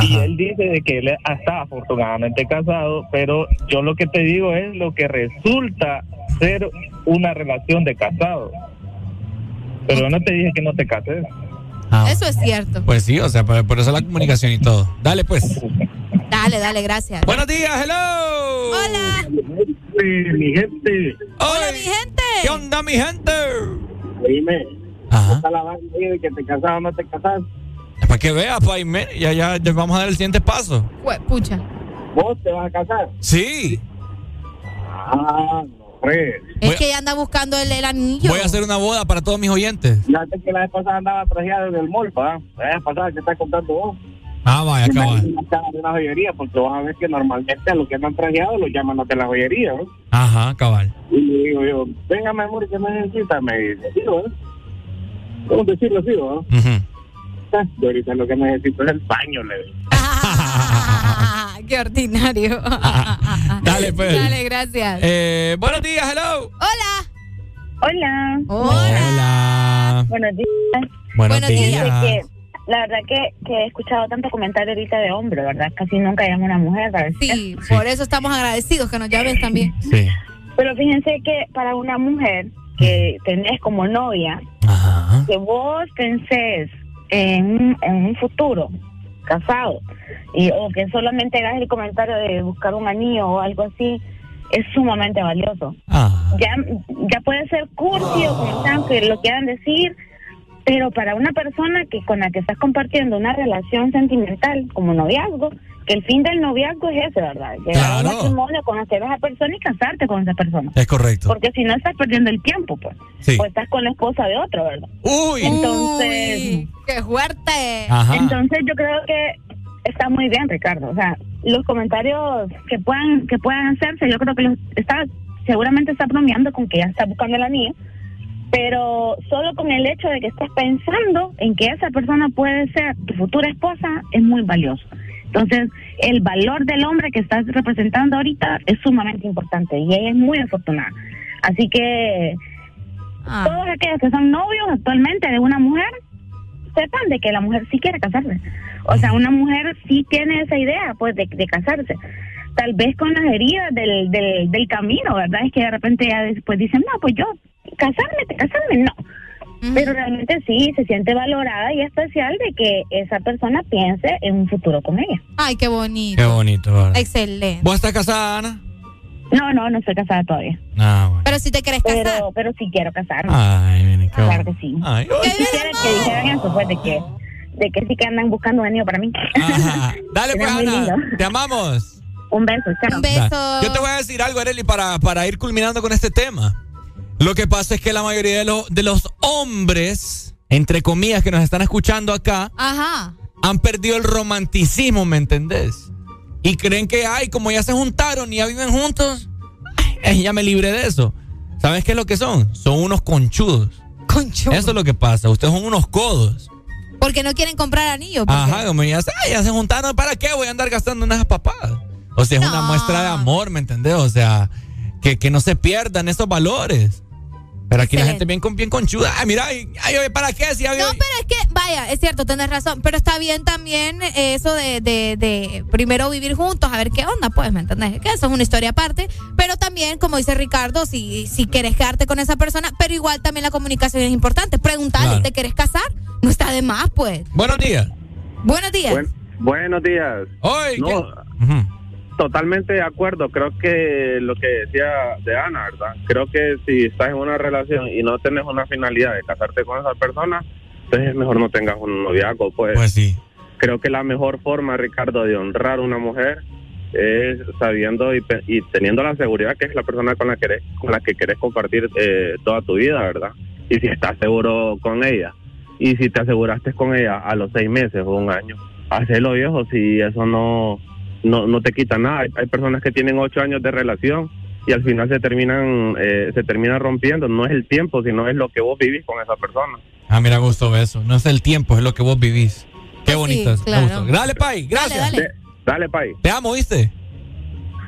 Y él dice de que él está afortunadamente casado, pero yo lo que te digo es lo que resulta ser una relación de casado. Pero yo no te dije que no te cases. Ah. Eso es cierto. Pues sí, o sea, por, eso la comunicación y todo. Dale, pues. Dale, dale, gracias. Buenos días, hello. Hola. mi gente. Hola, mi gente. ¿Qué onda, mi gente? Dime. Ajá. Está la de que te casas o no te casas. Para que veas, Paime, ya, ya, ya vamos a dar el siguiente paso. pucha. ¿Vos te vas a casar? Sí. Ah, es que ella anda buscando el, anillo. Voy a hacer una boda para todos mis oyentes. Fíjate que la vez pasada andaba trajeada en el mall, ¿va? La vez pasada que está contando vos. Ah, vaya, acaba. de una joyería, porque vas a ver que normalmente a los que han trajeado los llaman de la joyería, ¿no? Ajá, cabal. Y le digo yo, venga, mi amor, ¿qué necesita? Me dice, sí, ¿no? ¿Cómo decirlo así, no? Uh -huh. Yo ahorita lo que necesito es el baño, le digo. qué ordinario. Dale, pues. Dale, gracias. Eh, buenos días, hello. Hola. Hola. Hola. Buenos días. Buenos, días. La verdad que, que, he escuchado tanto comentario ahorita de hombre, ¿verdad? Casi nunca llamo a una mujer. Sí, por eso estamos agradecidos que nos llames también. Sí. Pero fíjense que para una mujer que tenés como novia, que vos pensés en, en un futuro casado y o que solamente hagas el comentario de buscar un anillo o algo así es sumamente valioso. Ah. Ya ya puede ser cursi o como sean que lo quieran decir, pero para una persona que con la que estás compartiendo una relación sentimental como noviazgo, que el fin del noviazgo es ese, ¿verdad? Llegar a un Claro. matrimonio, conocer a esa persona y casarte con esa persona. Es correcto. Porque si no estás perdiendo el tiempo, pues. Sí. O estás con la esposa de otro, ¿verdad? Uy. Entonces. ¡Qué fuerte! Ajá. Entonces yo creo que está muy bien, Ricardo. O sea, los comentarios que puedan que puedan hacerse, yo creo que los está seguramente está bromeando con que ya está buscando el anillo, pero solo con el hecho de que estés pensando en que esa persona puede ser tu futura esposa es muy valioso. Entonces, el valor del hombre que estás representando ahorita es sumamente importante y ella es muy afortunada. Así que todos aquellos que son novios actualmente de una mujer, sepan de que la mujer sí quiere casarse. O sea, una mujer sí tiene esa idea, pues, de, de casarse. Tal vez con las heridas del, del, del camino, ¿verdad? Es que de repente ya después dicen, no, pues yo, casarme, casarme, no. Pero realmente sí, se siente valorada y especial de que esa persona piense en un futuro con ella. Ay, qué bonito. Qué bonito, ¿verdad? Excelente. ¿Vos estás casada, Ana? No, no, no estoy casada todavía. Ah, bueno. Pero si te querés casar. Pero, pero sí quiero casarme. Ay, miren, qué Claro que sí. Ay, Yo quisiera que dijeran eso, pues, de que, de que sí que andan buscando un anillo para mí. Dale, pues, Ana. Te amamos. Un beso, chao. Un Da. Yo te voy a decir algo, Areli, para, para ir culminando con este tema. Lo que pasa es que la mayoría de, los de los hombres, entre comillas, que nos están escuchando acá, Ajá. han perdido el romanticismo, ¿me entendés? Y creen que, ay, como ya se juntaron y ya viven juntos, ay, ya me libré de eso. ¿Sabes qué es lo que son? Son unos conchudos. Conchudos. Eso es lo que pasa. Ustedes son unos codos. Porque no quieren comprar anillos. Ajá, como ya, se- ya se juntaron, ¿para qué voy a andar gastando en esas papadas? O sea, es una muestra de amor, ¿me entendés? O sea, que, que no se pierdan esos valores. Pero aquí la gente bien, con, bien conchuda. Ay, mira, ay, ay, ¿para qué? Si No, pero es que, vaya, es cierto, tenés razón, pero está bien también eso de, de, de primero vivir juntos, a ver qué onda, pues, ¿me entendés? Que eso es una historia aparte, pero también, como dice Ricardo, si, si quieres quedarte con esa persona, pero igual también la comunicación es importante. Preguntarle, Claro. ¿te quieres casar? No está de más, pues. Buenos días. Buenos días. Buen- buenos días. no, totalmente de acuerdo. Creo que lo que decía de Ana, ¿verdad? Creo que si estás en una relación y no tienes una finalidad de casarte con esa persona, entonces es mejor no tengas un noviazgo, pues. Pues sí. Creo que la mejor forma, Ricardo, de honrar a una mujer es sabiendo y, y teniendo la seguridad que es la persona con la que querés, con la que querés compartir eh, toda tu vida, ¿verdad? Y si estás seguro con ella y si te aseguraste con ella a los seis meses o un año, hacelo viejo si eso no no, no te quita nada. Hay, hay personas que tienen ocho años de relación y al final se terminan eh, se terminan rompiendo. No es el tiempo, sino es lo que vos vivís con esa persona. Ah, mira, gusto eso. No es el tiempo, es lo que vos vivís. Qué bonito claro. gustó. Dale, Pai, gracias. Dale, dale. Dale, Pai. Te amo, ¿viste?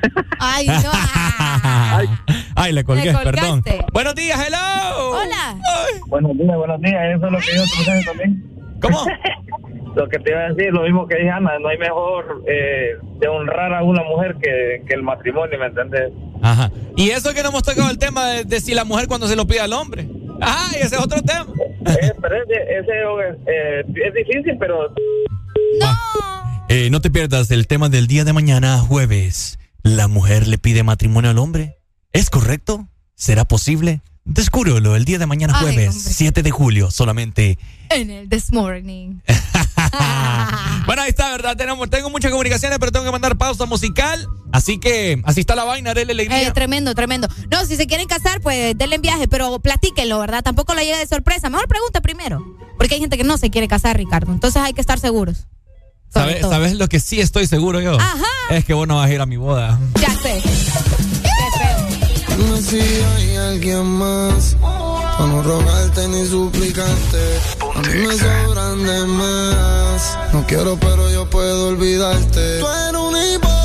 Ay, no. Ay, le colgué, Le perdón. Buenos días, hello. Hola. Buenos días, buenos días. Eso es lo que yo te pensé también. ¿Cómo? lo que te iba a decir, lo mismo que dije Ana, no hay mejor eh, de honrar a una mujer que, que el matrimonio, ¿me entiendes? Ajá. Y eso que no hemos tocado el tema de, de si la mujer cuando se lo pide al hombre. Ajá, y ese es otro tema. Eh, pero ese, ese, eh, es difícil, pero Eh, no te pierdas el tema del día de mañana, jueves. ¿La mujer le pide matrimonio al hombre? ¿Es correcto? ¿Será posible? Descúbrelo el día de mañana, Ay, jueves, hombre. 7 de julio, solamente. En el This Morning. Bueno, ahí está, ¿verdad? Tenemos, tengo muchas comunicaciones, pero tengo que mandar pausa musical. Así que, así está la vaina, Arely Alegría. Eh, tremendo, tremendo. No, si se quieren casar, pues denle en viaje, pero platíquenlo, ¿verdad? Tampoco lo llegue de sorpresa. Mejor pregunta primero. Porque hay gente que no se quiere casar, Ricardo. Entonces hay que estar seguros. ¿Sabes, todo. ¿Sabes lo que sí estoy seguro yo? Ajá. Es que vos no vas a ir a mi boda. Ya sé. Qué feo. No sé si hay alguien más para no rogarte ni suplicarte. A mí me sobran de más. No quiero, pero yo puedo olvidarte. Tú eres un hipócrita.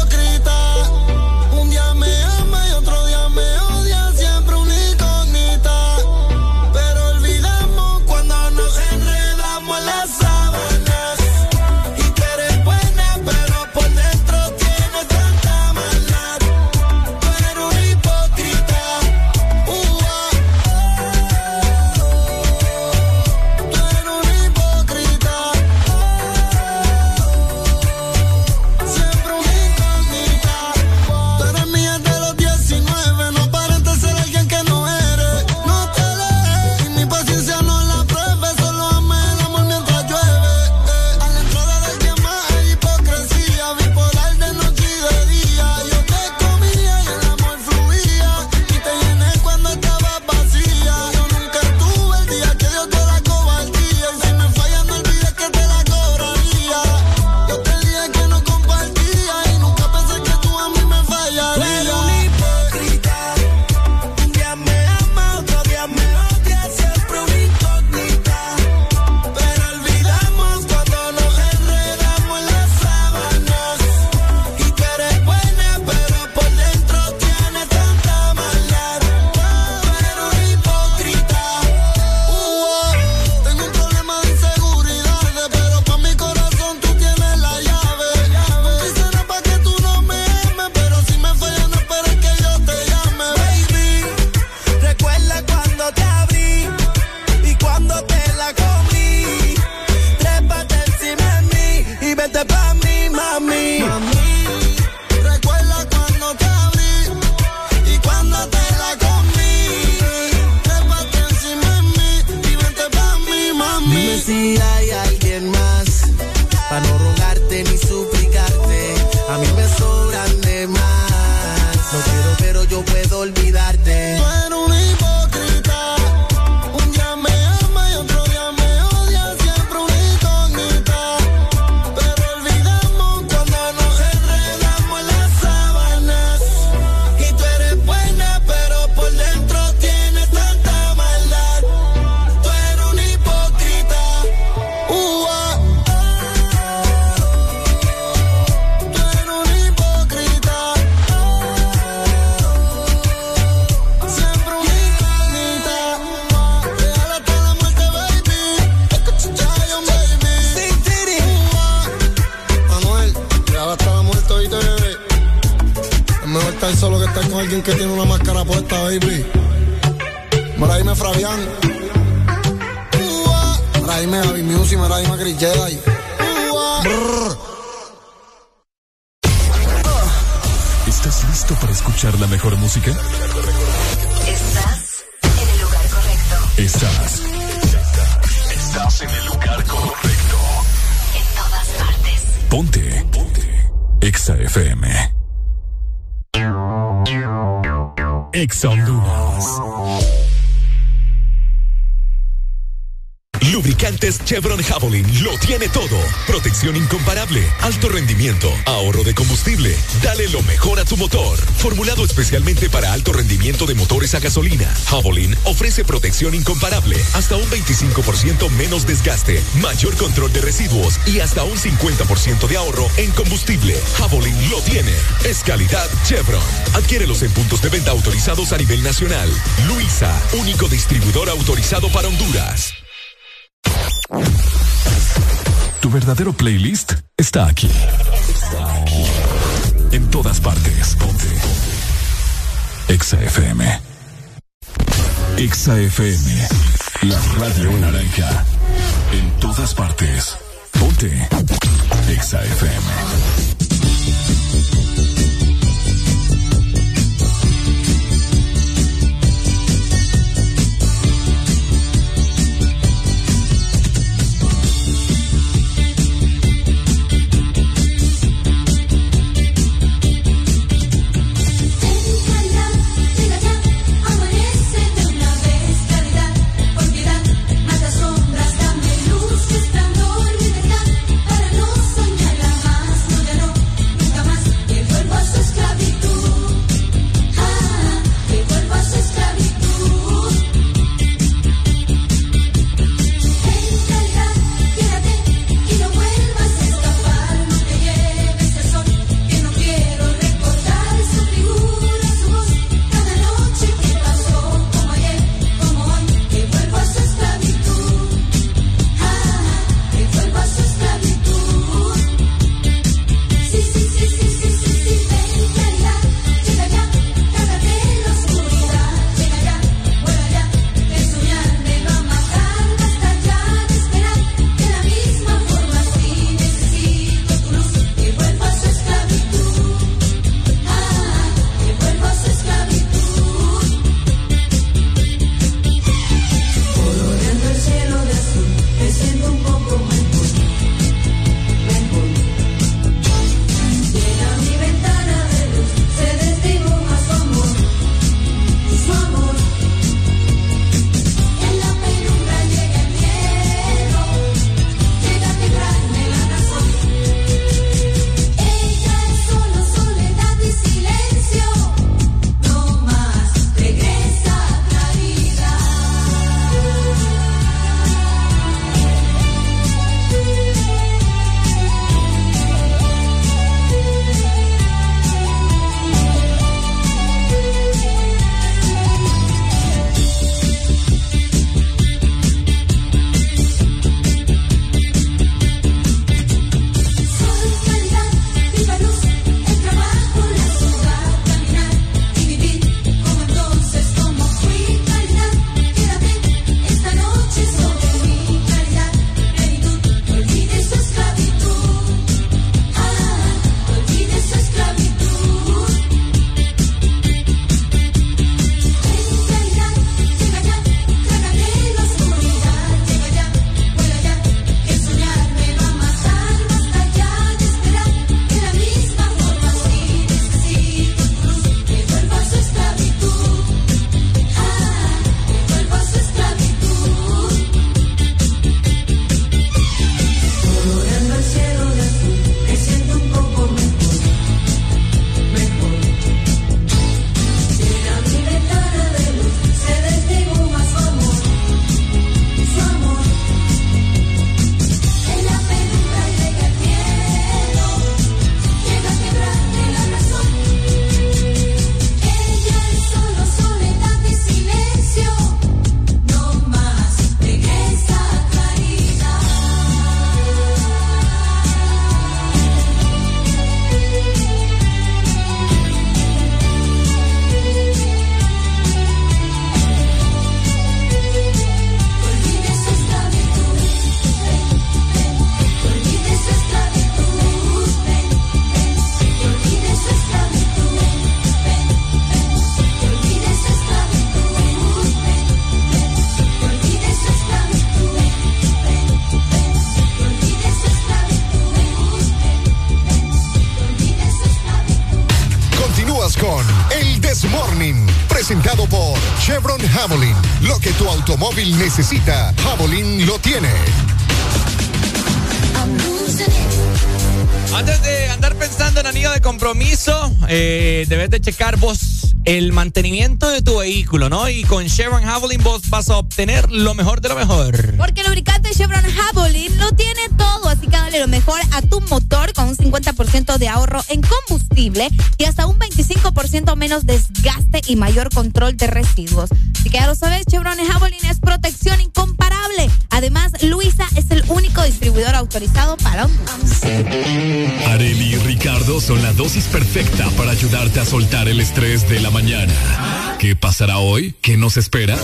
Especialmente para alto rendimiento de motores a gasolina, Javelin ofrece protección incomparable, hasta un 25% menos desgaste, mayor control de residuos y hasta un 50% de ahorro en combustible. Javelin lo tiene. Es calidad Chevron. Adquiérelos en puntos de venta autorizados a nivel nacional. Luisa, único distribuidor autorizado para Honduras. Tu verdadero playlist está aquí. En todas partes. Ponte. Exa FM. La radio naranja. En todas partes. Ponte. Exa FM. Necesita, Javelin lo tiene. Antes de andar pensando en anillo de compromiso, eh, debes de checar vos el mantenimiento de tu vehículo, ¿no? Y con Chevron Javelin vos vas a obtener lo mejor de lo mejor. Porque el lubricante Chevron Javelin lo tiene todo, así que dale lo mejor a tu motor con un 50% de ahorro en combustible y hasta un 25% menos desgaste y mayor control de residuos. Así que ya lo sabes, Chevron Javelin es protección incomparable. Además, Luisa es el único distribuidor autorizado para Honduras. Areli y Ricardo son la dosis perfecta para ayudarte a soltar el estrés de la mañana. ¿Qué pasará hoy? ¿Qué nos espera?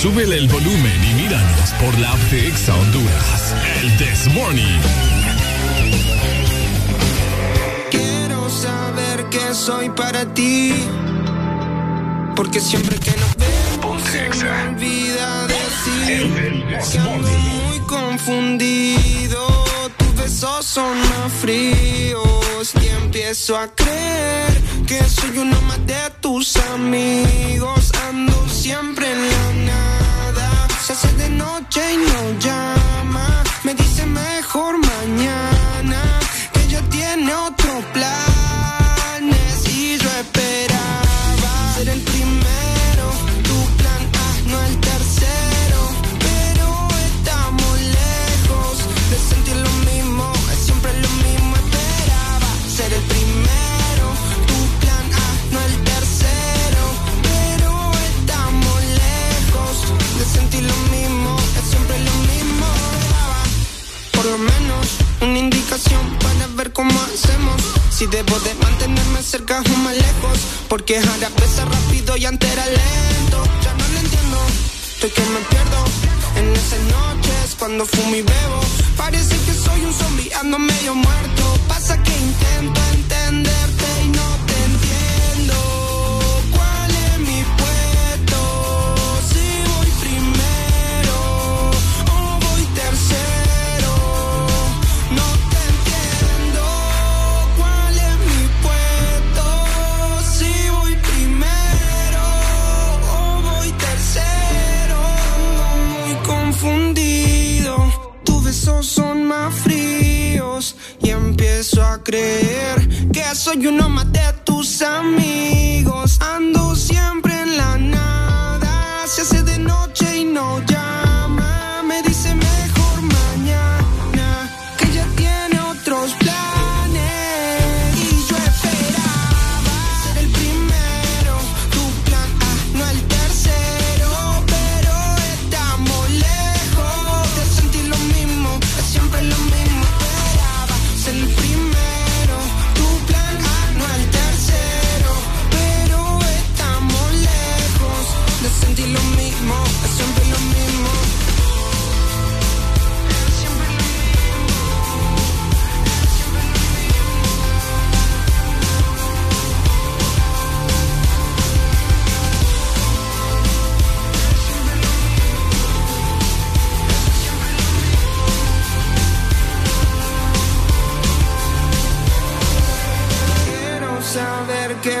Súbele el volumen y míranos por la app de Exa Honduras. El This Morning. Quiero saber que soy para ti. Porque siempre que nos vemos se me ando muy confundido. Tus besos son más fríos y empiezo a creer que soy uno más de tus amigos. Ando siempre en la nada. Se hace de noche y no llama. Porque ahora pesa rápido y antes era lento. Ya no lo entiendo, estoy que me pierdo en esas noches cuando fumo y bebo. Parece que soy un zombie, ando medio muerto. Pasa que intento entenderte creer que soy uno más de tus amigos. Ando siempre en la nada. Se hace de noche y no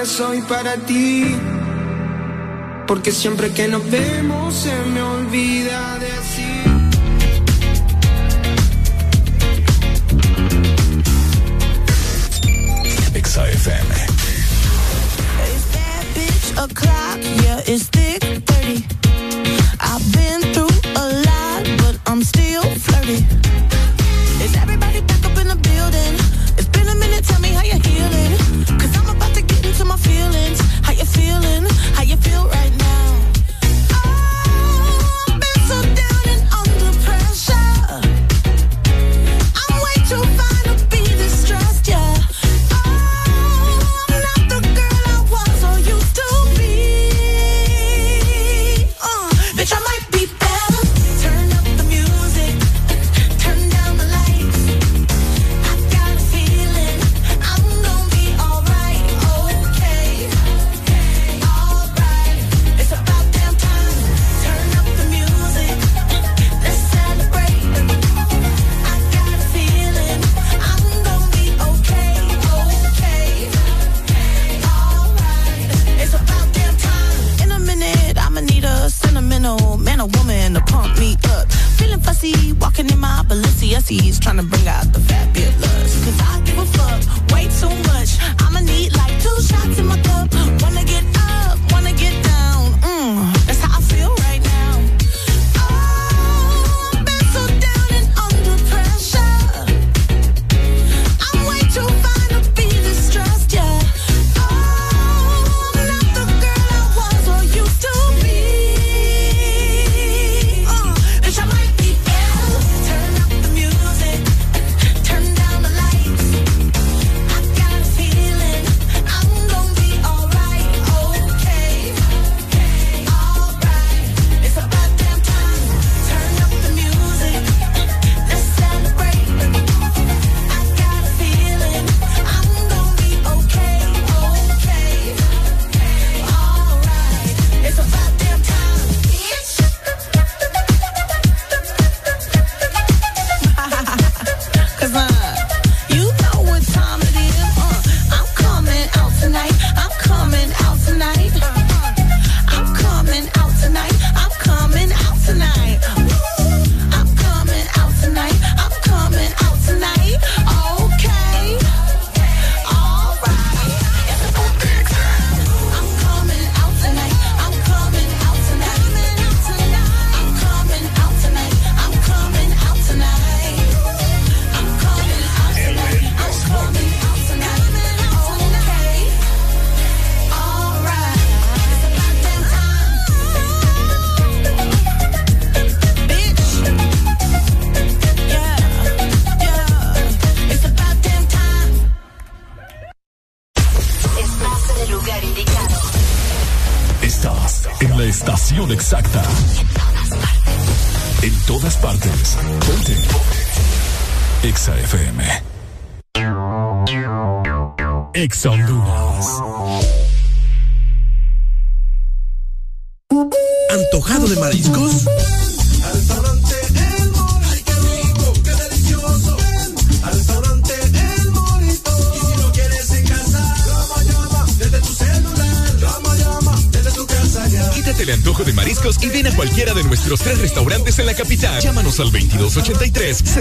que soy para ti. Porque siempre que nos vemos se me olvida decir. Exa FM. bitch o'clock, yeah, it's thick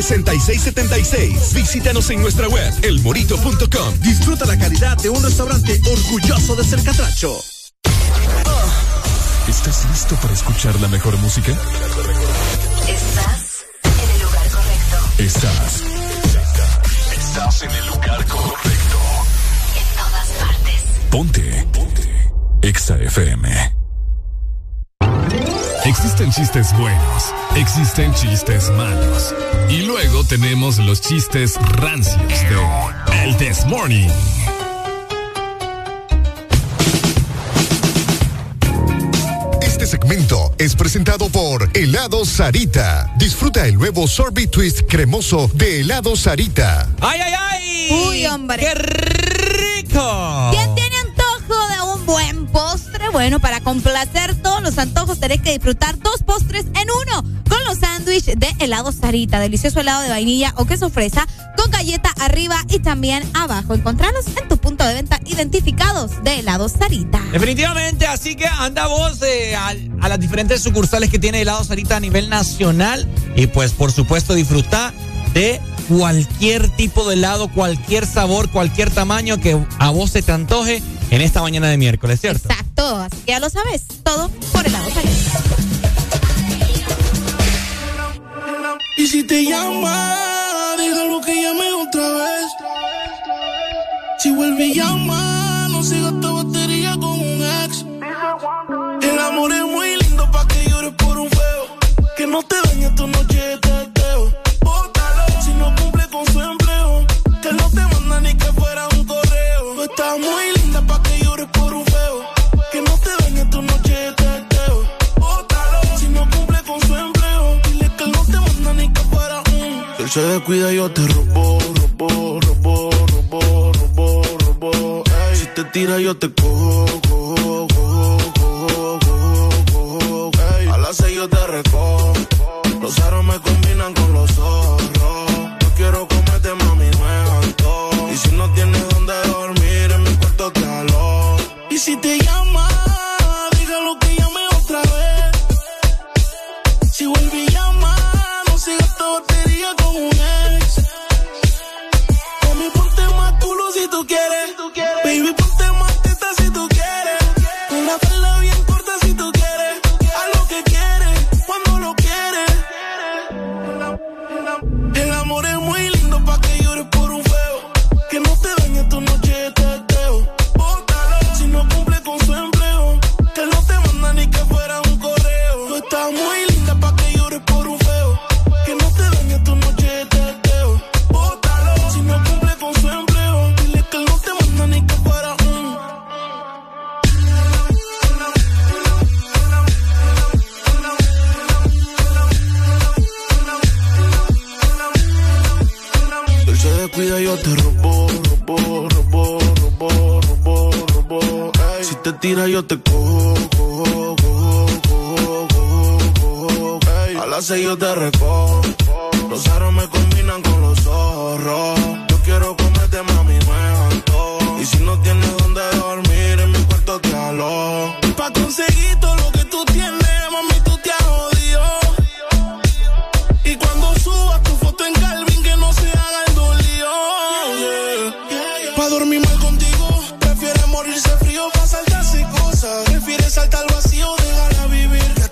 6676. Visítanos en nuestra web, elmorito.com. Disfruta la calidad de un restaurante orgulloso de ser catracho. Ah. ¿Estás listo para escuchar la mejor música? Estás en el lugar correcto. Estás. Estás en el lugar correcto. En todas partes. Ponte. Ponte. Exa FM. Existen chistes buenos existen chistes malos. Y luego tenemos los chistes rancios de El This Morning. Este segmento es presentado por Helado Sarita. Disfruta el nuevo sorbet twist cremoso de Helado Sarita. ¡Ay, ay, ay! ¡Uy, hombre! ¡Qué rico! ¿Quién tiene antojo de un buen postre? Bueno, para complacer todos los antojos tenés que disfrutar dos postres en uno de helado Sarita, delicioso helado de vainilla o queso fresa con galleta arriba y también abajo. Encontralos en tu punto de venta identificados de helado Sarita. Definitivamente, así que anda vos eh, a, a, las diferentes sucursales que tiene helado Sarita a nivel nacional y pues por supuesto disfruta de cualquier tipo de helado, cualquier sabor, cualquier tamaño que a vos se te antoje en esta mañana de miércoles, ¿cierto? Exacto, así que ya lo sabes. te llama, dile algo que llame otra vez. Si vuelve y llama. Cuida cuidas, yo te robo.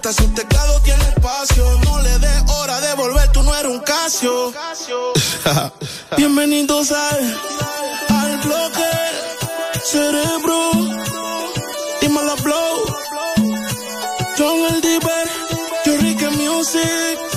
hasta su teclado tiene espacio. No le des hora de volver, tú no eres un casio. Bienvenidos al, al bloque cerebro. Dímelo, blow. John el Diver, yo Music.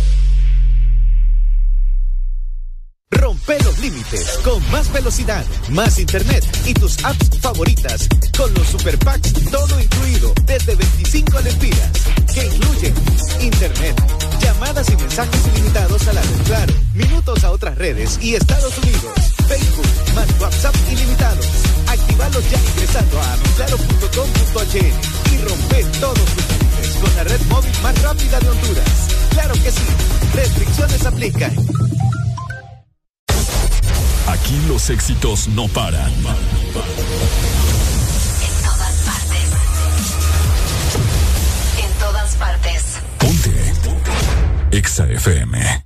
límites, con más velocidad, más internet y tus apps favoritas, con los super packs todo incluido desde 25 lempiras, que incluyen internet, llamadas y mensajes ilimitados a la red Claro, minutos a otras redes y Estados Unidos, Facebook, más WhatsApp ilimitados. Activalos ya ingresando a amiclaro.com.hn y rompe todos tus límites con la red móvil más rápida de Honduras. Claro que sí, restricciones aplican. Aquí los éxitos no paran. En todas partes. En todas partes. Ponte. Exa FM.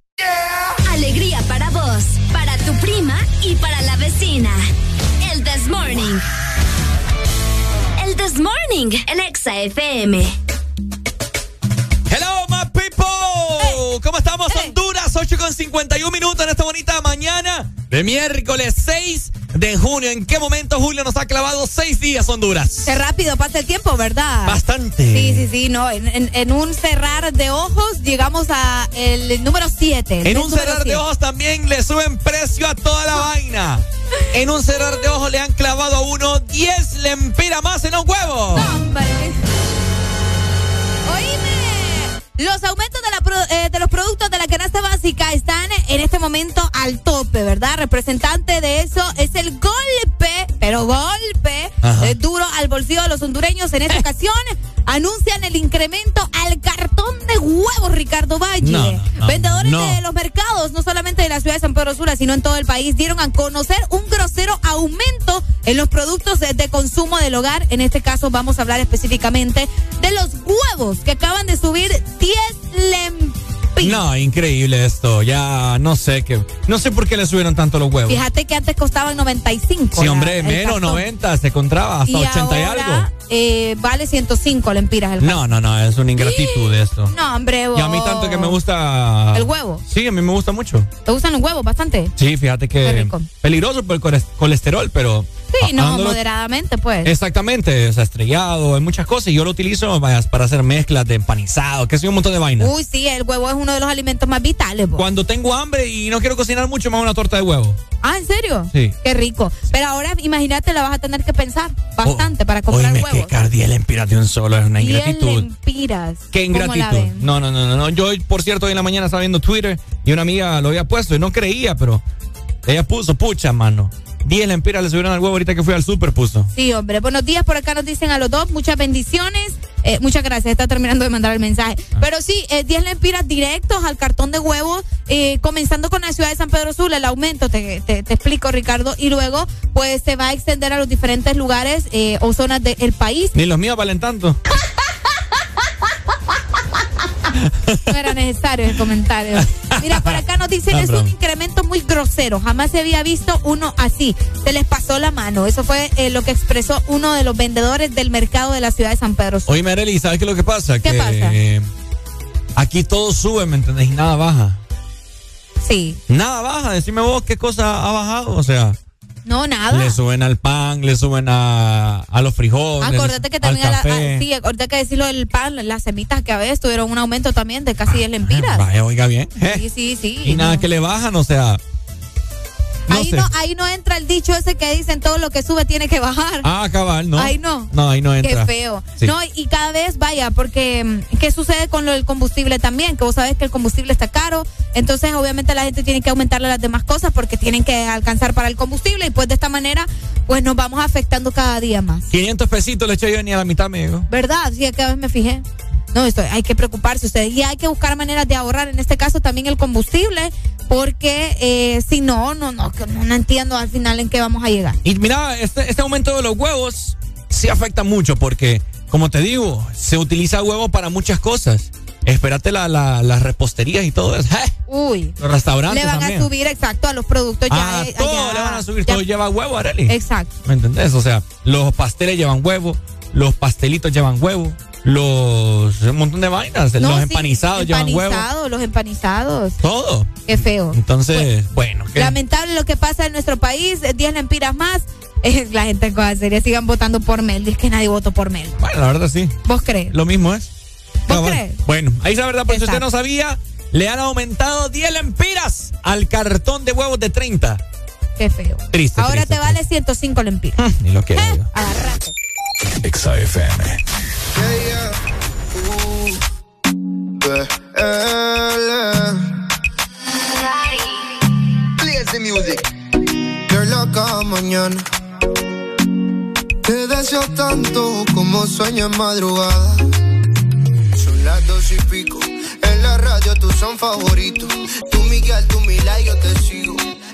Alegría para vos, para tu prima y para la vecina. El This Morning. El This Morning en Exa FM. ¿cómo estamos? Eh. Honduras, 8 con 51 minutos en esta bonita mañana de miércoles 6 de junio. ¿En qué momento Julio nos ha clavado seis días Honduras? Qué rápido pasa el tiempo, ¿verdad? Bastante. Sí, sí, sí, no. En, un cerrar de ojos llegamos a el número 7. En un cerrar de ojos también le suben precio a toda la vaina. En un cerrar de ojos le han clavado a uno 10 lempiras más en un huevo. No, Oíme. Los aumentos eh, de, los productos de la canasta básica están en este momento al tope, ¿verdad? Representante de eso es el golpe, pero golpe eh, duro al bolsillo de los hondureños en esta ocasión anuncian el incremento al cartón de huevos, Ricardo Valle. No, Vendedores de los mercados, no solamente de la ciudad de San Pedro Sula, sino en todo el país, dieron a conocer un grosero aumento en los productos de, consumo del hogar. En este caso vamos a hablar específicamente de los huevos que acaban de subir 10 lempiras. No, increíble esto. Ya no sé qué. No sé por qué le subieron tanto los huevos. Fíjate que antes costaban 95. Sí, hombre, menos 90 se encontraba hasta y 80 y algo eh, vale 105 lempiras el No, no, no, es una ingratitud esto. No, hombre, Y a mí tanto que me gusta... ¿El huevo? Sí, a mí me gusta mucho. ¿Te gustan los huevos bastante? Sí, fíjate que... Peligroso por el colesterol, pero... Sí, no, moderadamente, pues. Exactamente, o sea, estrellado, hay muchas cosas. Y yo lo utilizo para hacer mezclas de empanizado, que es un montón de vainas. Uy, sí, el huevo es uno de los alimentos más vitales. Cuando tengo hambre y no quiero cocinar mucho, me hago una torta de huevo. Ah, ¿en serio? Sí. Qué rico. Pero ahora imagínate, la vas a tener que pensar bastante para comprar Oíme, huevos. Que car 10 lempiras de un solo es una ingratitud. 10 lempiras. Qué ingratitud. No, no, no, no, no. Yo, por cierto, hoy en la mañana estaba viendo Twitter y una amiga lo había puesto y no creía, pero ella puso, pucha, mano. 10 lempiras le subieron al huevo ahorita que fui al súper, puso. Sí, hombre. Buenos días, por acá nos dicen a los dos. Muchas bendiciones. Eh, muchas gracias, está terminando de mandar el mensaje. Ah. Pero sí, eh, 10 lempiras directos al cartón de huevos, eh, comenzando con la ciudad de San Pedro Sula, el aumento, te, te, te, explico, Ricardo. Y luego, pues se va a extender a los diferentes lugares eh, o zonas del país. Ni los míos valen tanto. No era necesario el comentario. Mira, por acá nos dicen, Ah, es un incremento muy grosero. Jamás se había visto uno así. Se les pasó la mano. Eso fue eh, lo que expresó uno de los vendedores del mercado de la ciudad de San Pedro. Oye, Mereli, ¿sabes qué es lo que pasa? ¿Qué que, pasa? eh, aquí todo sube, ¿me entendés? Y nada baja. Sí. Nada baja. Decime vos qué cosa ha bajado. O sea, No, nada. le suben al pan, le suben a, a los frijoles. Acordate que al también, a la- a- sí, acordate que decirlo del pan, las semitas que a veces tuvieron un aumento también de casi 10 lempiras. Vaya, oiga bien. Sí, sí, sí. Y nada que le bajan, o sea. No ahí, sé. no, ahí no entra el dicho ese que dicen todo lo que sube tiene que bajar. Ah, cabal, no. Ahí no. No, ahí no entra. Qué feo. Sí. No, y cada vez vaya, porque mm, ¿qué sucede con lo del combustible también? Que vos sabés que el combustible está caro, entonces obviamente la gente tiene que aumentarle las demás cosas porque tienen que alcanzar para el combustible y pues de esta manera pues nos vamos afectando cada día más. 500 pesitos le eché yo ni a la mitad, me llegó. ¿Verdad? Sí, cada vez me fijé. No, esto, hay que preocuparse ustedes y hay que buscar maneras de ahorrar, en este caso también el combustible, porque eh, si no, no, no, no, entiendo al final en qué vamos a llegar. Y mira, este, este aumento de los huevos sí afecta mucho porque, como te digo, se utiliza huevo para muchas cosas. Espérate la, la- las reposterías y todo eso. ¡Eh! Uy. Los restaurantes Le van también. a subir exacto a los productos ya. Ah, eh, todo allá. le van a subir, Ya- todo lleva huevo, Areli. Exacto. ¿Me entendés? O sea, los pasteles llevan huevo, los pastelitos llevan huevo, los un montón de vainas, No, los sí, empanizados llevan huevo, empanizados, los empanizados. todo. Qué feo. Entonces, bueno, ¿qué? Lamentable lo que pasa en nuestro país, eh, 10 lempiras más. Eh, la gente en serias sigan votando por Mel. Es que nadie votó por Mel. bueno, la verdad sí. ¿Vos crees? Lo mismo es. ¿Vos Ah, bueno. crees? Bueno, ahí es la verdad, por si usted no sabía, le han aumentado 10 lempiras al cartón de huevos de 30. Qué feo. Triste, Ahora triste, te vale 105 lempiras. Ni lo yo. Agarrate. XAFM. Play the music. Girl, cada mañana. Te deseo tanto como sueño en madrugada. Son las dos y pico. En la radio tú son favoritos. Tú Miguel, tú Mila yo te sigo.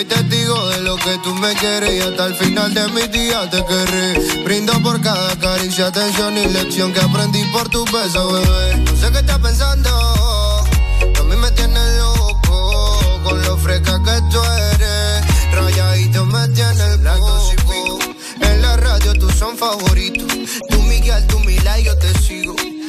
Soy testigo de lo que tú me quieres y hasta el final de mis días te querré. Brindo por cada caricia, atención y lección que aprendí por tu beso, bebé. No sé qué estás pensando, a mí me tienes loco con lo fresca que tú eres. Rayadito me tiene el coco. En la radio tú son favoritos. Tú Miguel, tú Mila y yo te.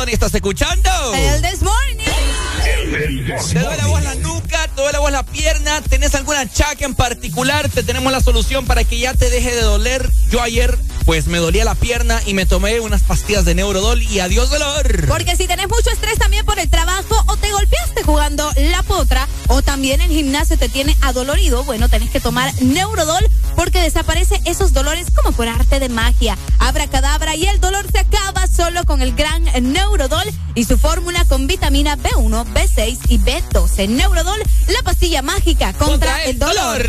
Con Arely te saludan y estás escuchando. El This Morning. Te duele la voz la nuca, te duele la voz la pierna, tenés alguna chaca en particular, te tenemos la solución para que ya te deje de doler. Yo ayer pues me dolía la pierna y me tomé unas pastillas de Neurodol y adiós dolor. Porque si tenés mucho estrés también por el trabajo jugando la potra o también el gimnasio te tiene adolorido, bueno, tenés que tomar Neurodol porque desaparece esos dolores como por arte de magia. Abra cadabra y el dolor se acaba solo con el gran Neurodol y su fórmula con vitamina B1, B6 y B12. Neurodol, la pastilla mágica contra, el dolor.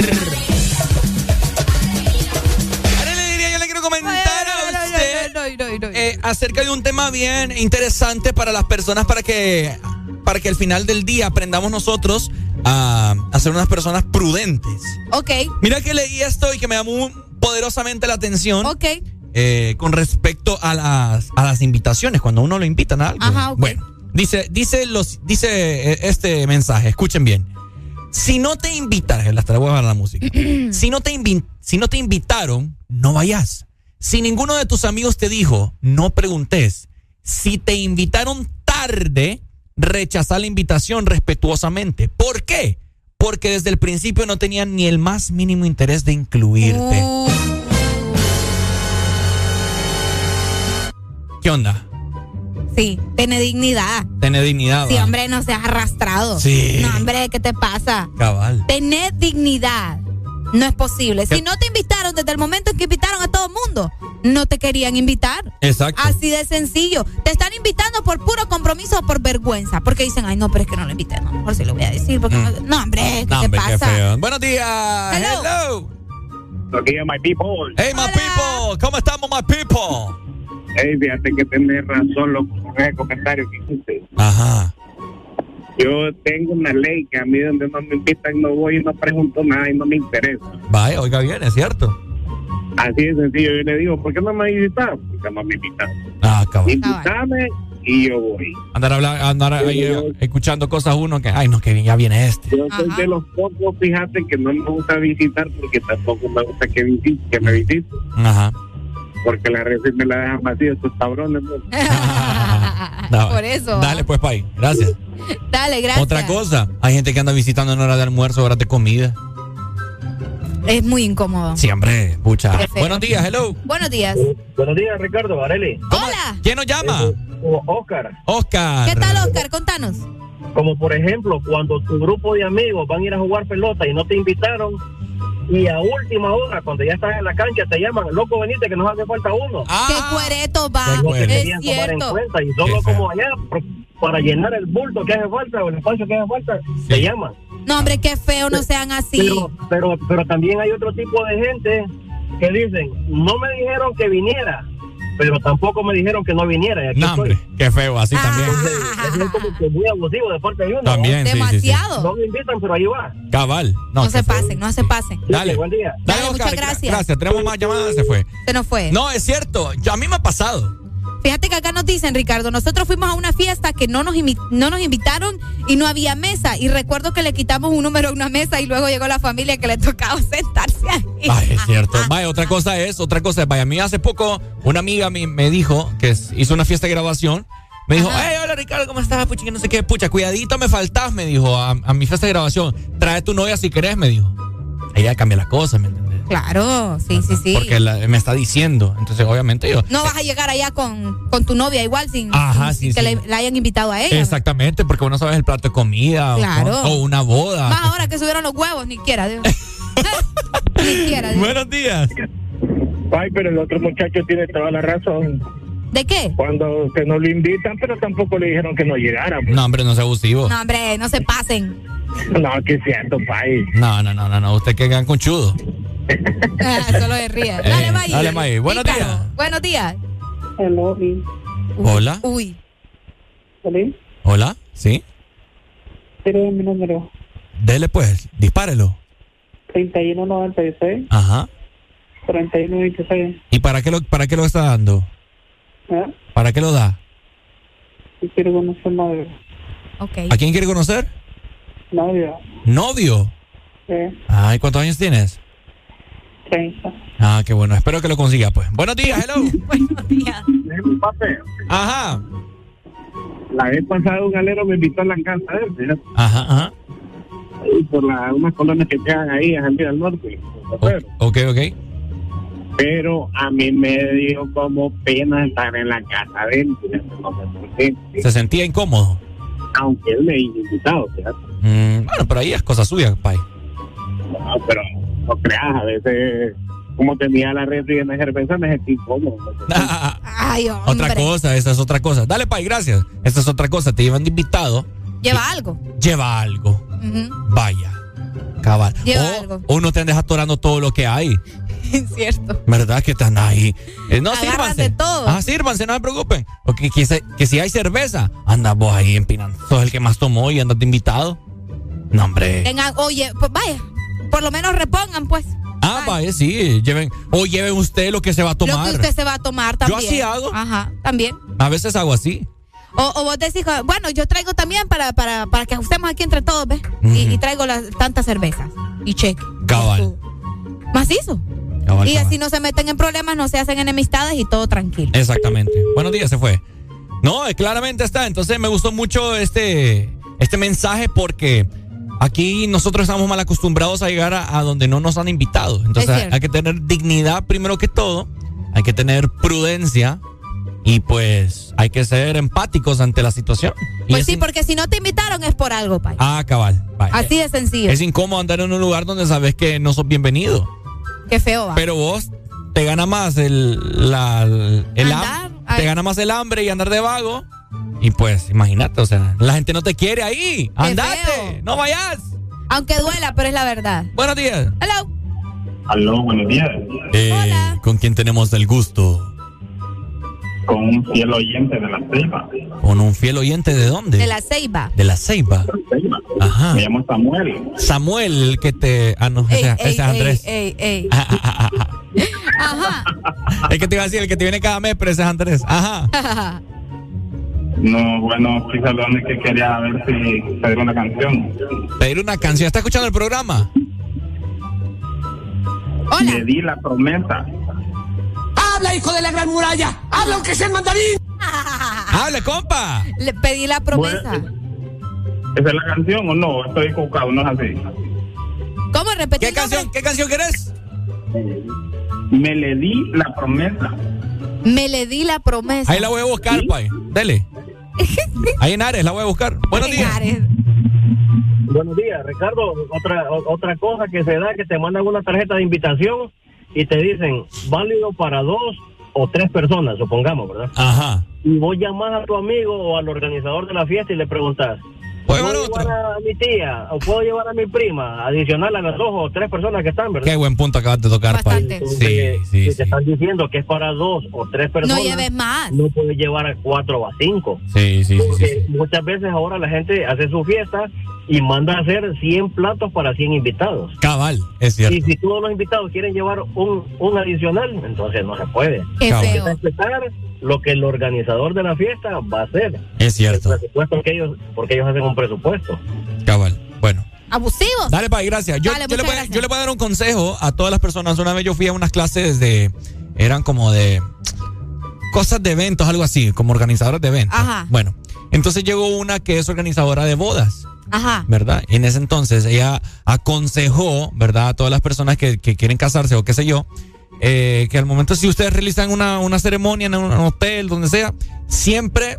yo le quiero comentar a usted eh, acerca de un tema bien interesante para las personas para que para que al final del día aprendamos nosotros a, a ser unas personas prudentes. Ok. Mira que leí esto y que me llamó poderosamente la atención. Ok. eh, con respecto a las, a las invitaciones, cuando uno lo invitan a algo. Ajá. Bueno, dice, dice, los, dice eh, este mensaje, escuchen bien. Si no te invitaron, hasta le voy a bajar la música. si, no te si no te invitaron, no vayas. Si ninguno de tus amigos te dijo, no preguntes. Si te invitaron tarde, rechaza la invitación respetuosamente. ¿Por qué? Porque desde el principio no tenían ni el más mínimo interés de incluirte. ¿Qué onda? Sí, tiene dignidad. Tener dignidad. Sí, va. hombre, no seas arrastrado. Sí. No, hombre, ¿qué te pasa? Cabal. Tener dignidad. No es posible. Si no te invitaron desde el momento en que invitaron a todo el mundo, no te querían invitar. Exacto. Así de sencillo. Te están invitando por puro compromiso o por vergüenza. Porque dicen, ay, no, pero es que no lo invité. No, mejor sí lo voy a decir. Porque no, no, hombre, ¿qué Mm. No, te hombre, qué pasa? feo. Buenos días. Hello. Hello. Aquí my people. Hey, my people. ¿Cómo estamos, my people? Hey, fíjate que tenés razón lo con ese comentario que hiciste. Ajá. Yo tengo una ley que a mí donde no me invitan no voy y no pregunto nada y no me interesa. Vaya, oiga bien, es cierto. Así de sencillo. Yo le digo, ¿por qué no me invitan? Porque no me invitan. Ah, cabal. Invítame y yo voy. Andar, habla- andar ahí, escuchando cosas uno que, ay, no, que ya viene este. Yo soy de los pocos, fíjate, que no me gusta visitar porque tampoco me gusta que, visi- que me visiten. Ajá. Porque la receta me la dejan vacía estos cabrones. ¿no? No, Por eso. Dale, pues, Pai. Gracias. Dale, gracias. Otra cosa, hay gente que anda visitando en hora de almuerzo, horas de comida. Es muy incómodo. Siempre, pucha. Buenos días, hello. Buenos días. Buenos días, Ricardo, Areli. Hola. ¿Quién nos llama? Oscar. Oscar. ¿Qué tal, Oscar? Contanos. Como por ejemplo, cuando tu grupo de amigos van a ir a jugar pelota y no te invitaron, y a última hora, cuando ya estás en la cancha, te llaman, loco, venite que nos hace falta uno. Qué cuereto va. Es querían tomar en cierto. cuenta y solo como allá, para llenar el bulto que hace falta o el espacio que hace falta, te llaman. No, hombre, qué feo, no sean así. Pero, pero, pero también hay otro tipo de gente que dicen, no me dijeron que viniera, pero tampoco me dijeron que no viniera. Y aquí No, estoy. hombre, qué feo, así también. Eso es como que muy abusivo de parte de uno. También, sí, sí, sí. Demasiado. No me invitan, pero ahí va. Cabal. No, No, se feo. pasen, no se pasen. Dale. Buen día. Dale, Dale, Oscar. muchas gracias. Gracias. Tenemos más llamadas, se fue. Se nos fue. No, es cierto. Yo, a mí me ha pasado. Fíjate que acá nos dicen, Ricardo, nosotros fuimos a una fiesta que no nos, no nos invitaron y no había mesa. Y recuerdo que le quitamos un número a una mesa y luego llegó la familia que le tocaba sentarse ahí. Ay, es cierto. Vaya, otra cosa es, otra cosa es, vaya, a mí hace poco una amiga me, me dijo que hizo una fiesta de grabación. Me dijo, hey, hola Ricardo, ¿cómo estás? Pucha, que no sé qué, pucha, cuidadito me faltás, me dijo, a, a mi fiesta de grabación. Trae tu novia si querés, me dijo. Ella cambia las cosas, ¿me? Claro, sí, sí, sí. Porque la- me está diciendo. Entonces, obviamente yo. No vas a llegar allá con, con tu novia igual sin, Ajá, sin sí, que sí. Le, la hayan invitado a ella. Exactamente, porque vos no sabes el plato de comida o- Claro. o, una boda. Más ahora que subieron los huevos, ni quiera. Dios. ni quiera. Dios. Buenos días. Ay, pero el otro muchacho tiene toda la razón. ¿De qué? Cuando que no lo invitan, pero tampoco le dijeron que no llegara. pues. No, hombre, no sea abusivo. No, hombre, no se pasen. No, que es cierto, país. No, no, no, no, no. Usted que gan conchudo. Ah, Solo de ríe. Eh, Dale, May. dale, May. Buenos Pícaro. días. Buenos días. Hello, Hola. Uy. ¿Vale? Hola. ¿Sí? Pero mi número Dele pues, dispárelo. 3196 Ajá. 4126. ¿Y para qué lo, para qué lo está dando? ¿Eh? ¿Para qué lo da? Si quiero conocer novio. Ok. ¿A quién quiere conocer? Novio. Novio. ¿Eh? Ay, ¿cuántos años tienes? 30. Ah, qué bueno. Espero que lo consiga, pues. Buenos días, hello. Buenos días. Ajá. La vez pasada un alero me invitó a la casa de él. Ajá, ajá. Ahí por la, unas colonias que quedan ahí en Jandía del Norte. Ok, ok. Pero a mí me dio como pena estar en la casa de él. qué. ¿Se sentía incómodo? Aunque él me haya invitado. Mm, bueno, pero ahí es cosa suya, pay. No, pero no creas, a veces, como tenía la red llena de cerveza, me sentí incómodo. Ay, hombre. Otra cosa, esa es otra cosa. Dale, pay, gracias. Esta es otra cosa. Te llevan de invitado, Lleva algo. lleva algo. Vaya. Cabal. Lleva o, algo. o no te andes atorando todo lo que hay. Es cierto. ¿Verdad que están ahí? Eh, no, Agarras sírvanse. de todo. Ah, sírvanse, no se preocupen. Porque que, se- que si hay cerveza, anda vos ahí empinando. Sos el que más tomó y andas de invitado. No, hombre. Tengan, oye, pues vaya, por lo menos repongan, pues. Ah, vaya, sí. Lleven, o lleven usted lo que se va a Lo tomar. que usted se va a tomar también. así hago. Ajá, también. A veces hago así. O, o vos decís, bueno, yo traigo también para, para, para que ajustemos aquí entre todos, ¿ves? y, y traigo las tantas cervezas. Y cheque. Cabal. Macizo. Cabal, y cabal. así no se meten en problemas, no se hacen enemistades y todo tranquilo. Exactamente. Buenos días, se fue. No, eh, claramente está. Entonces me gustó mucho este, este mensaje porque aquí nosotros estamos mal acostumbrados a llegar a, a donde no nos han invitado. Es Entonces hay que tener dignidad primero que todo. Hay que tener prudencia y pues hay que ser empáticos ante la situación. Pues es sí, porque si no te invitaron es por algo, Pai. Ah, cabal. Así de sencillo. Es incómodo andar en un lugar donde sabes que no sos bienvenido. Qué feo va. Pero vos te gana más el, la, el ham- Andar, te gana más el hambre y andar de vago. Y pues, imagínate, o sea, la gente no te quiere ahí. Andate, no vayas. Aunque duela, pero es la verdad. Buenos días. Hello. Aló, buenos días. Eh, ¿Con quién tenemos el gusto? Con un fiel oyente de la Ceiba. ¿Con un fiel oyente de dónde? De la ceiba. De la Ceiba. Ajá. Me llamo Samuel. Samuel, el que te. Ah, no, ese, Ey, ese ey, es Andrés. ey, ey, ey. Ah, ah, ah, Ajá. El que te iba a decir, el que te viene cada mes, pero ese es Andrés. Ajá. No, bueno, sí, saludarme que quería ver si pedir una canción. Pedir una canción. ¿Está escuchando el programa? Le di la promesa. ¡Habla, hijo de la gran muralla! ¡Habla aunque sea en mandarín! ¡Hable, compa! Le pedí la promesa. ¿Esa es la canción o no? Estoy equivocado, no es así. ¿Cómo repetir? ¿Qué canción, ¿Qué canción querés? Me le di la promesa. Me le di la promesa. Ahí la voy a buscar, pay. Dele. Ahí en Ares la voy a buscar. Buenos En días. Ares. Buenos días, Ricardo. Otra otra cosa que se da que te mandan una tarjeta de invitación y te dicen válido para dos o tres personas, supongamos, ¿verdad? Ajá. Y vos llamas a tu amigo o al organizador de la fiesta y le preguntas, ¿puedo llevar a mi tía o puedo llevar a mi prima adicional a las dos o tres personas que están, ¿verdad? Qué buen punto acabas de tocar, pay. Entonces, Sí, sí, si te están diciendo que es para dos o tres personas, No lleves más. no puedes llevar a cuatro o a cinco. Sí, sí, sí, Porque sí. muchas veces ahora la gente hace su fiesta y manda a hacer 100 platos para 100 invitados. Cabal, es cierto. Y si todos los invitados quieren llevar un, un adicional, entonces no se puede. Qué feo. Respetar lo que el organizador de la fiesta va a hacer. Es cierto. El presupuesto que ellos, porque ellos hacen un presupuesto. Cabal. Bueno. Abusivos. Dale, Pai, gracias. Yo, Dale, yo le voy, gracias. yo le voy a dar un consejo a todas las personas. Una vez yo fui a unas clases de. Eran como de. Cosas de eventos, algo así, como organizadoras de eventos. Ajá. Bueno, entonces llegó una que es organizadora de bodas. Ajá. ¿verdad? Y en ese entonces ella aconsejó, ¿verdad? A todas las personas que, que quieren casarse o qué sé yo, eh, que al momento si ustedes realizan una, una ceremonia en un hotel, donde sea, siempre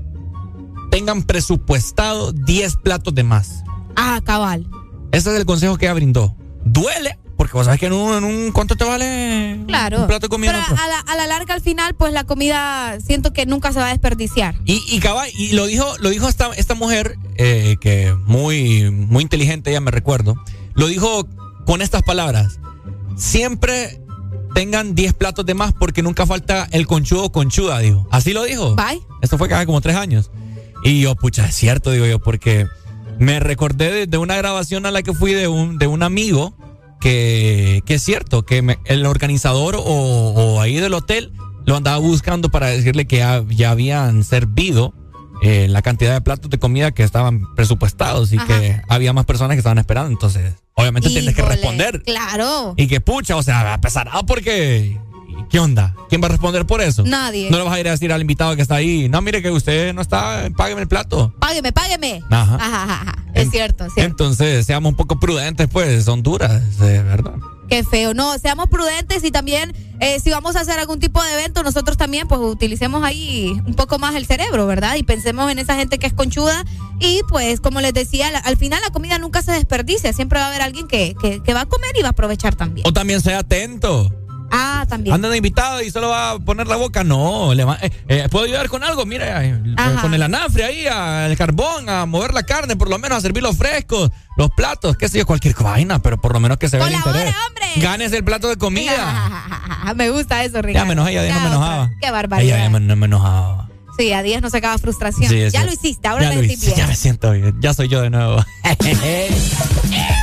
tengan presupuestado 10 platos de más. Ah, cabal. Ese es el consejo que ella brindó. Duele, porque vos sabes que en un, en un ¿cuánto te vale Claro. un plato de comida? Pero a la, a la larga, al final, pues la comida siento que nunca se va a desperdiciar. Y, y cabal, y lo dijo, lo dijo esta, esta mujer, eh, que muy, muy inteligente, ella me recuerdo, lo dijo con estas palabras. Siempre tengan 10 platos de más porque nunca falta el conchudo o conchuda, dijo. Así lo dijo. Bye. Esto fue hace como tres años. Y yo, pucha, es cierto, digo yo, porque me recordé de, de una grabación a la que fui de un, de un amigo que, que es cierto, que me- el organizador o, o ahí del hotel lo andaba buscando para decirle que ya, ya habían servido eh, la cantidad de platos de comida que estaban presupuestados y Ajá. que había más personas que estaban esperando. Entonces, obviamente tienes que responder. Claro. Y que pucha, o sea, pesará porque ¿qué onda? ¿Quién va a responder por eso? Nadie. No le vas a ir a decir al invitado que está ahí, no, mire que usted no está, págueme el plato. Págueme, págueme. Ajá. Ajá, ajá, Es cierto, es cierto. Entonces, seamos un poco prudentes, pues, Honduras, de verdad. Qué feo. No, seamos prudentes y también eh, si vamos a hacer algún tipo de evento, nosotros también pues utilicemos ahí un poco más el cerebro, ¿verdad? Y pensemos en esa gente que es conchuda y pues como les decía, al final la comida nunca se desperdicia, siempre va a haber alguien que, que, va a comer y va a aprovechar también. O también sea atento. Ah, también. Andan de invitado y solo va a poner la boca. No, le eh, eh, ¿puedo ayudar con algo? Mira, con el anafre ahí, el carbón, a mover la carne, por lo menos a servir los frescos, los platos, qué sé yo, cualquier vaina, pero por lo menos que se vea el interés. hombre! Ganes el plato de comida. me gusta eso, Ricardo. Ya me enojé, ya, ya no me enojaba. Qué barbaridad. Ya, ya no me enojaba. Sí, a 10 no sacaba frustración. ya lo hiciste, ahora ya me bien. Ya me siento bien, ya soy yo de nuevo.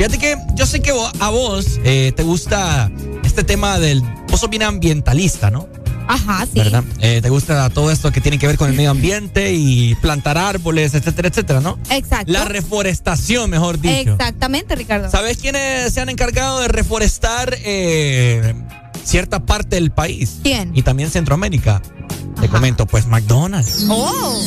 Fíjate que yo sé que a vos eh, te gusta este tema del. Vos sos bien ambientalista, ¿no? Ajá, sí. ¿Verdad? Eh, te gusta todo esto que tiene que ver con el medio ambiente y plantar árboles, etcétera, etcétera, ¿no? Exacto. La reforestación, mejor dicho. Exactamente, Ricardo. ¿Sabes quiénes se han encargado de reforestar eh, cierta parte del país? ¿Quién? Y también Centroamérica. Te comento, pues McDonald's. ¡Oh!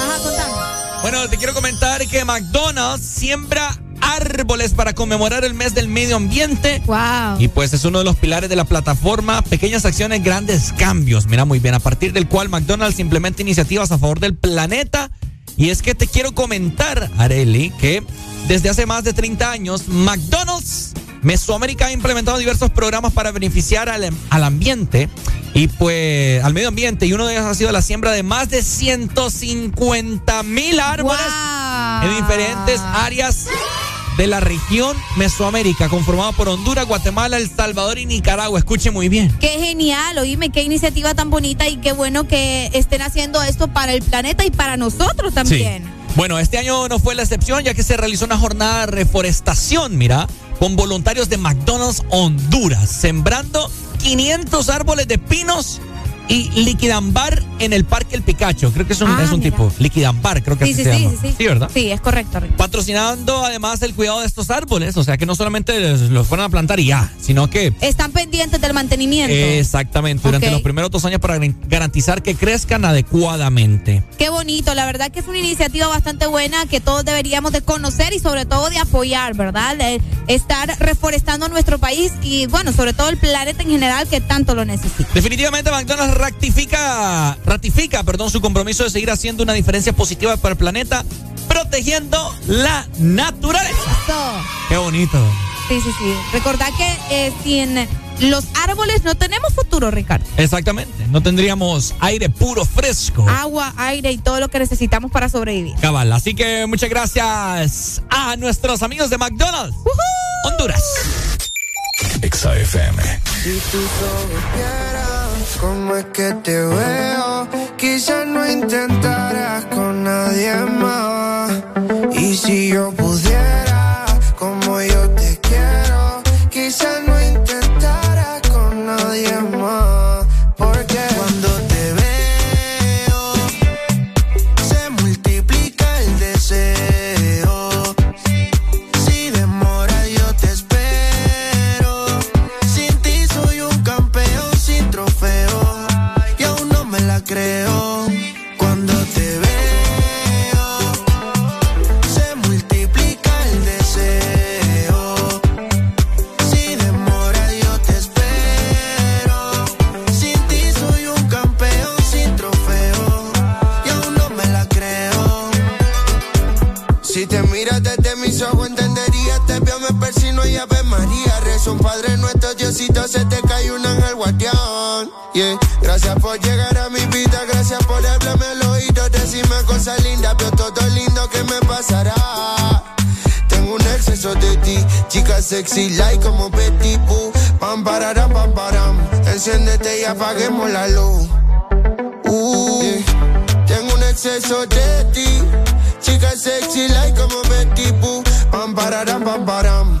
Ajá, contame. Bueno, te quiero comentar que McDonald's siembra árboles para conmemorar el mes del medio ambiente. Wow. Y pues es uno de los pilares de la plataforma Pequeñas Acciones, Grandes Cambios. Mira muy bien, a partir del cual McDonald's implementa iniciativas a favor del planeta. Y es que te quiero comentar, Areli, que desde hace más de 30 años, McDonald's Mesoamérica ha implementado diversos programas para beneficiar al, al ambiente y pues al medio ambiente. Y uno de ellos ha sido la siembra de más de 150 mil árboles en diferentes áreas de la región Mesoamérica, conformada por Honduras, Guatemala, El Salvador y Nicaragua. Escuche muy bien. Qué genial, oíme, qué iniciativa tan bonita y qué bueno que estén haciendo esto para el planeta y para nosotros también. Sí. Bueno, este año no fue la excepción, ya que se realizó una jornada de reforestación, mira, con voluntarios de McDonald's Honduras, sembrando 500 árboles de pinos y liquidambar en el Parque El Picacho. Creo que es un, Ah, es un tipo, liquidambar, creo que Sí, así sí, se sí, llama. sí, sí. Sí, ¿verdad? Sí, es correcto. Patrocinando además el cuidado de estos árboles, o sea que no solamente los, fueron a plantar y ya, sino que Están pendientes del mantenimiento. exactamente durante los primeros dos años para garantizar que crezcan adecuadamente. Qué bonito, la verdad que es una iniciativa bastante buena que todos deberíamos de conocer y sobre todo de apoyar, ¿verdad? De estar reforestando nuestro país y bueno, sobre todo el planeta en general que tanto lo necesita. Definitivamente McDonald's ratifica, ratifica perdón, su compromiso de seguir haciendo una diferencia positiva para el planeta, protegiendo la naturaleza. Eso. Qué bonito. Sí, sí, sí. Recordad que eh, sin los árboles no tenemos futuro, Ricardo. Exactamente. No tendríamos aire puro, fresco. Agua, aire y todo lo que necesitamos para sobrevivir. Cabal. Así que muchas gracias a nuestros amigos de McDonald's. Honduras. Exa FM. Si tú supieras cómo es que te veo, quizás no intentarás con nadie más. Y si yo pudiera, María. Rezo un Padre nuestro, Diosito, se te cae un ángel guardián. Yeah. Gracias por llegar a mi vida, gracias por hablarme al oído, decirme cosas lindas, veo todo lindo que me pasará. Tengo un exceso de ti, chica sexy, like como Betty Boo. Pam, pararam, pam, param. Enciéndete y apaguemos la luz. Uh. Tengo un exceso de ti. Chica sexy like como Betty Boo. Pam pararam pam param.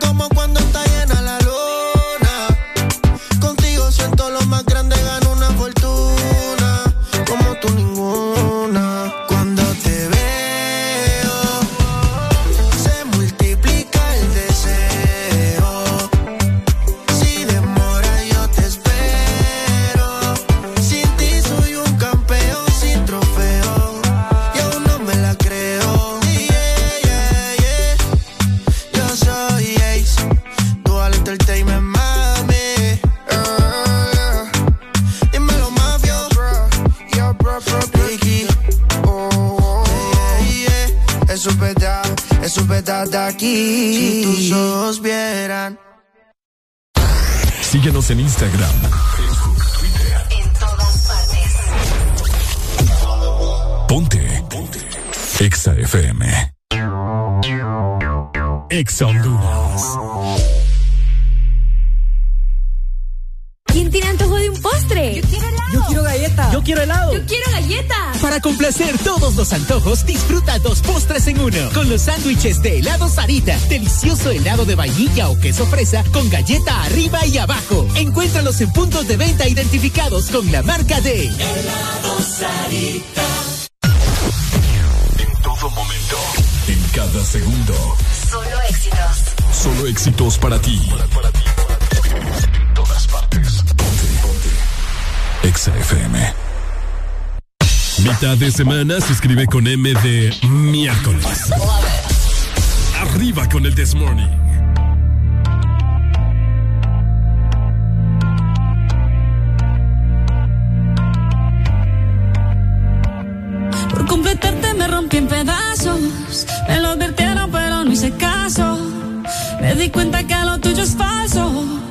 de aquí. Si tus ojos vieran. Síguenos en Instagram, Facebook, Twitter. En todas partes. Ponte. Ponte. Exa FM. Exa Honduras. Antojo de un postre? Yo quiero helado. Yo quiero galleta. Yo quiero helado. Yo quiero galleta. Para complacer todos los antojos, disfruta dos postres en uno. Con los sándwiches de helado Sarita. Delicioso helado de vainilla o queso fresa con galleta arriba y abajo. Encuéntralos en puntos de venta identificados con la marca de Helado Sarita. En todo momento. En cada segundo. Solo éxitos. Solo éxitos para ti. Todas partes. Ponte, ponte. Exa FM. Mitad de semana se escribe con M de miércoles. Arriba con el This Morning. Por completarte me rompí en pedazos. Me lo advirtieron, pero no hice caso. Me di cuenta que lo tuyo es falso.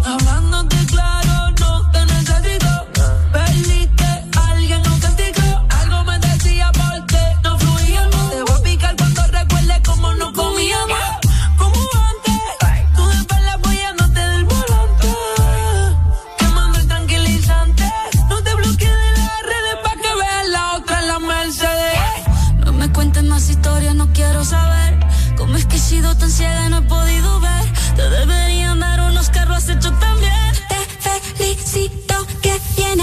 más historias, no quiero saber. Cómo es que he sido tan ciega y no he podido ver. Te deberían dar unos carros has hecho también. Te felicito que bien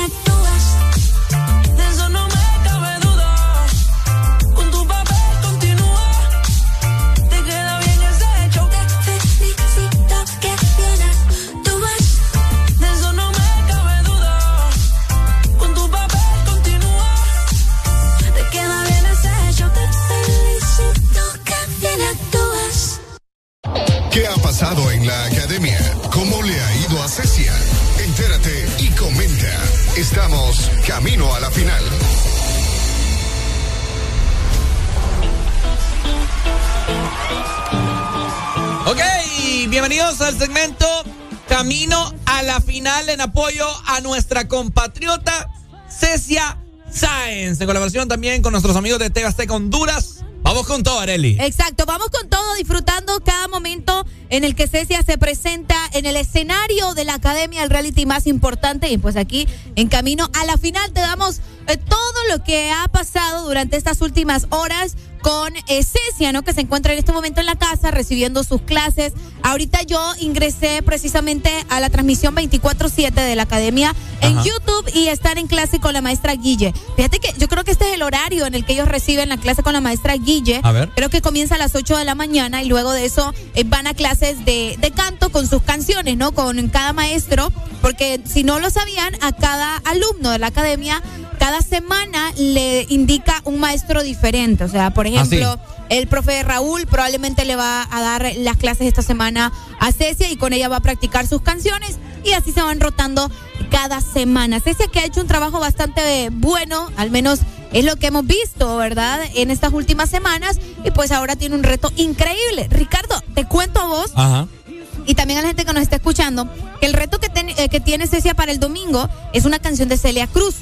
camino a la final. Ok, bienvenidos al segmento Camino a la final en apoyo a nuestra compatriota Cecia Sáenz. En colaboración también con nuestros amigos de TV Azteca Honduras. Vamos con todo, Areli. Exacto, vamos con todo, disfrutando cada momento en el que Cecia se presenta en el escenario de la academia, el reality más importante. Y pues aquí, en camino a la final, te damos eh, todo lo que ha pasado durante estas últimas horas con eh, Cecia, ¿no? Que se encuentra en este momento en la casa recibiendo sus clases. Ahorita yo ingresé precisamente a la transmisión 24-7 de la academia en. YouTube y estar en clase con la maestra Guille. Fíjate que yo creo que este es el horario en el que ellos reciben la clase con la maestra Guille. A ver. Creo que comienza a las 8 de la mañana y luego de eso eh, van a clases de, de canto con sus canciones canciones, ¿no? Con cada maestro, porque si no lo sabían, a cada alumno de la academia, cada semana le indica un maestro diferente. O sea, por ejemplo, el profe Raúl probablemente le va a dar las clases esta semana a Cecia y con ella va a practicar sus canciones y así se van rotando cada semana. Cecia que ha hecho un trabajo bastante bueno, al menos es lo que hemos visto, ¿verdad? En estas últimas semanas y pues ahora tiene un reto increíble. Ricardo, te cuento a vos Ajá. y también a la gente que nos está escuchando que el reto que, ten- eh, que tiene Cecia para el domingo es una canción de Celia Cruz.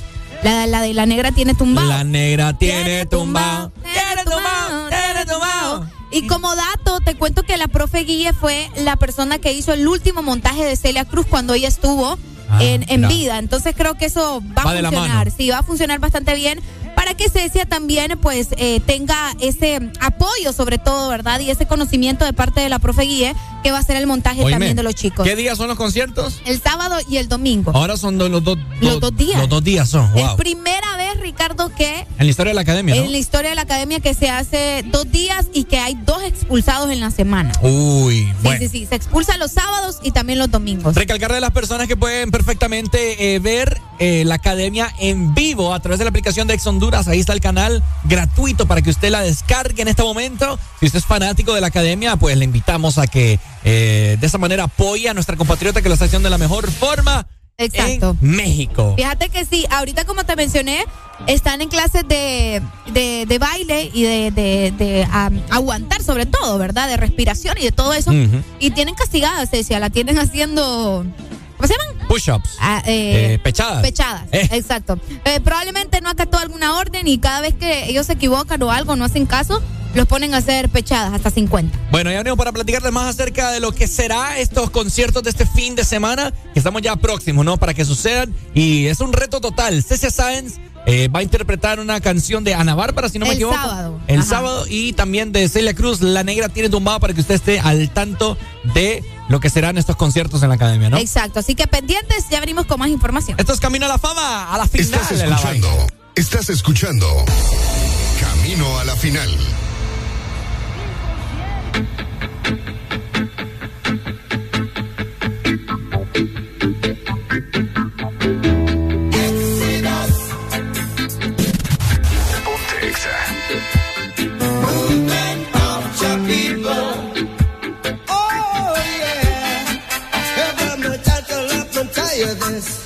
La, la de La Negra tiene tumbado. La negra tiene tumbado. Tiene tumbado, tiene tumbado. Y como dato, te cuento que la profe Guille fue la persona que hizo el último montaje de Celia Cruz cuando ella estuvo Ah, en, en vida. Entonces creo que eso va, Va a funcionar. Sí, va a funcionar bastante bien para que Cecia también pues eh, tenga ese apoyo sobre todo, ¿verdad? Y ese conocimiento de parte de la profe Guille que va a hacer el montaje Oíme, también de los chicos. ¿Qué días son los conciertos? El sábado y el domingo. Ahora son do- los, dos Los dos días. Los dos días son, Es primera vez, Ricardo, que En la historia de la academia, ¿no? en la historia de la academia que se hace dos días y que hay dos expulsados en la semana. Uy, Sí, bueno. sí, sí. Se expulsa los sábados y también los domingos. Recalcarle a las personas que pueden perfectamente eh, ver eh, la academia en vivo a través de la aplicación de Ex Honduras. Ahí está el canal gratuito para que usted la descargue en este momento. Si usted es fanático de la academia, pues le invitamos a que eh, de esa manera apoye a nuestra compatriota que lo está haciendo de la mejor forma. Exacto. En México. Fíjate que sí, ahorita como te mencioné, están en clases de, de, de baile y de, de, de, am, aguantar sobre todo, ¿verdad? De respiración y de todo eso. Y tienen castigada, Cecia, la tienen haciendo... ¿Cómo se llaman? Push-ups. Ah, eh, Eh, pechadas. Pechadas, Eh. exacto. Probablemente no acató alguna orden y cada vez que ellos se equivocan o algo, no hacen caso, los ponen a hacer pechadas hasta 50. Bueno, ya venimos para platicarles más acerca de lo que será estos conciertos de este fin de semana, que estamos ya próximos, ¿no? Para que sucedan. Y es un reto total. Cecia Sáenz eh, va a interpretar una canción de Ana Bárbara, si no me El equivoco. sábado. El Ajá. sábado. Y también de Celia Cruz, La Negra tiene tumbado para que usted esté al tanto de lo que serán estos conciertos en la academia, ¿no? Exacto, así que pendientes, ya venimos con más información. Esto es Camino a la Fama, a la final Estás la escuchando, estás escuchando Camino a la final. Tell you this.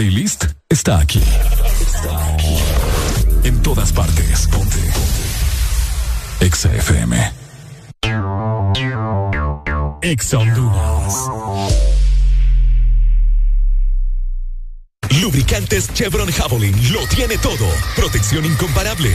Playlist está aquí. Está aquí. En todas partes. Ponte. Ponte. Exa FM. Lubricantes Chevron Javelin lo tiene todo. Protección incomparable,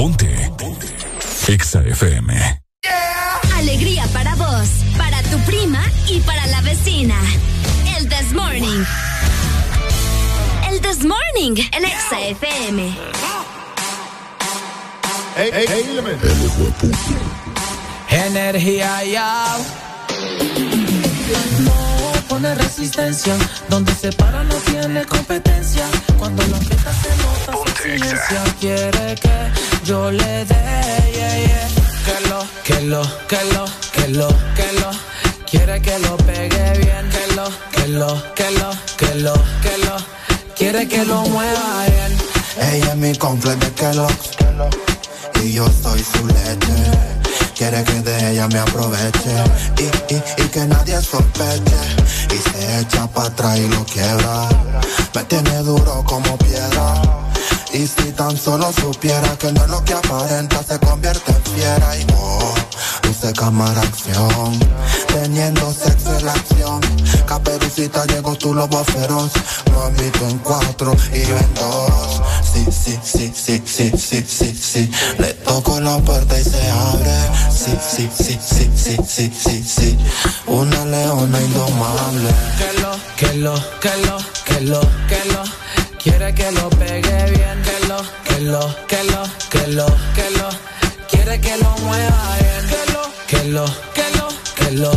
Ponte. Ponte. Exa FM. Alegría para vos, para tu prima y para la vecina. El This Morning. El This Morning, el Exa FM. Hey, hey, hey, Energía ya. Pone resistencia. Donde se para no tiene competencia. Cuando la fiesta se nota su silencia. Quiere que yo le dé, yeah, yeah. Que lo, que lo, que lo, que lo, que lo. Quiere que lo pegue bien. Que lo, que lo, que lo, que lo, que lo. Quiere que lo mueva bien. Ella es mi completo de Kellogg's y yo soy su leche. Quiere que de ella me aproveche y, y, y que nadie sospeche. Y se echa para atrás y lo quiebra. Me tiene duro como piedra. Y si tan solo supiera que no es lo que aparenta, se convierte en fiera y oh, luce cámara acción. Teniendo sexo en la acción. Caperucita llegó tu lobo feroz. Mami, tú en cuatro y yo en dos. Sí, sí, sí, sí, sí, sí, sí, sí. Le toco la puerta y se abre. Sí, sí, sí, sí, sí, sí, sí, sí. Una leona indomable. Que lo, que lo, que lo, que lo, que lo. Quiere que lo pegue bien. Que lo, que lo, que lo, que lo, que lo. Quiere que lo mueva bien. Que lo, que lo, que lo, que lo,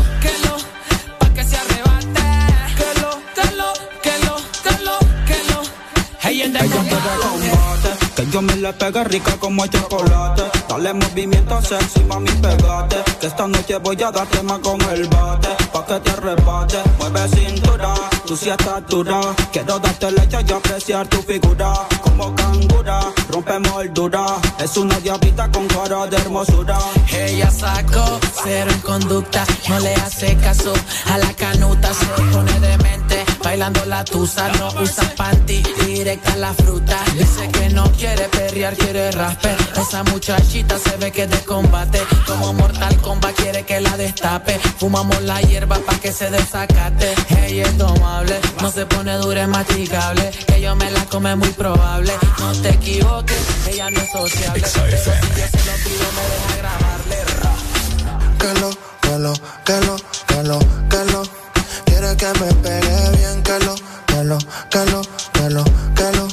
que yo me le pegue rica como el chocolate. Dale movimiento sexy, mami, pegate. Que esta noche voy a darte más con el bate. Pa' que te arrebate, mueve cintura. Tú sí estás dura. Quiero darte leche y apreciar tu figura. Como cangura, rompe moldura. Es una diablita con cara de hermosura. Ella sacó cero en conducta, no le hace caso a la canuta, se pone demente, bailando la tusa, no usa panty, directa la fruta, dice que no quiere perrear, quiere rasper, esa muchachita se ve que es de combate, como Mortal Kombat quiere que la destape, fumamos la hierba pa' que se desacate, ella es tomable, no se pone dura, es masticable, que yo me la come muy probable, no te equivoques, ella no es sociable, pero si yo se lo pido me deja grabarle. que lo, que lo, que lo, que lo, que lo. Quiere que me pegue bien, que lo, que lo, que lo, que lo, que lo.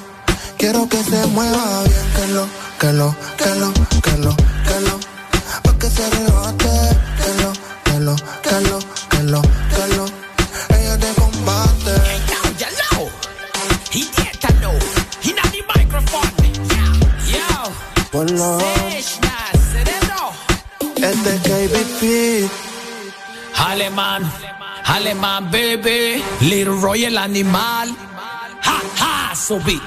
Quiero que se mueva bien, que lo, que lo, que lo, que lo, que lo. Pa' que se arrebate, que lo, que lo, que lo, que lo, que lo. Ella te combate. Ponlo. Este es KBP. Alemán, alemán, baby. Little Roy el animal. Ha, ha, subí.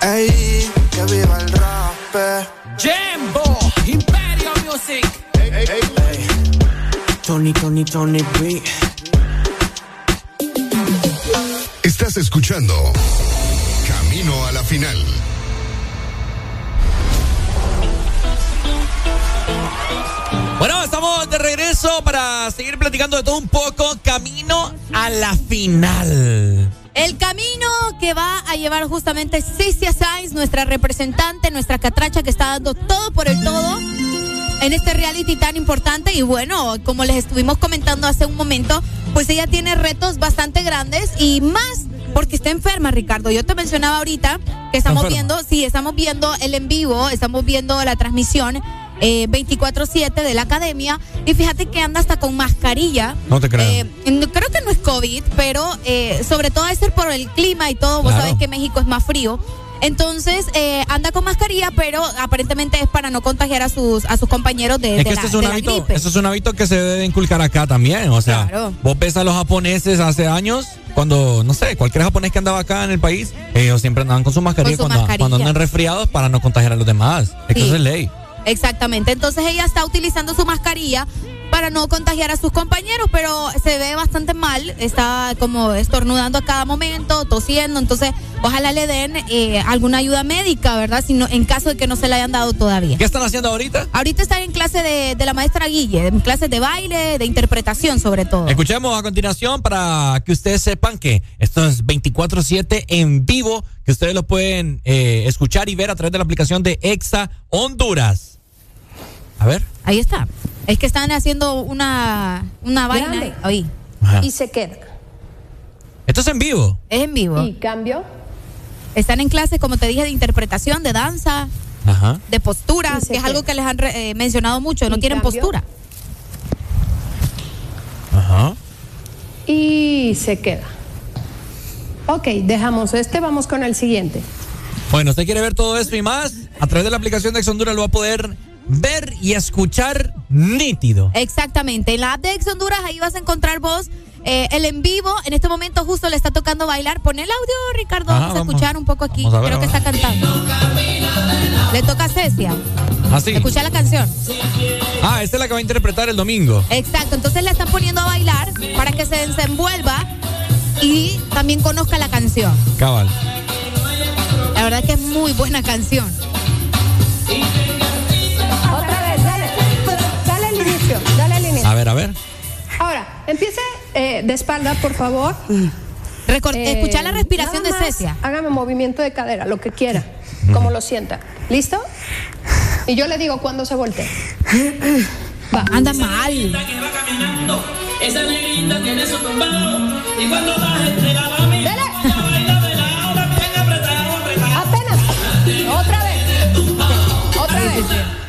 Ey, que viva el rap. Jimbo, Imperio Music. Tony, Tony, Tony B. Estás escuchando Camino a la final. Bueno, estamos de regreso para seguir platicando de todo un poco. Camino a la final. El camino que va a llevar justamente Cicia Sainz, nuestra representante, nuestra catracha que está dando todo por el todo en este reality tan importante. Y bueno, como les estuvimos comentando hace un momento, pues ella tiene retos bastante grandes y más porque está enferma, Ricardo. Yo te mencionaba ahorita que estamos viendo, sí, estamos viendo el en vivo, estamos viendo la transmisión. Eh, 24-7 de la academia. Y fíjate que anda hasta con mascarilla. No te creo. Eh, creo que no es COVID, pero eh, sobre todo es ser por el clima y todo. Vos sabés que México es más frío. Entonces eh, anda con mascarilla, pero aparentemente es para no contagiar a sus a sus compañeros de, Es de que la, este es un de hábito, esto es un hábito que se debe inculcar acá también. O sea, Claro. vos ves a los japoneses hace años, cuando, no sé, cualquier japonés que andaba acá en el país, ellos siempre andaban con su mascarilla, Con su cuando, mascarilla. cuando andan resfriados para no contagiar a los demás. Es que Sí. eso es ley. Exactamente. Entonces ella está utilizando su mascarilla para no contagiar a sus compañeros, pero se ve bastante mal. Está como estornudando a cada momento, tosiendo. Entonces, ojalá le den eh, alguna ayuda médica, ¿verdad? Si no, en caso de que no se la hayan dado todavía. ¿Qué están haciendo ahorita? Ahorita están en clase de, de la maestra Guille, en clases de baile, de interpretación sobre todo. Escuchemos a continuación para que ustedes sepan que esto es 24-7 en vivo, que ustedes lo pueden eh, escuchar y ver a través de la aplicación de Exa Honduras. A ver. Ahí está. Es que están haciendo una, una vaina. Grande. Ahí. Ajá. Y se queda. Esto es en vivo. Es en vivo. ¿Y cambio? Están en clases, como te dije, de interpretación, de danza, Ajá. de postura, que es algo que les han re- eh, mencionado mucho. No ¿Y tienen cambio? postura. Ajá. Y se queda. Ok, dejamos este, vamos con el siguiente. Bueno, usted quiere ver todo esto y más, a través de la aplicación de Exa Honduras lo va a poder ver y escuchar nítido. Exactamente. En la app de Ex Honduras, ahí vas a encontrar vos eh, el en vivo. En este momento justo le está tocando bailar. Pon el audio, Ricardo. Ajá, vamos a escuchar un poco aquí. Ver, Creo que está cantando. Le toca a Cecia. ¿Ah, sí? Escucha la canción. Ah, esta es la que va a interpretar el domingo. Exacto. Entonces le están poniendo a bailar para que se desenvuelva y también conozca la canción. Cabal. La verdad que es muy buena canción. Ver, a ver. Ahora, empiece eh, de espalda, por favor. Recor- escucha la respiración nada de Cecia. Hágame movimiento de cadera, lo que quiera, como lo sienta. ¿Listo? Y yo le digo cuando se voltee. Va. Anda mal. Esa negrita tiene su tumbao y cuando baja entrega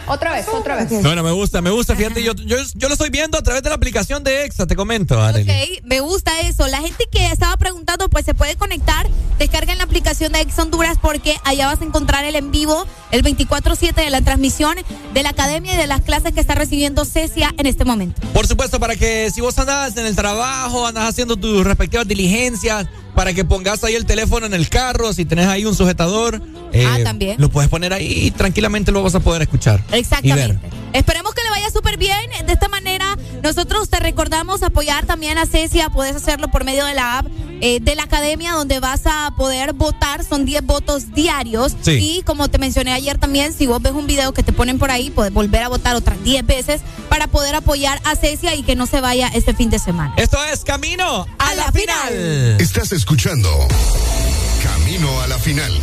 Otra vez, otra vez. Bueno, me gusta, me gusta. Fíjate, yo, yo, yo lo estoy viendo a través de la aplicación de Exa, te comento, Arely. Ok, me gusta eso. La gente que estaba preguntando, pues se puede conectar, descarguen la aplicación de Ex Honduras porque allá vas a encontrar el en vivo, el 24-7 de la transmisión de la academia y de las clases que está recibiendo Cecia en este momento. Por supuesto, para que si vos andas en el trabajo, andas haciendo tus respectivas diligencias, para que pongas ahí el teléfono en el carro, si tenés ahí un sujetador, eh, Ah, también. lo puedes poner ahí y tranquilamente lo vas a poder escuchar. Y ver. Esperemos que le vaya súper bien. De esta manera, nosotros te recordamos apoyar también a Cecia. Puedes hacerlo por medio de la app eh, de la academia, donde vas a poder votar. Son 10 votos diarios. Sí. Y como te mencioné ayer también, si vos ves un video que te ponen por ahí, puedes volver a votar otras 10 veces para poder apoyar a Cecia y que no se vaya este fin de semana. Esto es Camino a, la, final. Estás escuchando Camino a la final.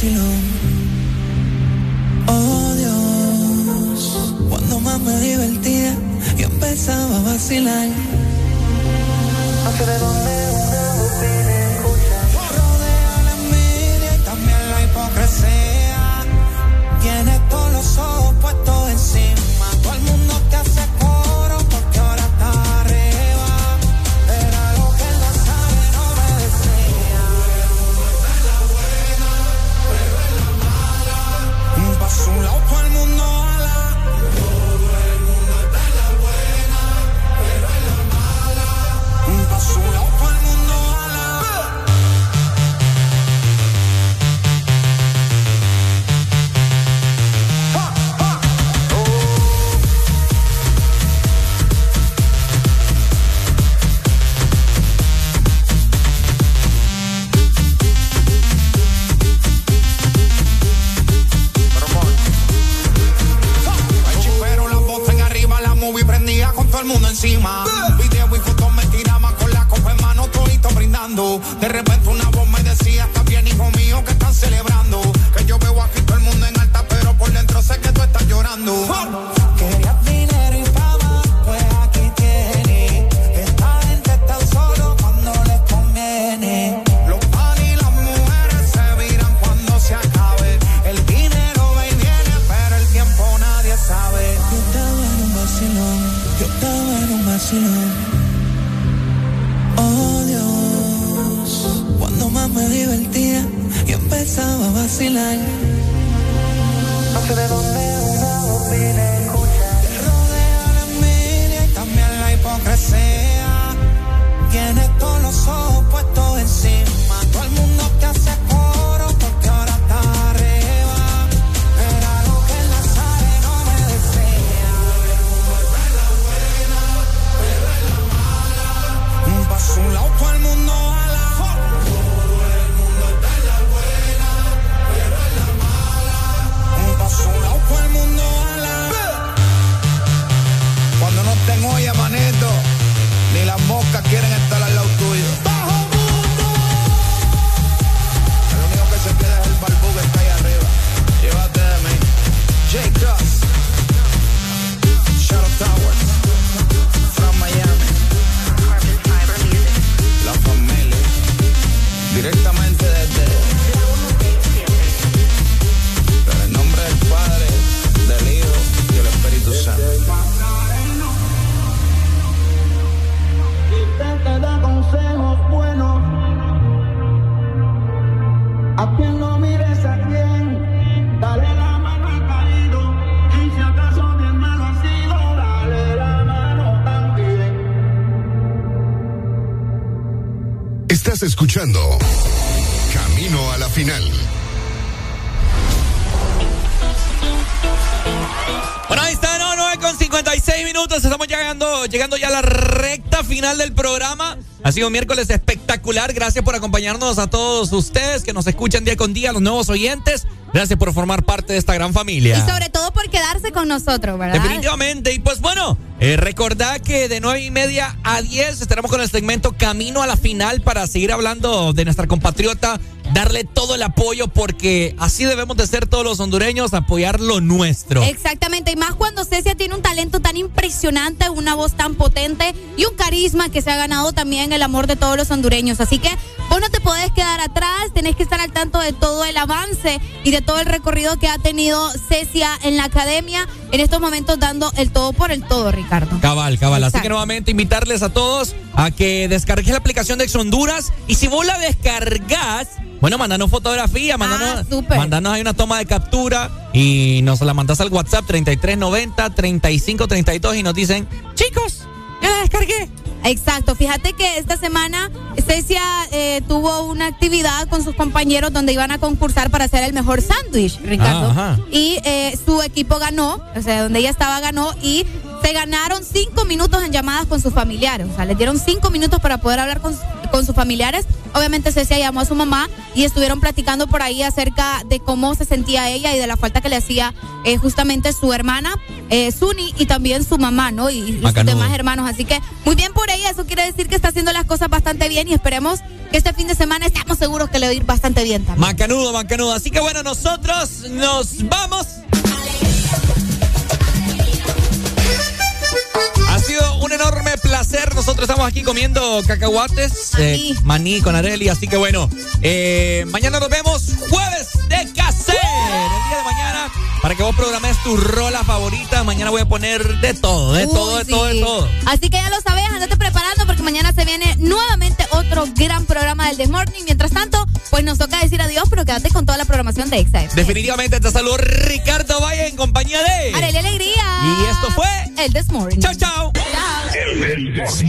Oh Dios, cuando más me divertía, yo empezaba a vacilar. Sé de dónde una botella De repente una voz me decía, está bien hijo mío, que están celebrando. Que yo veo aquí todo el mundo en alta, pero por dentro sé que tú estás llorando. Querías empezaba a vacilar. No sé de dónde una voz viene a escuchar. Te rodea la envidia y también la hipocresía. Escuchando Camino a la final. Bueno, ahí está, no, 9 con 56 minutos. Estamos llegando, llegando ya a la recta final del programa. Ha sido un miércoles espectacular. Gracias por acompañarnos a todos ustedes que nos escuchan día con día, los nuevos oyentes. Gracias por formar parte de esta gran familia. Y sobre todo por quedarse con nosotros, ¿verdad? Definitivamente. Y pues bueno, eh, recordad que de nueve y media a 10 estaremos con el segmento Camino a la Final para seguir hablando de nuestra compatriota, darle todo el apoyo porque así debemos de ser todos los hondureños, apoyar lo nuestro. Exactamente, y más cuando Cecia tiene un talento tan impresionante, una voz tan potente y un carisma que se ha ganado también el amor de todos los hondureños. Así que vos no te podés quedar atrás, tenés que estar al tanto de todo el avance y de todo el recorrido que ha tenido Cecia en la academia, en estos momentos dando el todo por el todo, Ricardo. Cabal, cabal. Así que nuevamente invitarles a todos a que descargues la aplicación de Ex Honduras y si vos la descargas, bueno, mandanos fotografía, mandanos, mandanos ahí una toma de captura y nos la mandas al WhatsApp 3390 3532 y nos dicen, chicos, ya la descargué. Exacto, fíjate que esta semana Cecia eh, tuvo una actividad con sus compañeros donde iban a concursar para hacer el mejor sándwich, Ricardo. Ah, ajá. Y eh, su equipo ganó, o sea, donde ella estaba ganó y se ganaron cinco minutos en llamadas con sus familiares. O sea, les dieron cinco minutos para poder hablar con, con sus familiares. Obviamente Cecia llamó a su mamá y estuvieron platicando por ahí acerca de cómo se sentía ella y de la falta que le hacía eh, justamente su hermana, eh, Suni, y también su mamá, ¿no? Y los Macanudo. demás hermanos. Así que muy bien por ella, eso quiere decir que está haciendo las cosas bastante bien y esperemos que este fin de semana estamos seguros que le va a ir bastante bien también. Macanudo, macanudo. Así que bueno, nosotros nos vamos. Sido un enorme placer. Nosotros estamos aquí comiendo cacahuates, eh, maní con Areli. Así que bueno, eh, mañana nos vemos jueves de caser. El día de mañana, para que vos programes tu rola favorita. Mañana voy a poner de todo, de Uy, todo, de sí. todo, de todo. Así que ya lo sabes, andate preparando porque mañana se viene nuevamente otro gran programa del The Morning. Mientras tanto, pues nos toca decir adiós, pero quédate con toda la programación de EXA. Definitivamente te saludo Ricardo Valle en compañía de. Arely Alegría. Y esto fue el This Morning. Chao, chao. El This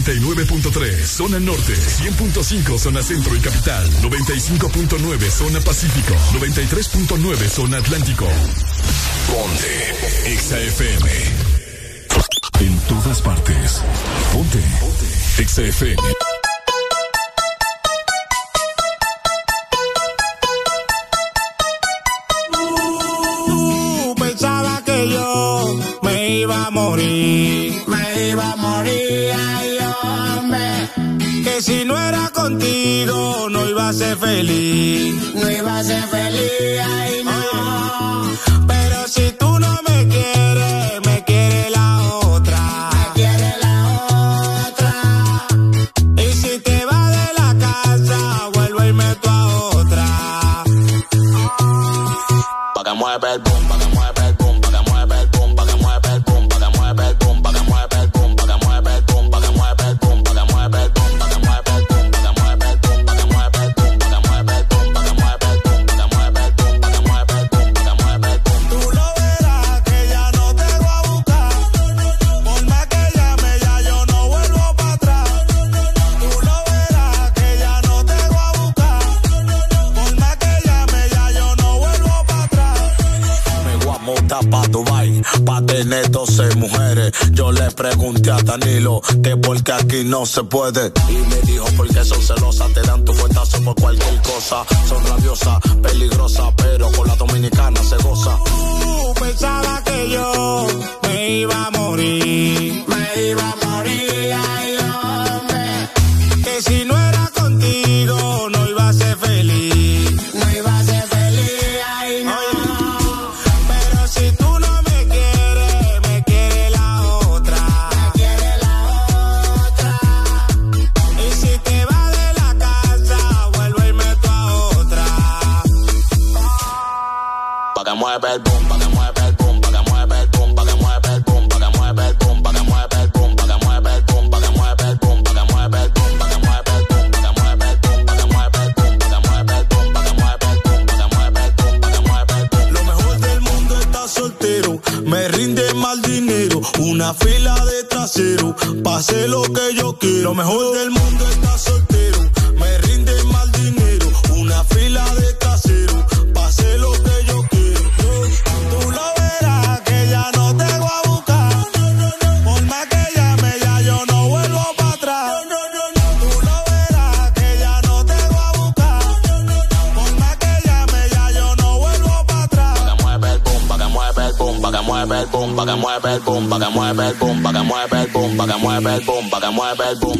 89.3 zona norte, 100.5 zona centro y capital, 95.9 zona pacífico, 93.9 zona atlántico. Ponte XFM. En todas partes. Ponte. Ponte. XFM. Si no era contigo, no iba a ser feliz. No iba a ser feliz. que aquí no se puede. Y me dijo porque son celos es lo que yo quiero. Lo mejor del mundo mueve el bomba, que mueve el bomba.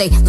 Up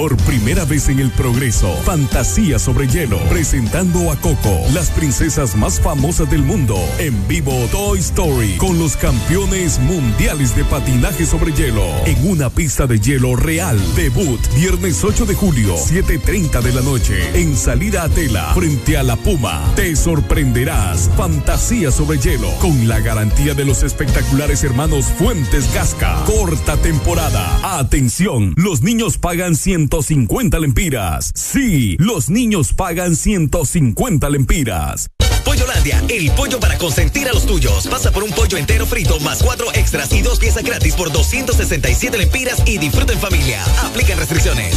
Por primera vez en el progreso, Fantasía sobre hielo, presentando a Coco, las princesas más famosas del mundo, en vivo Toy Story, con los campeones mundiales de patinaje sobre hielo, en una pista de hielo real. Debut, viernes 8 de julio, 7.30 de la noche, en salida a tela, frente a la Puma. Te sorprenderás, Fantasía sobre hielo, con la garantía de los espectaculares hermanos Fuentes Gasca. Corta temporada. Atención, los niños pagan 100 150 lempiras. Sí, los niños pagan 150 lempiras. Pollolandia, el pollo para consentir a los tuyos. Pasa por un pollo entero frito más cuatro extras y dos piezas gratis por 267 lempiras y disfruta en familia. Aplican restricciones.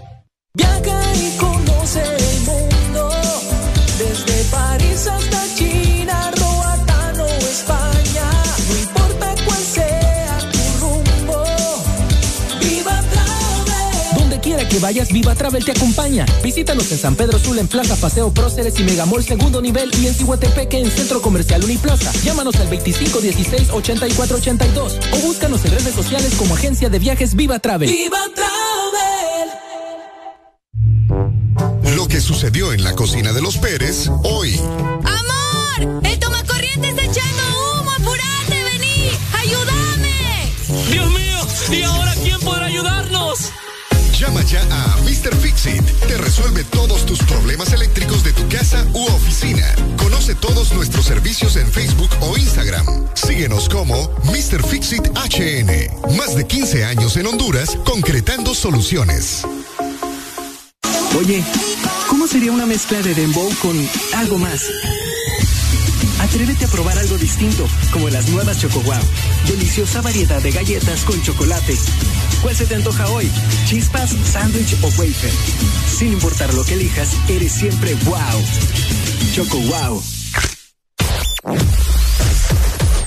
Viaja y conoce el mundo, desde París hasta China, Roatán o España, no importa cuál sea tu rumbo, Viva Travel. Donde quiera que vayas, Viva Travel te acompaña. Visítanos en San Pedro Sula, en Plaza Paseo Próceres y Megamol Segundo Nivel y en Cihuatepeque, en Centro Comercial Uniplaza. Llámanos al 2516-8482 o búscanos en redes sociales como Agencia de Viajes Viva Travel. Viva Travel. Que sucedió en la cocina de los Pérez hoy. ¡Amor! ¡El tomacorriente está echando humo! ¡Apurate! ¡Vení! ¡Ayúdame! ¡Dios mío! ¿Y ahora quién podrá ayudarnos? Llama ya a Mr. Fixit. Te resuelve todos tus problemas eléctricos de tu casa u oficina. Conoce todos nuestros servicios en Facebook o Instagram. Síguenos como Mr. Fixit HN. Más de 15 años en Honduras concretando soluciones. Oye, ¿cómo sería una mezcla de dembow con algo más? Atrévete a probar algo distinto, como las nuevas Choco Wow. Deliciosa variedad de galletas con chocolate. ¿Cuál se te antoja hoy? ¿Chispas, sándwich o wafer? Sin importar lo que elijas, eres siempre wow. Choco Wow.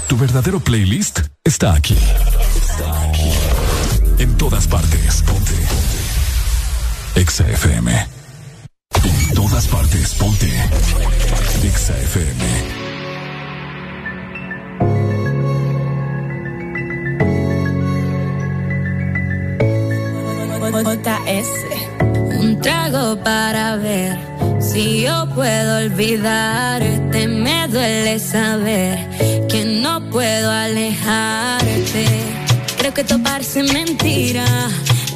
Tu verdadero playlist está aquí. Está aquí. En todas partes. Ponte. Exa FM. En todas partes. Ponte. Exa FM. Un trago para ver si yo puedo olvidarte. Me duele saber que no puedo alejarte. Creo que esto parece mentira.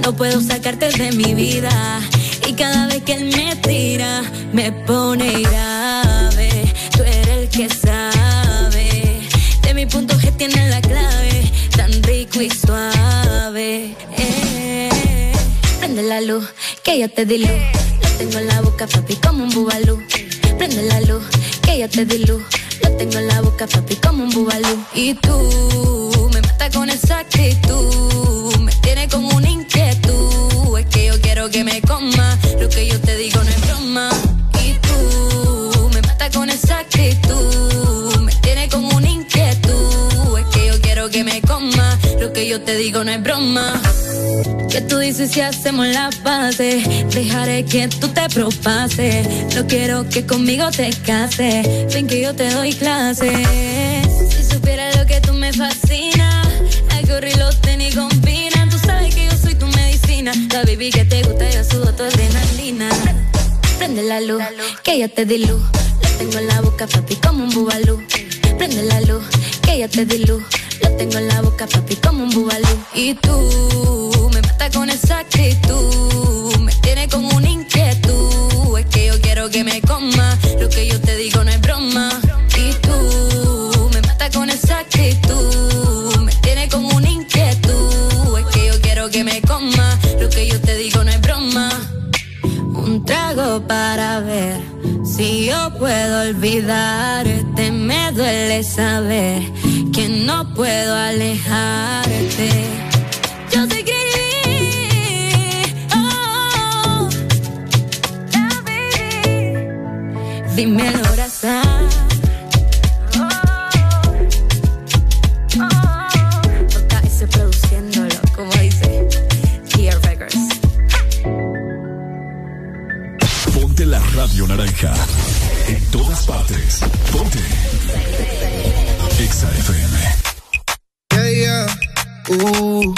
No puedo sacarte de mi vida. Y cada vez que él me tira, me pone grave. Tú eres el que sabe. De mi punto G tiene la clave. Tan rico y suave. Eh. Prende la luz, que yo te di luz. Lo tengo en la boca, papi, como un bubalú. Prende la luz, que yo te di luz. Lo tengo en la boca, papi, como un bubalú. Y tú me matas con esa actitud. Me tiene como una que me coma. Lo que yo te digo no es broma. Y tú me matas con esa actitud. Me tiene como una inquietud. Es que yo quiero que me coma. Lo que yo te digo no es broma. ¿Qué tú dices si hacemos la base? Dejaré que tú te propases. No quiero que conmigo te cases. Ven que yo te doy clases. Si supieras lo que tú me fascina, La baby que te gusta, yo subo tu adrenalina. Prende la luz, que yo te di luz. Lo tengo en la boca, papi, como un bubalú. Prende la luz, que yo te di luz. Lo tengo en la boca, papi, como un bubalú. Y tú me matas con esa actitud. Me tiene como una para ver Si yo puedo olvidarte, me duele saber que no puedo alejarte. Yo te escribí, oh, yeah, baby. Radio naranja. En todas partes. Ponte. Exa FM. Yeah, yeah. Uh,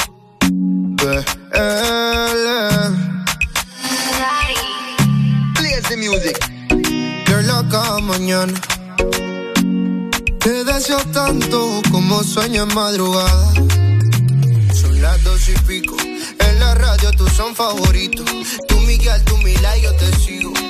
Play the music. Girl, cada mañana. Te deseo tanto como sueño en madrugada. Son las dos y pico. En la radio tú son favoritos. Tú Miguel, tú Mila yo te sigo.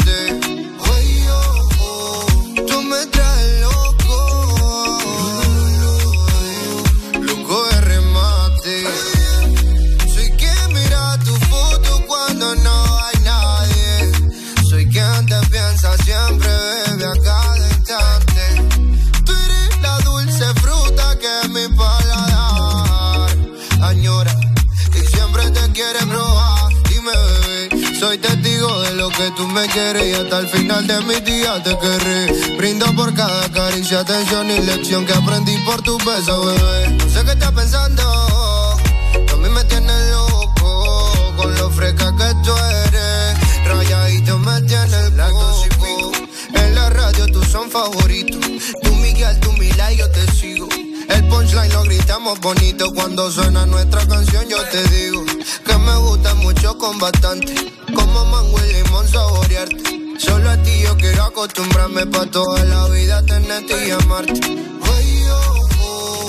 Que tú me quieres y hasta el final de mi día te querré. Brindo por cada caricia, atención y lección que aprendí por tu beso, bebé. Sé que estás pensando, a mí me tienes loco con lo fresca que tú eres. Rayadito me tiene el coco. En la radio tú son favoritos. Tú Miguel, tú Mila y yo te sigo. El punchline lo gritamos bonito cuando suena nuestra canción. Yo te digo que me gusta mucho con bastante. Como mango y limón saborearte. Solo a ti yo quiero acostumbrarme pa' toda la vida tenerte y amarte. Ay, oh, oh,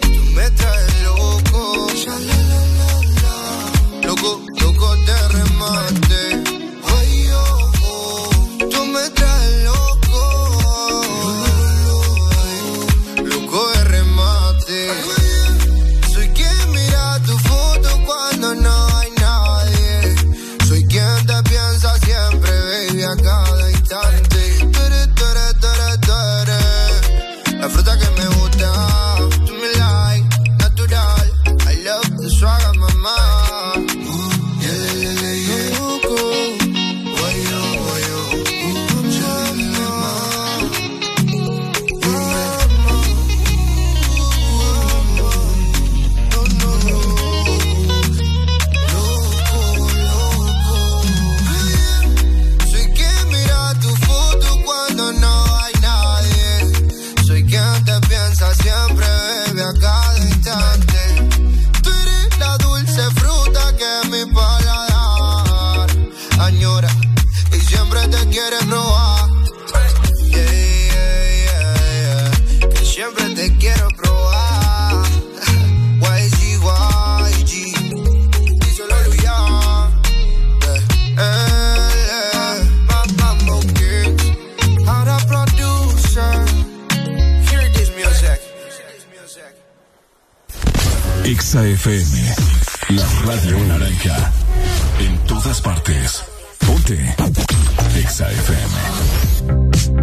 tú me traes loco. Loco, loco de remate. Exa FM. La radio naranja. En todas partes. Ponte. Exa FM.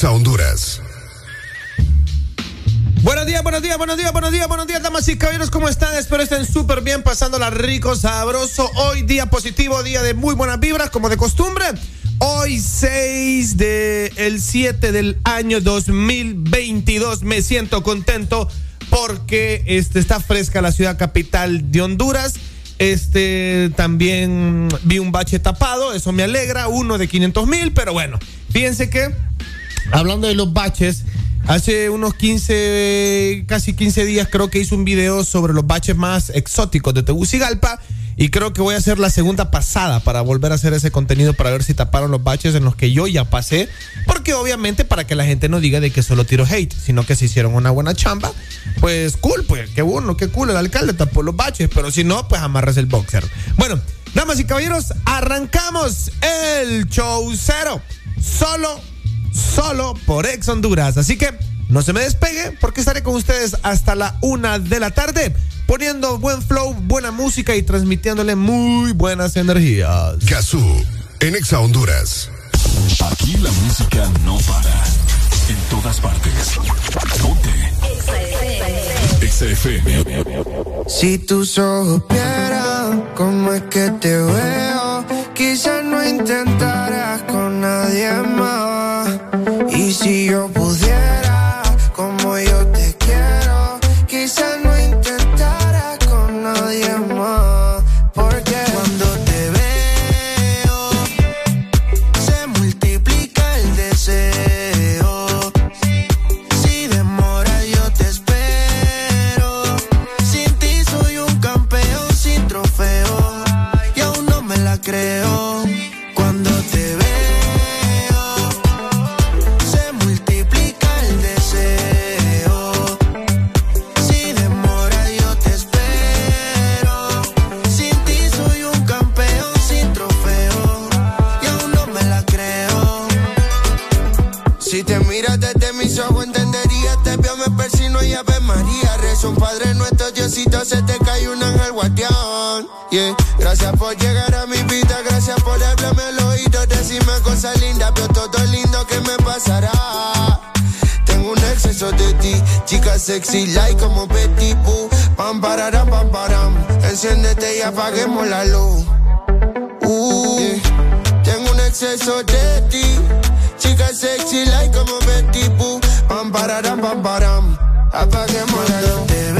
Exa Honduras. Buenos días, buenos días, buenos días, buenos días, buenos días, damas y caballeros, ¿cómo están? Espero estén súper bien, pasándola rico, sabroso. Hoy día positivo, día de muy buenas vibras, como de costumbre. Hoy 6 de el 7 del año 2022 me siento contento porque este está fresca la ciudad capital de Honduras. Este también vi un bache tapado, eso me alegra, uno de 500 mil, pero bueno, fíjense que hablando de los baches, hace unos 15, casi 15 días creo que hice un video sobre los baches más exóticos de Tegucigalpa y creo que voy a hacer la segunda pasada para volver a hacer ese contenido para ver si taparon los baches en los que yo ya pasé. Porque obviamente para que la gente no diga de que solo tiro hate, sino que se hicieron una buena chamba. Pues cool, pues qué bueno, qué cool. El alcalde tapó los baches. Pero si no, pues amarras el boxer. Bueno, damas y caballeros, arrancamos el show cero. Solo, solo por Ex Honduras. Así que no se me despegue porque estaré con ustedes hasta la una de la tarde poniendo buen flow, buena música y transmitiéndole muy buenas energías. Gazú, en Exa Honduras. Aquí la música no para. En todas partes. Ponte. Exa FM. Si tus ojos vieran cómo es que te veo, quizás no intentarás con nadie más. Si yo pudiera, María. Rezo un Padre nuestro, Diosito, se te cae un ángel guardián. Yeah. Gracias por llegar a mi vida, gracias por hablarme al oído, decirme cosas lindas, veo todo lindo que me pasará. Tengo un exceso de ti, chica sexy, like como Betty Boo. Pam, pararam, pam, param. Enciéndete y apaguemos la luz. Uh. Tengo un exceso de ti, chica sexy, like como Betty Boo. Pam, pararam, pam, param. Apaguemos la luz.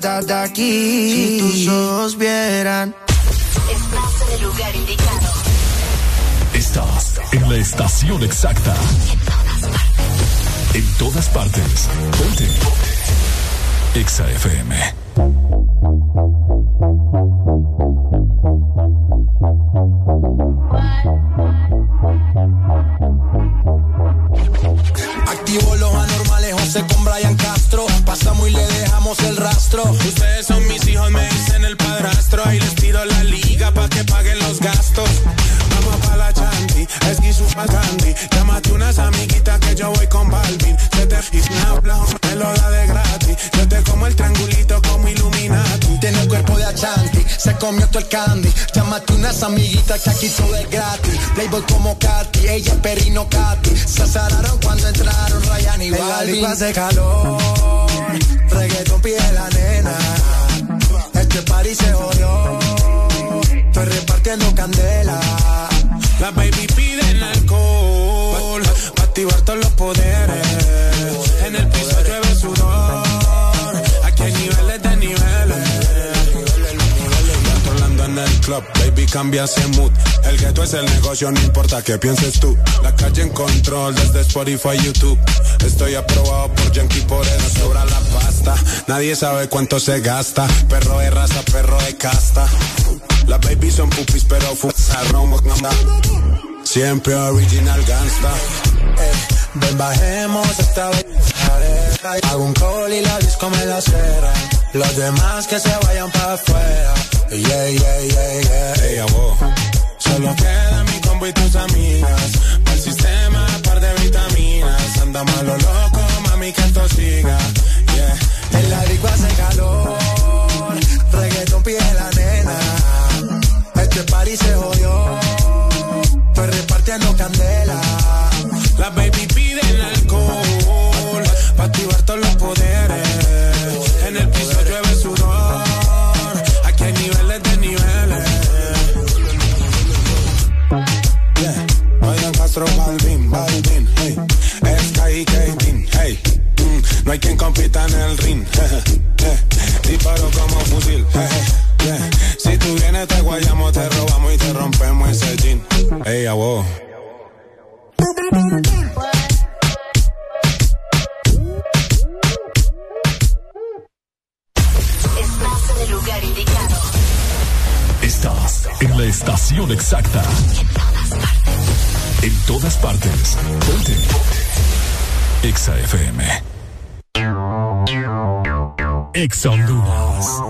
verdad de aquí. Si tus ojos vieran. Estás en el lugar indicado. Estás en la estación exacta. En todas partes. Ponte. Exa FM. Activo los anormales, José candy. Llámate unas amiguitas que yo voy con Balvin. Se te y me lo da de gratis. Yo te como el triangulito como Illuminati. Tiene el cuerpo de Achanti, se comió todo el candy. Llámate unas amiguitas que aquí todo es gratis. Playboy como Katy, ella es Perino Katy. Se azararon cuando entraron Ryan y Balvin. hace calor, reggaeton pide la nena. Este party se jodió, estoy repartiendo candela. La baby piden alcohol, pa' activar todos los poderes. En el piso llueve sudor, aquí hay niveles de niveles. Controlando en el club, baby cambia ese mood. El gueto es el negocio, no importa qué pienses tú. La calle en control desde Spotify, YouTube. Estoy aprobado por Yankee, por eso sobra la pasta. Nadie sabe cuánto se gasta. Perro de raza, perro de casta. Las babies son pupis, pero fuzaron Siempre original gangsta. Eh, ven, bajemos esta vez. Hago un call y la disco me la cera. Los demás que se vayan para afuera. Yeah, yeah, yeah, yeah. Ey, abo. Solo queda mi combo y tus amigas. Para el sistema, par de vitaminas. Andamos a lo loco, mami, que esto siga. Yeah. En la disco hace calor. Reggaeton pide la nena. Este party se jodió. Estoy repartiendo candela. La baby piden alcohol. Pa' activar todos los poderes. En el piso llueve sudor. Aquí hay niveles de niveles. Yeah. Oigan Castro Balvin, Balvin, hey. Sky y Katin, hey. Mm, No hay quien compita en el ring. Disparo como fusil. eh, vienes te guayamos, te robamos y te rompemos ese jean. Ey, a vos. Estás en el lugar indicado. Estás en la estación exacta. En todas partes. Ponte. Exa FM. Exa Honduras.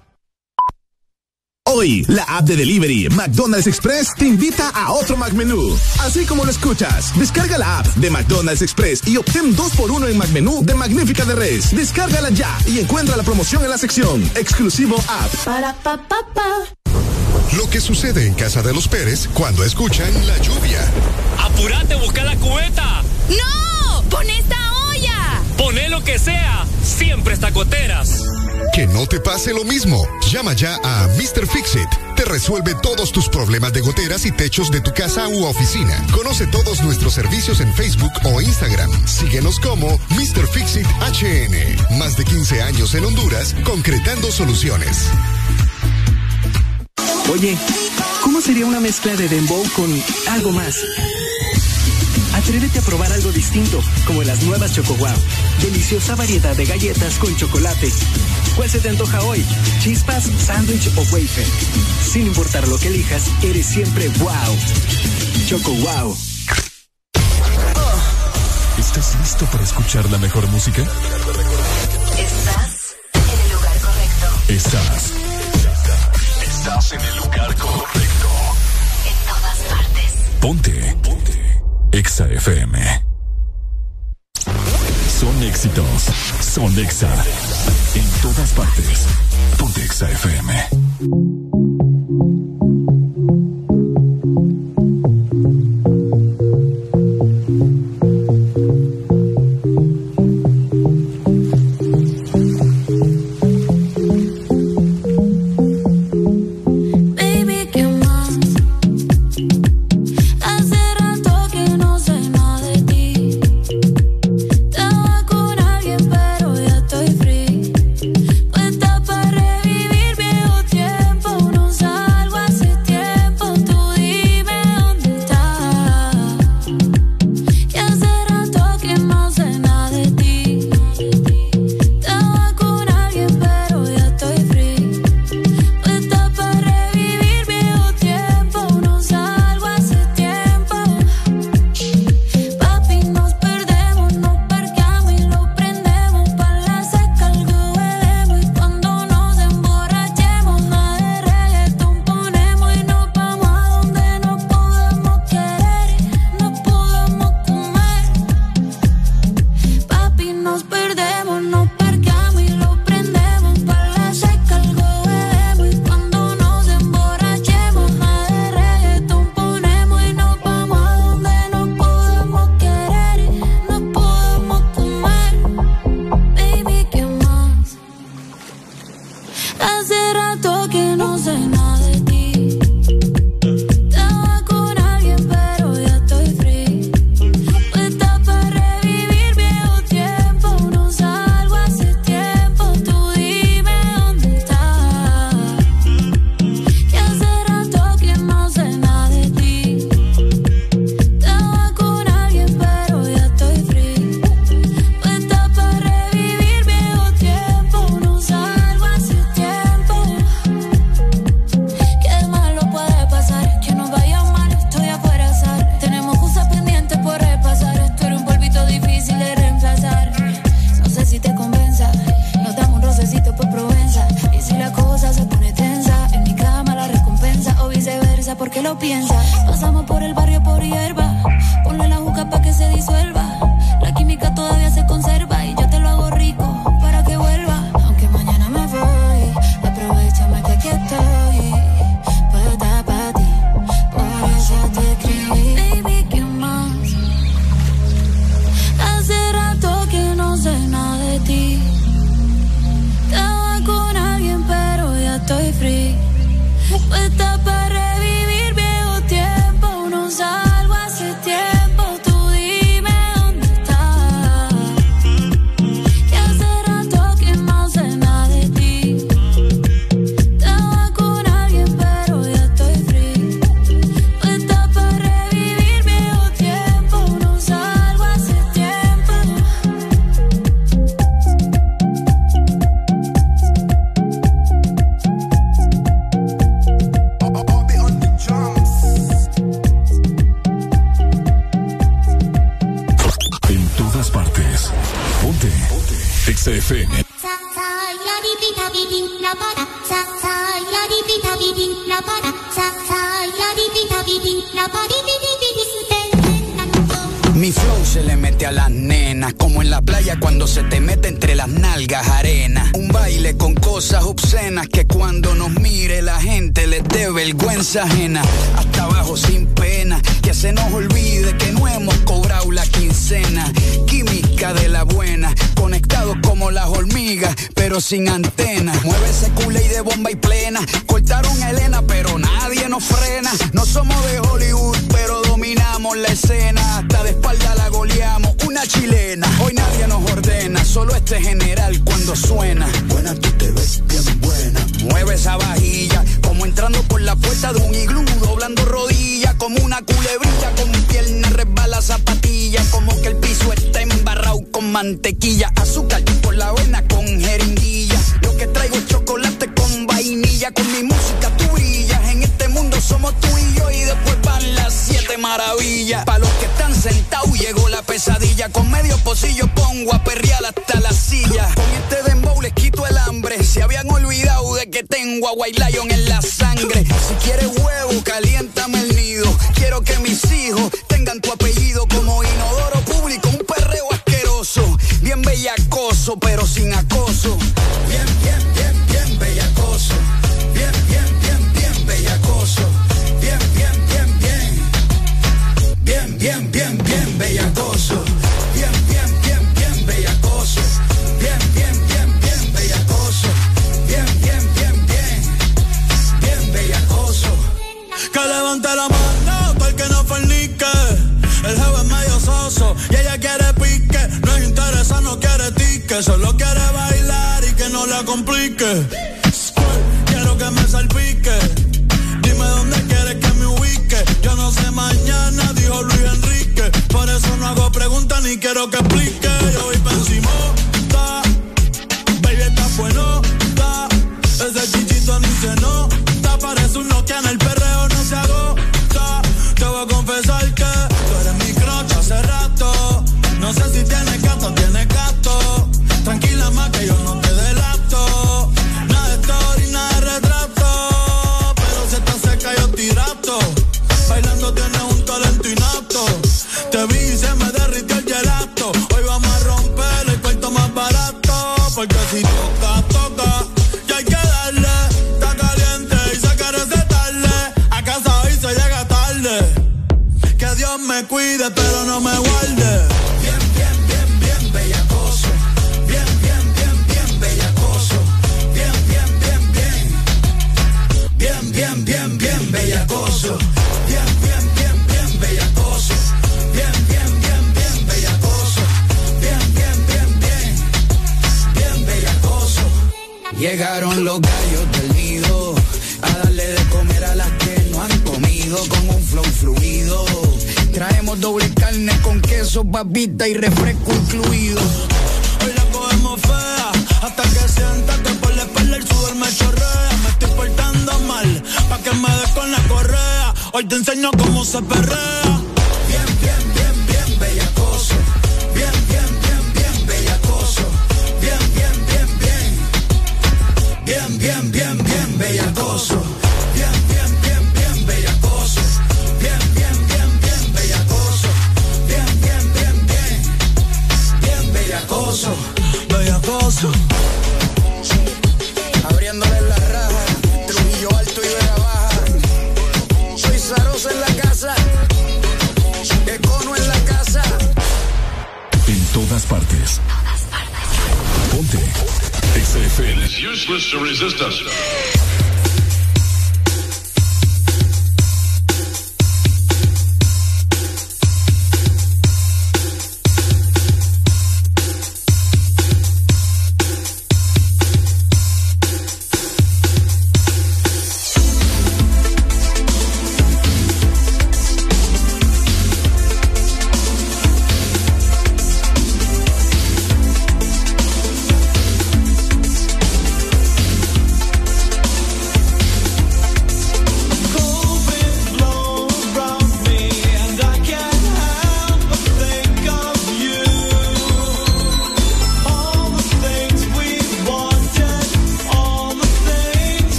Hoy, la app de delivery McDonald's Express te invita a otro McMenú. Así como lo escuchas, descarga la app de McDonald's Express y obtén 2x1 en McMenú de Magnífica de Res. Descárgala ya y encuentra la promoción en la sección Exclusivo App. Para pa pa pa. Lo que sucede en casa de los Pérez cuando escuchan la lluvia. ¡Apurate, busca la cubeta! ¡No! ¡Pon esta lo que sea, siempre está goteras. Que no te pase lo mismo. Llama ya a Mr. Fixit. Te resuelve todos tus problemas de goteras y techos de tu casa u oficina. Conoce todos nuestros servicios en Facebook o Instagram. Síguenos como Mr. Fixit HN. Más de 15 años en Honduras, concretando soluciones. Oye, ¿cómo sería una mezcla de dembow con algo más? Atrévete a probar algo distinto, como las nuevas Choco Wow. Deliciosa variedad de galletas con chocolate. ¿Cuál se te antoja hoy? ¿Chispas, sándwich o wafer? Sin importar lo que elijas, eres siempre wow. Choco Wow. ¿Estás listo para escuchar la mejor música? Estás en el lugar correcto. Estás. Estás en el lugar correcto. En todas partes. Ponte. Ponte. Exa FM. Son éxitos. Son Exa. En todas partes. Ponte Exa FM.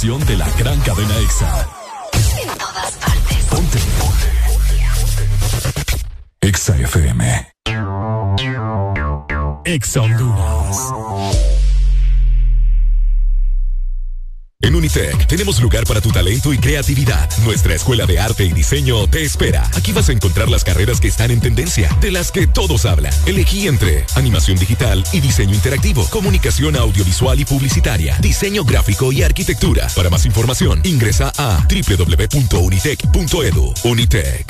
Estación de la gran cadena EXA. En todas partes. Ponte. EXA FM. EXA Honduras. En Unitec tenemos lugar para tu talento y creatividad. Nuestra escuela de arte y diseño te espera. Aquí vas a encontrar las carreras que están en tendencia, de las que todos hablan. Elegí entre animación digital y diseño interactivo, comunicación audiovisual y publicitaria, diseño gráfico y arquitectura. Para más información, ingresa a www.unitec.edu. Unitec.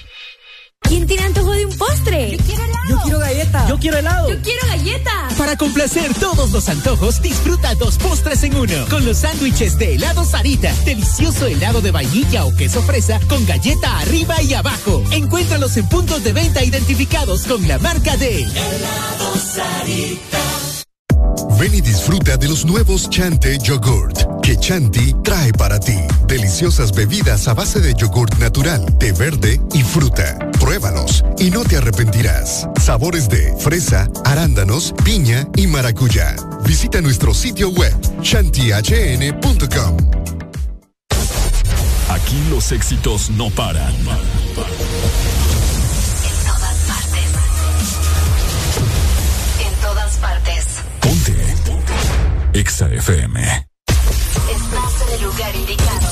¿Quién tiene antojo de un postre? Yo quiero helado. Yo quiero galleta. Yo quiero helado. Yo quiero galleta. Para complacer todos los antojos, disfruta dos postres en uno. Con los sándwiches de helado Sarita. Delicioso helado de vainilla o queso fresa con galleta arriba y abajo. Encuéntralos en puntos de venta identificados con la marca de Helado Sarita. Ven y disfruta de los nuevos Chante Yogurt que Chanti trae para ti. Deliciosas bebidas a base de yogurt natural, té verde y fruta. Y no te arrepentirás. Sabores de fresa, arándanos, piña y maracuyá. Visita nuestro sitio web chantihn.com. Aquí los éxitos no paran. En todas partes. En todas partes. Ponte. EXA FM. Estás en el lugar indicado.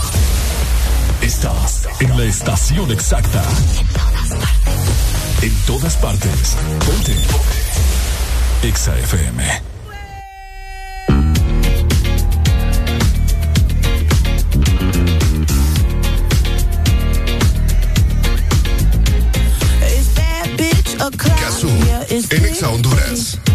Estás en la estación exacta. En todas partes. Ponte. EXA FM. It's en Exa Honduras.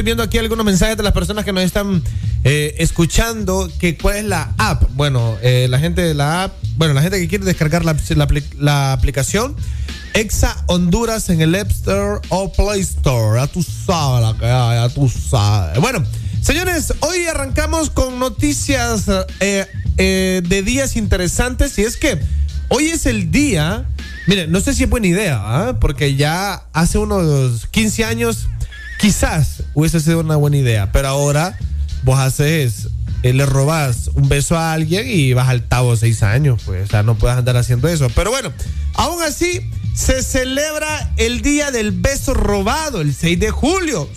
Estoy. Viendo aquí algunos mensajes de las personas que nos están eh, escuchando. Que cuál es la app. Bueno, eh, la gente de la app. Bueno, la gente que quiere descargar la, aplicación. Exa Honduras en el App Store o Play Store. Ya tú sabes ya tú sabes. Bueno, señores, hoy arrancamos con noticias eh, de días interesantes. Y es que hoy es el día. Miren, no sé si es buena idea, ¿ah? porque ya hace unos 15 años quizás hubiese sido una buena idea, pero ahora vos haces, eh, le robas un beso a alguien y vas al tabo seis años, pues, o sea, no puedes andar haciendo eso. Pero bueno, aún así se celebra el Día del Beso Robado, el 6 de julio.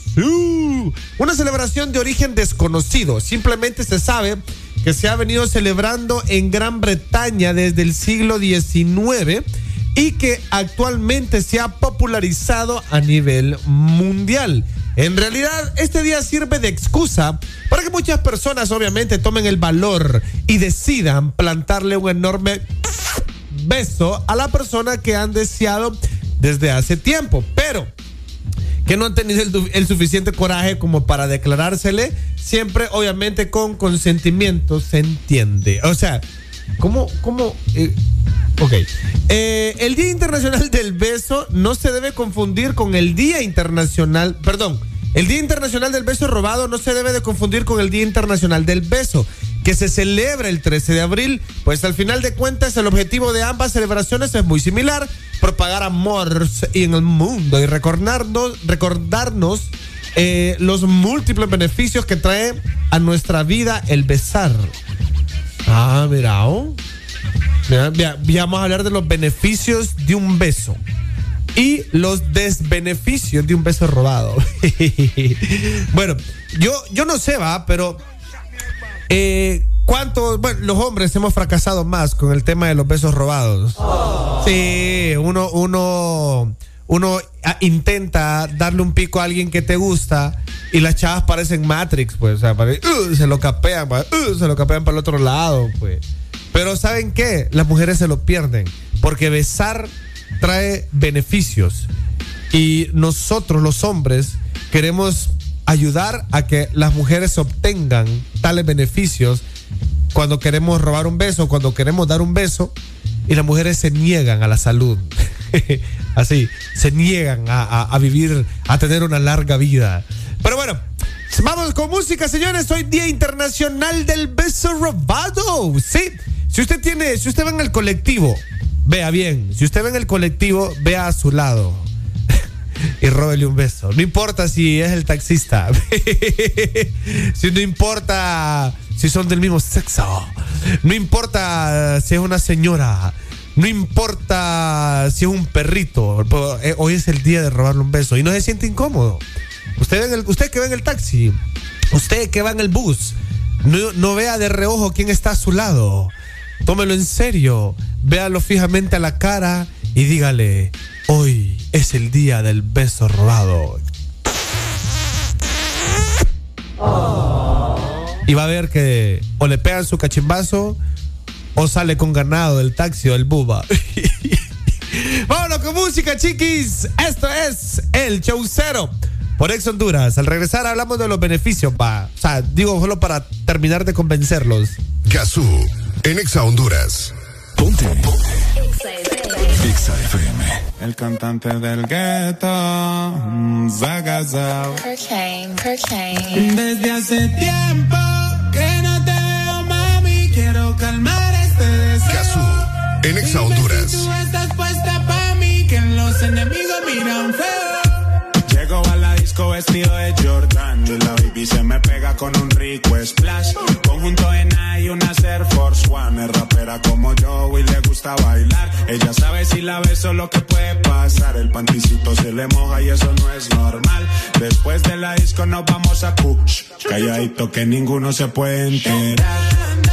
Una celebración de origen desconocido, simplemente se sabe que se ha venido celebrando en Gran Bretaña desde el siglo XIX y que actualmente se ha popularizado a nivel mundial. En realidad, este día sirve de excusa para que muchas personas obviamente tomen el valor y decidan plantarle un enorme beso a la persona que han deseado desde hace tiempo, pero que no han tenido el, el, suficiente coraje como para declarársele, siempre obviamente con consentimiento se entiende. O sea, ¿cómo, cómo? Eh, ok. Eh, el Día Internacional del Beso no se debe confundir con el Día Internacional, perdón, el Día Internacional del Beso Robado no se debe de confundir con el Día Internacional del Beso, que se celebra el 13 de abril, pues al final de cuentas el objetivo de ambas celebraciones es muy similar, propagar amor en el mundo y recordarnos, recordarnos eh, los múltiples beneficios que trae a nuestra vida el besar. Ah, mira, oh. mira, vamos a hablar de los beneficios de un beso y los desbeneficios de un beso robado. bueno, yo, yo no sé, va, pero eh, ¿cuántos, bueno, los hombres hemos fracasado más con el tema de los besos robados? Sí, uno, uno, uno intenta darle un pico a alguien que te gusta y las chavas parecen Matrix, pues, o sea, uh, se lo capean, uh, se lo capean para el otro lado, pues. Pero ¿saben qué? Las mujeres se lo pierden, porque besar trae beneficios y nosotros los hombres queremos ayudar a que las mujeres obtengan tales beneficios cuando queremos robar un beso, cuando queremos dar un beso y las mujeres se niegan a la salud. Así, se niegan a, a, vivir, a tener una larga vida. Pero bueno, vamos con música, señores. Hoy Día Internacional del Beso Robado. Sí, si usted tiene, si usted va en el colectivo, vea bien. Si usted va en el colectivo, vea a su lado y róbele un beso. No importa si es el taxista. si no importa si son del mismo sexo. No importa si es una señora. No importa si es un perrito. Hoy es el día de robarle un beso y no se siente incómodo. Usted que va en el taxi, usted que va en el bus, no, no vea de reojo quién está a su lado. Tómelo en serio. Véalo fijamente a la cara y dígale, hoy es el día del beso robado. Oh. Y va a ver que o le pegan su cachimbazo o sale con ganado del taxi o el buba. Vámonos con música, chiquis. Esto es el show cero por Ex Honduras. Al regresar hablamos de los beneficios, pa. O sea, digo solo para terminar de convencerlos. Gazú, en Exa Honduras. Ponte. Exa FM. El cantante del gueto, Zagazao. Desde hace tiempo que no te veo, mami. Quiero calmar este deseo. Gazú, en Exa Honduras. Si tú estás puesta pa' mí, que los enemigos miran feo. Llego a la disco vestido de Jordan. Y se me pega con un rico splash. Conjunto en y una Air Force One. Es rapera como yo y le gusta bailar. Ella sabe si la beso lo que puede pasar. El panticito se le moja y eso no es normal. Después de la disco nos vamos a Kuch. Calladito que ninguno se puede enterar.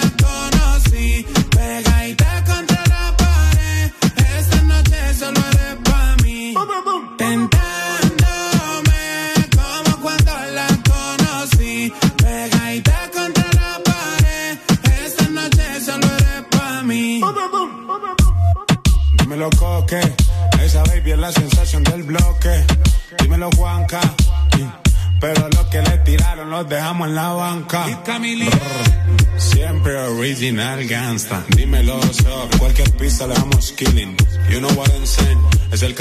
Dímelo coque, esa baby es la sensación del bloque. Dímelo Juanca, pero lo que le tiraron los dejamos en la banca. Brr, Siempre original gangsta. Dímelo so, cualquier pista le damos killing. You know what I'm saying, es el